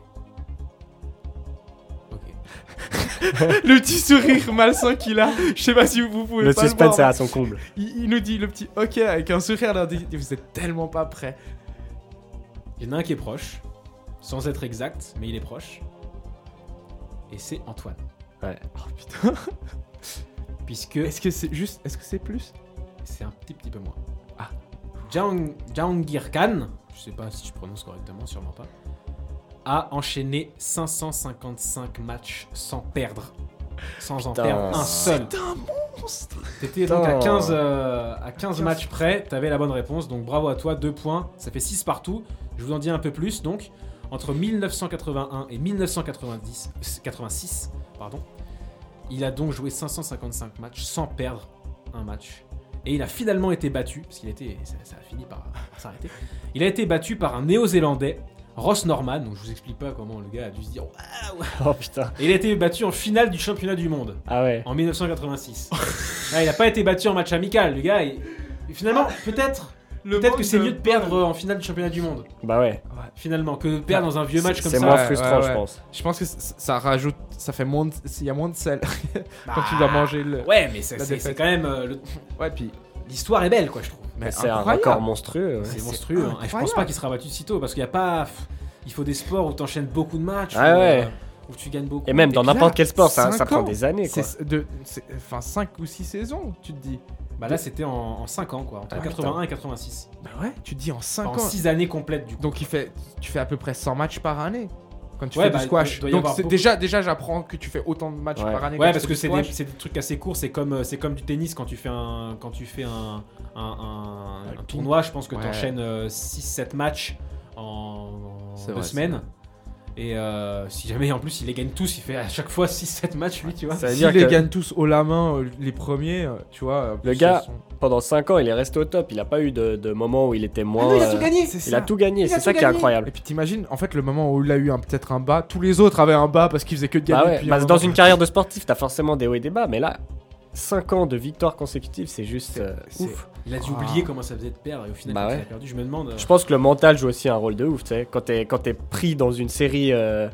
Le petit sourire malsain qu'il a, je sais pas si vous pouvez Le pas le suspense est voir. à son comble. Il, il nous dit le petit ok avec un sourire là, dit, vous êtes tellement pas prêt. Il y en a un qui est proche, sans être exact, mais il est proche. Et c'est Antoine. Ouais. Oh putain. Puisque Est-ce que c'est juste. Est-ce que c'est plus? C'est un petit, petit peu moins. Ah. Jahang- Jahangir Khan, je sais pas si je prononce correctement, sûrement pas, a enchaîné 555 matchs sans perdre. Sans en perdre un seul. monstre T'étais donc à Putain. 15, euh, à 15 matchs près, t'avais la bonne réponse, donc bravo à toi, 2 points, ça fait 6 partout. Je vous en dis un peu plus, donc entre 1981 et 1990, euh, 86, pardon, il a donc joué 555 matchs sans perdre un match. Et il a finalement été battu, parce qu'il était, ça, ça a fini par, par s'arrêter. Il a été battu par un néo-zélandais, Ross Norman, donc je vous explique pas comment le gars a dû se dire. Waouh Oh putain. Et il a été battu en finale du championnat du monde Ah ouais. en 1986. Là, il n'a pas été battu en match amical, le gars. il- Finalement, peut-être, peut-être que c'est mieux de perdre en finale du championnat du monde. Bah ouais. Finalement, que de perdre dans un vieux match comme C'est ça. moins Ouais, frustrant, ouais, je ouais. pense. Je pense que c- ça rajoute. Ça fait moins de. Il y a moins de sel quand tu Bah, dois manger le. Ouais, mais c'est La c'est- défaite. c'est quand même. euh, le- Ouais, puis. L'histoire est belle, quoi, je trouve. Mais C'est un record monstrueux. ouais. C'est monstrueux. hein. Et je pense pas qu'il sera battu si tôt parce qu'il n'y a pas. Il faut des sports où t'enchaînes beaucoup de matchs. Ah où, ouais. euh, où tu gagnes beaucoup. Et même dans n'importe quel sport, ça, ça prend des années quoi. C'est de. Enfin, 5 ou 6 saisons, tu te dis. Bah là, c'était en, 5 ans, quoi. Entre Ah, 81 et 86. Bah ouais, tu te dis en 5 Enfin, en ans. 6 années complètes, du coup. Donc il fait, tu fais à peu près 100 matchs par année quand tu Ouais, fais bah, du squash. doit y Donc beaucoup. déjà, déjà j'apprends que tu fais autant de matchs Ouais. par année. Ouais, parce tu que fais c'est des, squash. c'est des trucs assez courts. C'est comme, euh, c'est comme du tennis quand tu fais un, quand tu fais un, un, un- un tournoi. Je pense que Ouais. tu enchaînes 6-7 matchs en, en deux vrai, semaines. Et euh, si jamais en plus il les gagne tous, il fait à chaque fois 6-7 matchs lui, tu vois. Ça veut S'ils dire les que gagnent tous haut la main, euh, les premiers, euh, tu vois. euh, Le gars- sont- pendant 5 ans, il est resté au top. Il a pas eu de, de moment où il était moins. Non, il a tout euh, gagné. C'est Il a ça. tout gagné, a c'est tout ça qui est incroyable. Et puis t'imagines, en fait, le moment où il a eu peut-être un bas, tous les autres avaient un bas parce qu'ils faisaient que de gagner. Bah ouais, depuis bah un dans moment. une carrière de sportif, t'as forcément des hauts et des bas, mais là, 5 ans de victoires consécutives, c'est juste euh, c'est- ouf. Il a dû Ah. oublier comment ça faisait de perdre et au final Bah il a perdu. Je me demande. euh, Je pense que le mental joue aussi un rôle de ouf, tu sais. Quand t'es quand t'es pris dans une série, euh,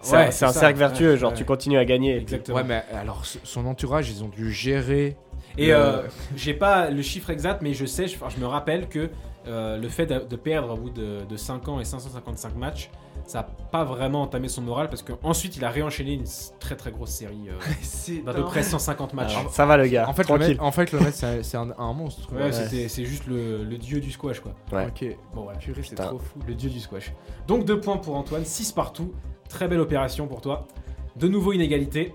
c'est Ouais, un- cercle vertueux, Ouais, genre ouais. tu continues à gagner. puis- Exactement. Ouais, mais alors son entourage, ils ont dû gérer. Et Le- euh, j'ai pas le chiffre exact, mais je sais, je, me rappelle que euh, le fait de, de perdre au bout de, de 5 ans et 555 matchs, ça a pas vraiment entamé son moral parce qu'ensuite il a réenchaîné une très très grosse série euh, C'est d'à peu près 150 matchs. Alors, ça va le gars, En fait, le tranquille. mec, en fait, le c'est un, un monstre. Ouais, c'était- c'est juste le, le dieu du squash quoi. Ouais. Ok. Bon voilà, Purée, c'est trop fou. le dieu du squash. Donc 2 points pour Antoine, 6 partout. Très belle opération pour toi. De nouveau inégalité.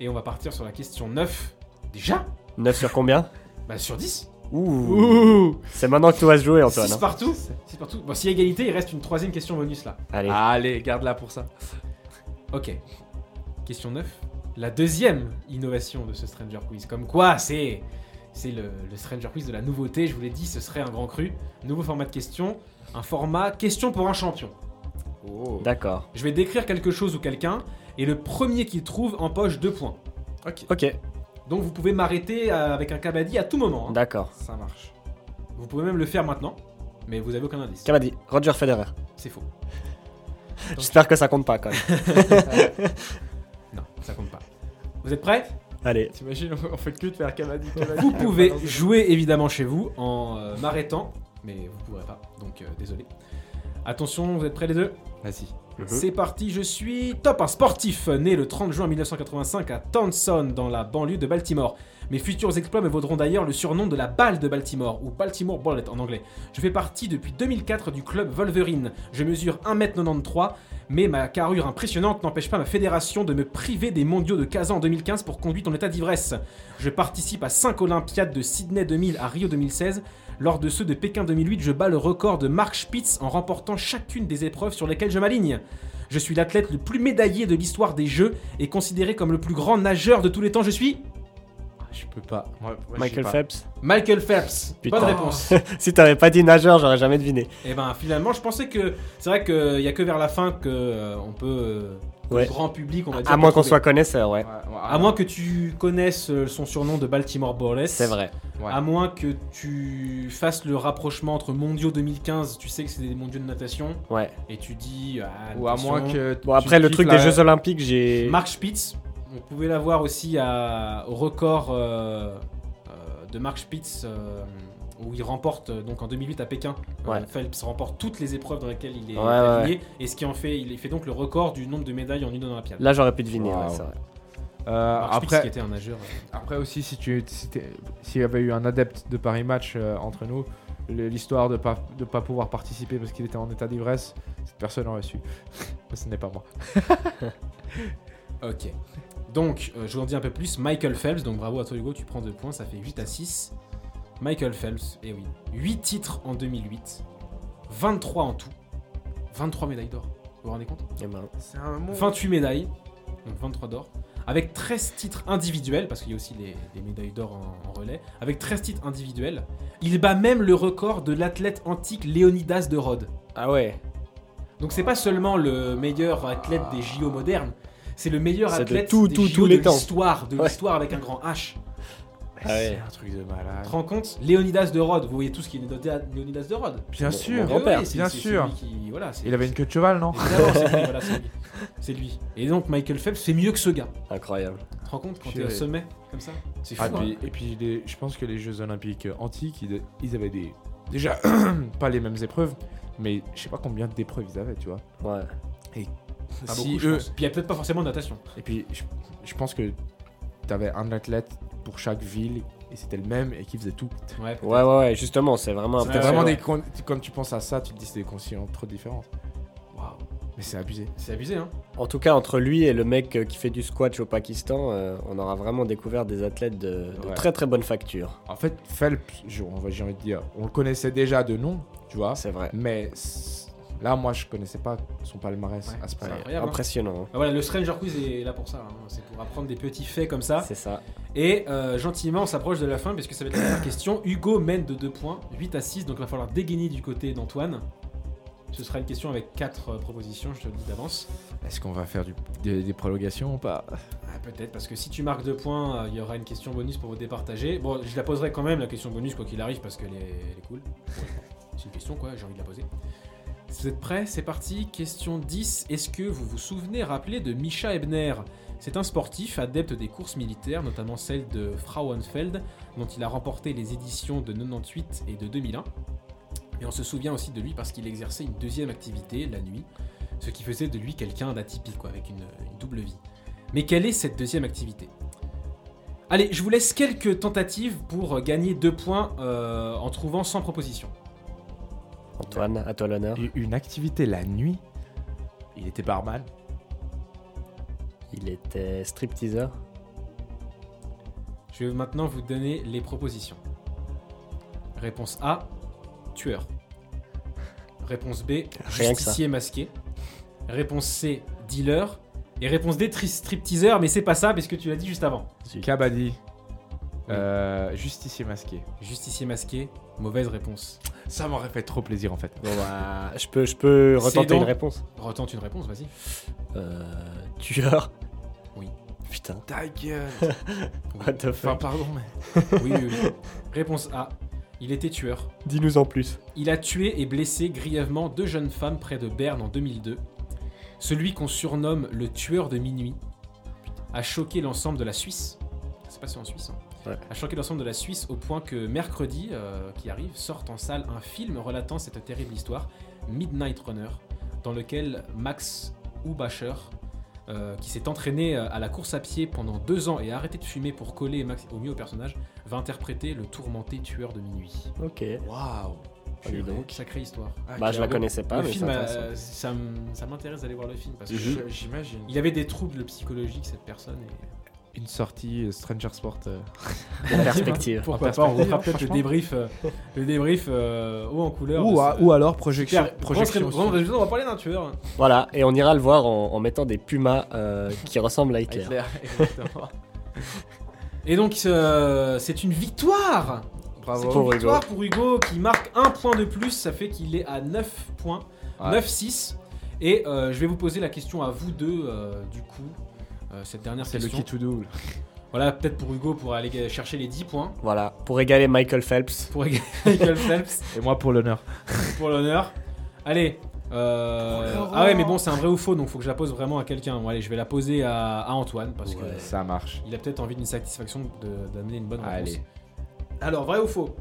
Et on va partir sur la question 9. Déjà 9 sur combien Bah sur 10. Ouh, C'est maintenant que tout va se jouer, Antoine. 6 hein. partout. 6 partout. Bon, s'il y a égalité, il reste une troisième question bonus là. Allez, Allez, garde-la pour ça. Ok. Question 9. La deuxième innovation de ce Stranger Quiz. Comme quoi, c'est. C'est le, le Stranger Quiz de la nouveauté. Je vous l'ai dit, ce serait un grand cru. Nouveau format de question. Un format question pour un champion. d'accord. Je vais décrire quelque chose ou quelqu'un. Et le premier qui trouve empoche deux points. Ok. Ok, Donc vous pouvez m'arrêter euh, avec un kabaddi à tout moment. hein. d'accord. Ça marche. Vous pouvez même le faire maintenant. Mais vous avez aucun indice. Kabaddi, Roger Federer. C'est faux. J'espère que ça compte pas quand même. Non, ça compte pas. Vous êtes prêts? Allez, T'imagines, on fait que de faire Cavadi. Vous pouvez jouer évidemment chez vous en euh, m'arrêtant, mais vous pourrez pas, donc euh, désolé. Attention, vous êtes prêts les deux? Vas-y. C'est parti, je suis top, un sportif né le 30 juin 1985 à Towson dans la banlieue de Baltimore. Mes futurs exploits me vaudront d'ailleurs le surnom de la balle de Baltimore, ou Baltimore Bullet en anglais. Je fais partie depuis 2004 du club Wolverine. Je mesure 1m93, mais ma carrure impressionnante n'empêche pas ma fédération de me priver des mondiaux de Kazan en 2015 pour conduite en état d'ivresse. Je participe à 5 Olympiades de Sydney 2000 à Rio 2016. Lors de ceux de Pékin 2008, je bats le record de Mark Spitz en remportant chacune des épreuves sur lesquelles je m'aligne. Je suis l'athlète le plus médaillé de l'histoire des Jeux et considéré comme le plus grand nageur de tous les temps. Je suis Je peux pas. Ouais, ouais, Michael pas. Phelps. Michael Phelps. Putain. Bonne réponse. si t'avais pas dit nageur, j'aurais jamais deviné. Et ben finalement, je pensais que c'est vrai qu'il y a que vers la fin que euh, on peut euh, Ouais. grand public, on va dire. À moins qu'on soit connaisseur, ouais. Ouais, ouais, À moins que tu connaisses euh, son surnom de Baltimore Bullets. C'est vrai. ouais. À moins que tu fasses le rapprochement entre mondiaux 2015, tu sais que c'est des mondiaux de natation, Ouais. et tu dis. ah, Ou à moins que. Bon, après, le truc la- des Jeux Olympiques, j'ai. Mark Spitz, on pouvait l'avoir aussi à, au record euh, euh, de Mark Spitz euh, où il remporte euh, donc en 2008 à Pékin. euh, Ouais. Phelps remporte toutes les épreuves dans lesquelles il est Ouais, et ce qui en fait, il fait donc le record du nombre de médailles en une olympiade. Là, j'aurais pu deviner, c'est vrai. Euh, après, qui était un nageur. Après aussi, si tu, si s'il y avait eu un adepte de Paris Match euh, entre nous, l'histoire de pas de pas pouvoir participer parce qu'il était en état d'ivresse, cette personne aurait su. Ce n'est pas moi. Ok. Donc, euh, je vous en dis un peu plus. Michael Phelps, donc bravo à toi Hugo, tu prends 2 points, ça fait 8 à 6. Michael Phelps, et oui. 8 titres en 2008, 23 en tout, 23 médailles d'or. Vous vous rendez compte? Eh ben, C'est un mot. 28 médailles, donc 23 d'or, avec 13 titres individuels, parce qu'il y a aussi les, les médailles d'or en, en relais, avec 13 titres individuels. Il bat même le record de l'athlète antique Léonidas de Rhodes. Ah ouais, Donc c'est pas seulement le meilleur athlète des JO modernes, c'est le meilleur C'est de athlète tout, des tout, JO les de temps. l'histoire, de Ouais. l'histoire avec un grand H. Ah ouais. C'est un truc de Tu malade. te rends compte Léonidas de Rhodes, vous voyez tout ce qui est noté à Léonidas de Rhodes. Bien sûr. mon Oui, bien sûr. qui- voilà, Il avait une queue de cheval, non c'est lui, voilà, c'est lui. C'est lui. Et donc Michael Phelps fait mieux que ce gars. incroyable. Tu te rends compte quand t'es au sommet comme ça C'est fou. Ah, hein. puis- et puis, les- je pense que les Jeux Olympiques antiques, ils, ils avaient des. Déjà, pas les mêmes épreuves, mais je sais pas combien d'épreuves ils avaient, tu vois. Ouais. Pas si beaucoup, je eux- pense. Puis il y a peut-être pas forcément de natation. Et puis, je, je pense que t'avais un athlète pour chaque ville, et c'était le même, et qui faisait tout. Ouais. Ouais, ouais, ouais, justement, c'est vraiment C'était peu- vraiment ouais. des. con- Quand tu penses à ça, tu te dis c'est des conditions trop différentes. Waouh. Mais c'est abusé. C'est abusé, hein. En tout cas, entre lui et le mec euh, qui fait du squash au Pakistan, euh, on aura vraiment découvert des athlètes de, de Ouais. très très bonne facture. En fait, Phelps, je- on va- j'ai envie de dire, on le connaissait déjà de nom, tu vois. C'est vrai. Mais là, moi, je connaissais pas son palmarès Ouais, à ce incroyable. hein. Impressionnant. hein. Bah voilà, le Stranger Quiz est là pour ça. hein. C'est pour apprendre des petits faits comme ça. C'est ça. Et euh, gentiment, on s'approche de la fin puisque ça va être la dernière question. Hugo mène de 2 points, 8 à 6, donc il va falloir dégainer du côté d'Antoine. Ce sera une question avec 4 propositions, je te le dis d'avance. Est-ce qu'on va faire du- des, des prolongations ou pas? Ah, Peut-être, parce que si tu marques 2 points, euh, il y aura une question bonus pour vous départager. Bon, je la poserai quand même, la question bonus, quoi qu'il arrive, parce qu'elle est, elle est cool. C'est une question, quoi, j'ai envie de la poser. Vous êtes prêts? C'est parti. Question 10. Est-ce que vous vous souvenez, rappelez de Misha Ebner? C'est un sportif adepte des courses militaires, notamment celle de Frauenfeld, dont il a remporté les éditions de 98 et de 2001. Et on se souvient aussi de lui parce qu'il exerçait une deuxième activité, la nuit, ce qui faisait de lui quelqu'un d'atypique, quoi, avec une, une double vie. Mais quelle est cette deuxième activité? Allez, je vous laisse quelques tentatives pour gagner deux points euh, en trouvant 100 propositions. Antoine, à toi l'honneur. Une activité la nuit? Il était barman Il était stripteaser. Je vais maintenant vous donner les propositions. Réponse A, tueur. Réponse B, justicier masqué. Réponse C, dealer. Et réponse D, tri- stripteaser, mais c'est pas ça, parce que tu l'as dit juste avant. Kabaddi. Euh, justicier masqué. Justicier masqué, mauvaise réponse. Ça m'aurait fait trop plaisir en fait. Bon bah, je peux, je peux retenter donc- une réponse. Retente une réponse, vas-y. Euh, tueur. Oui. Putain. Ta gueule What the Enfin, fuck. pardon, mais. Oui, oui, oui. Réponse A, il était tueur. Dis-nous en plus. Il a tué et blessé grièvement deux jeunes femmes près de Berne en 2002. Celui qu'on surnomme le tueur de minuit a choqué l'ensemble de la Suisse. C'est passé en Suisse. hein. Ouais. A choqué l'ensemble de la Suisse au point que mercredi, euh, qui arrive, sort en salle un film relatant cette terrible histoire, Midnight Runner, dans lequel Max Hubacher, euh, qui s'est entraîné euh, à la course à pied pendant deux ans et a arrêté de fumer pour coller Max au mieux au personnage, va interpréter le tourmenté tueur de minuit. Ok. Waouh Ah, dis donc. Sacrée histoire. Bah, je la connaissais pas, le mais film, euh, ça m'intéresse d'aller voir le film parce que J'imagine. il avait des troubles psychologiques cette personne. Et... Une sortie euh, Stranger Sport. euh, En perspective. Pourquoi En pas On perspective, fera peut-être le débrief, euh, le débrief euh, haut en couleur. Ou, de à- ce- ou alors projection. Projection on va parler d'un tueur. Voilà, et on ira le voir en, en mettant des pumas euh, qui ressemblent à Hitler. Hitler, exactement. Et donc euh, c'est une victoire. Bravo. Pour une Hugo. victoire pour Hugo qui marque un point de plus. Ça fait qu'il est à 9 points, Ouais. 9-6. Et euh, je vais vous poser la question à vous deux euh, du coup. Euh, cette dernière C'est le qui to double. Voilà, peut-être pour Hugo pour aller chercher les 10 points. Voilà, pour égaler Michael Phelps. Pour égaler Michael Phelps. Et moi pour l'honneur. pour l'honneur. Allez. euh, Ah ouais, mais bon, c'est un vrai ou faux, donc faut que je la pose vraiment à quelqu'un. Bon, allez, je vais la poser à, à Antoine parce que Ça marche. il a peut-être envie d'une satisfaction de- d'amener une bonne réponse. Allez. Alors, vrai ou faux?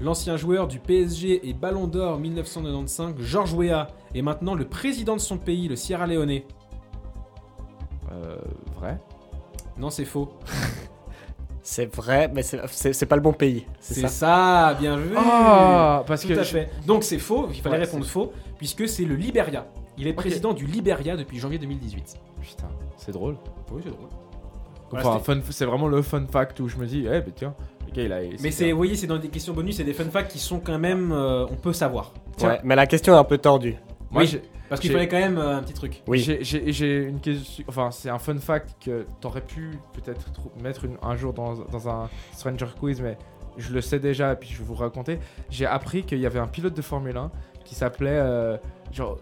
L'ancien joueur du PSG et Ballon d'Or 1995, Georges Weah, est maintenant le président de son pays, le Sierra Leone. Euh, vrai? Non, c'est faux. C'est vrai, mais c'est- pas le bon pays. C'est ça? ça. bien vu. Ah, parce Tout que à je- fait. Donc c'est faux, il fallait Ouais, répondre faux, puisque c'est le Liberia. Il est président du Liberia depuis janvier 2018. Putain, c'est drôle. Oui, c'est drôle. Voilà, Enfin, c'est vraiment le fun fact où je me dis, eh ben tiens, le gars il a. Mais c'est, vous voyez, c'est dans des questions bonus, c'est des fun facts qui sont quand même, euh, on peut savoir. Ouais, mais la question est un peu tordue. Moi, Oui. Parce qu'il fallait quand même euh, un petit truc. Oui. J'ai- une question. Enfin, c'est un fun fact que t'aurais pu peut-être mettre une- un jour dans, dans un Stranger Quiz, mais je le sais déjà et puis je vais vous raconter. J'ai appris qu'il y avait un pilote de Formule 1 qui s'appelait. euh, genre.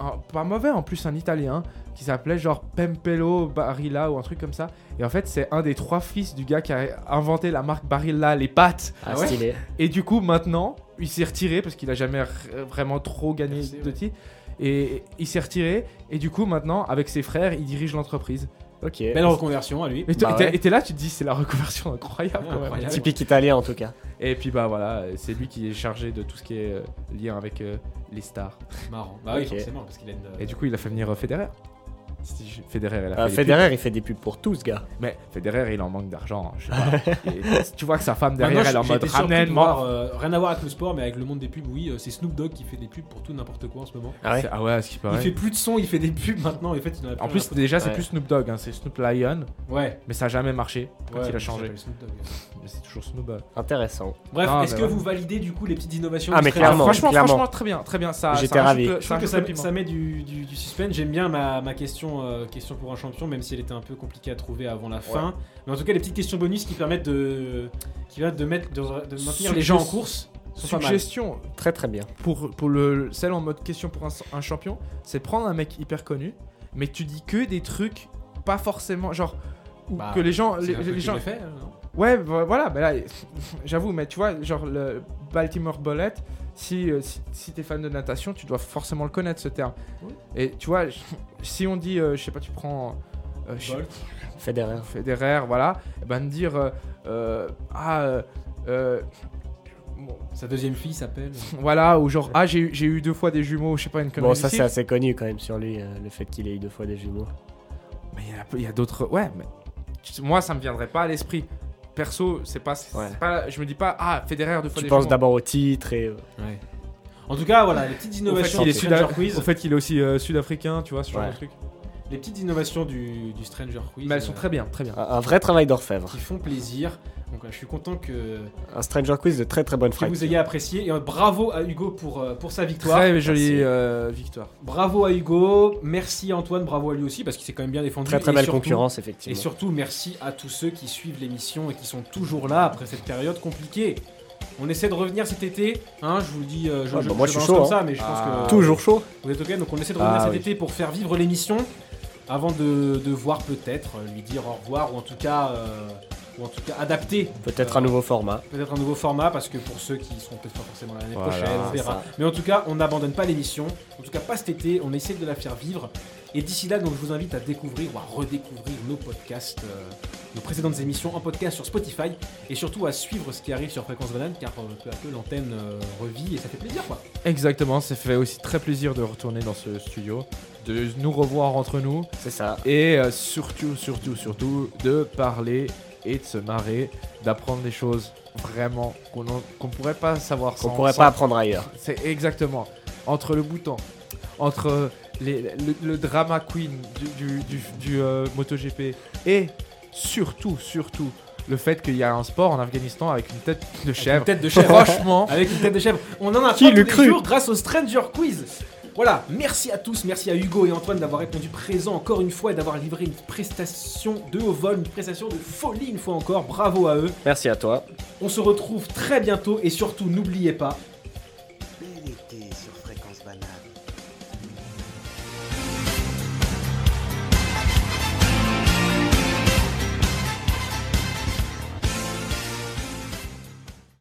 un- pas mauvais en plus, un italien qui s'appelait genre Pempello Barilla ou un truc comme ça. Et en fait, c'est un des trois fils du gars qui a inventé la marque Barilla, les pâtes. Ah, ouais stylé. Et du coup, maintenant, il s'est retiré parce qu'il a jamais vraiment trop gagné Merci, de ouais. Et il s'est retiré. Et du coup, maintenant, avec ses frères, il dirige l'entreprise. Ok. Belle reconversion à lui. Et toi- Bah et t'es- ouais. et t'es là, tu te dis, c'est la reconversion incroyable. quand même. Incroyable. Typique italien en tout cas. Et puis, bah voilà, c'est lui qui est chargé de tout ce qui est euh, lien avec euh, les stars. Marrant. Bah oui, forcément, parce qu'il a une. euh, Et du coup, il a fait venir euh, Federer. Si Federer, il a Euh, fait des Federer, il fait des pubs pour tous, gars. pubs. Mais Federer, il en manque d'argent. hein, je sais pas. Et tu vois que sa femme derrière, Maintenant, elle est en j'ai mode été surpris de ramène-moi. voir, euh, rien à voir avec le sport, mais avec le monde des pubs, oui, euh, c'est Snoop Dogg qui fait des pubs pour tout n'importe quoi en ce moment. Ah ouais C'est- Ah ouais, ce qui Il paraît. fait plus de son, il fait des pubs maintenant. En fait, il en a En plus, déjà, c'est Ouais. plus Snoop Dogg, hein, c'est Snoop Lion, ouais. mais ça a jamais marché quand Ouais, il a changé. s'appelle Snoop Dogg. Mais c'est toujours Snoop. euh. Intéressant. Bref, Non, est-ce mais que ouais. vous validez du coup les petites innovations Ah, du mais clairement, franchement, clairement. franchement, très bien, très bien. Ça, J'étais ça ravi. rajoute le- Je trouve que rajoute ça, le piment. ça met du, du- du suspense. J'aime bien ma, ma question, euh, question pour un champion, même si elle était un peu compliquée à trouver avant la fin. Mais en tout cas, les petites questions bonus qui permettent de, qui permettent de, mettre, de, de maintenir les gens en course sont pas mal. Suggestion Très très bien. pour, pour le, celle en mode question pour un, un champion, c'est prendre un mec hyper connu, mais tu dis que des trucs pas forcément genre ou Bah, que les gens les, gens fait, euh, non? Ouais vo- voilà mais là j'avoue mais tu vois genre le Baltimore Bullet si, euh, si, si t'es fan de natation tu dois forcément le connaître ce terme Oui. et tu vois si on dit euh, je sais pas tu prends euh, Bolt. Federer. Federer, voilà, et ben de dire euh, euh, ah bon, Sa deuxième fille s'appelle. voilà ou genre ah j'ai eu- j'ai eu deux fois des jumeaux, je sais pas une connerie Bon, ça c'est assez connu quand même sur lui, euh, le fait qu'il ait eu deux fois des jumeaux. Mais il y a- a, d'autres. Ouais, mais moi, ça me viendrait pas à l'esprit. Perso, c'est pas, c'est Ouais. pas. Je me dis pas, ah, Federer deux fois Tu penses d'abord au titre et. euh, Ouais. En tout cas, voilà, les petites Au fait innovations au fait qu'il est aussi euh, sud-africain, tu vois, ce genre Ouais. de truc. Les petites innovations du, du Stranger Quiz. Mais elles sont euh, très bien, très bien. un, un vrai travail d'orfèvre. Qui font plaisir. Donc, euh, je suis content que, Un Stranger Quiz de très très bonne que frappe. vous ayez apprécié. Et euh, bravo à Hugo pour, euh, pour sa victoire. Très jolie euh, victoire. Bravo à Hugo. Merci à Antoine. Bravo à lui aussi parce qu'il s'est quand même bien défendu. Très très Et belle surtout- concurrence Et effectivement. surtout, merci à tous ceux qui suivent l'émission et qui sont toujours là après cette période compliquée. On essaie de revenir cet été, hein, je vous le dis, je, Ouais, je- bah moi, je suis chaud, comme hein. ça, mais je pense Ah. que Toujours chaud. vous êtes ok. Donc on essaie de revenir Ah, cet oui. été pour faire vivre l'émission, avant de, voir peut-être euh, lui dire au revoir ou en tout cas, euh, ou en tout cas adapter Peut-être Euh, un nouveau format. peut-être un nouveau format parce que pour ceux qui seront peut-être pas forcément l'année Voilà, prochaine, on verra. ça. Mais en tout cas, on n'abandonne pas l'émission. En tout cas, pas cet été. On essaie de la faire vivre. Et d'ici là, donc, je vous invite à découvrir ou à redécouvrir nos podcasts, euh, nos précédentes émissions en podcast sur Spotify. Et surtout à suivre ce qui arrive sur Fréquence Banane car euh, peu à peu l'antenne euh, revit et ça fait plaisir quoi. Exactement, ça fait aussi très plaisir de retourner dans ce studio, de nous revoir entre nous C'est ça. et euh, surtout, surtout, surtout de parler et de se marrer, d'apprendre des choses vraiment qu'on qu'on pourrait pas savoir Qu'on sans- pourrait sans- pas apprendre ailleurs. C'est exactement. Entre le bouton, entre les- le, le drama queen du, du, du- du, euh, MotoGP et surtout, surtout, le fait qu'il y a un sport en Afghanistan avec une tête de Avec chèvre. Une tête de chèvre. Franchement, Avec une tête de chèvre. On en a Qui les cru jours grâce au Stranger Quiz. Voilà, merci à tous, merci à Hugo et Antoine d'avoir répondu présent encore une fois et d'avoir livré une prestation de haut vol, une prestation de folie une fois encore. Bravo à eux. Merci à toi. On se retrouve très bientôt et surtout n'oubliez pas,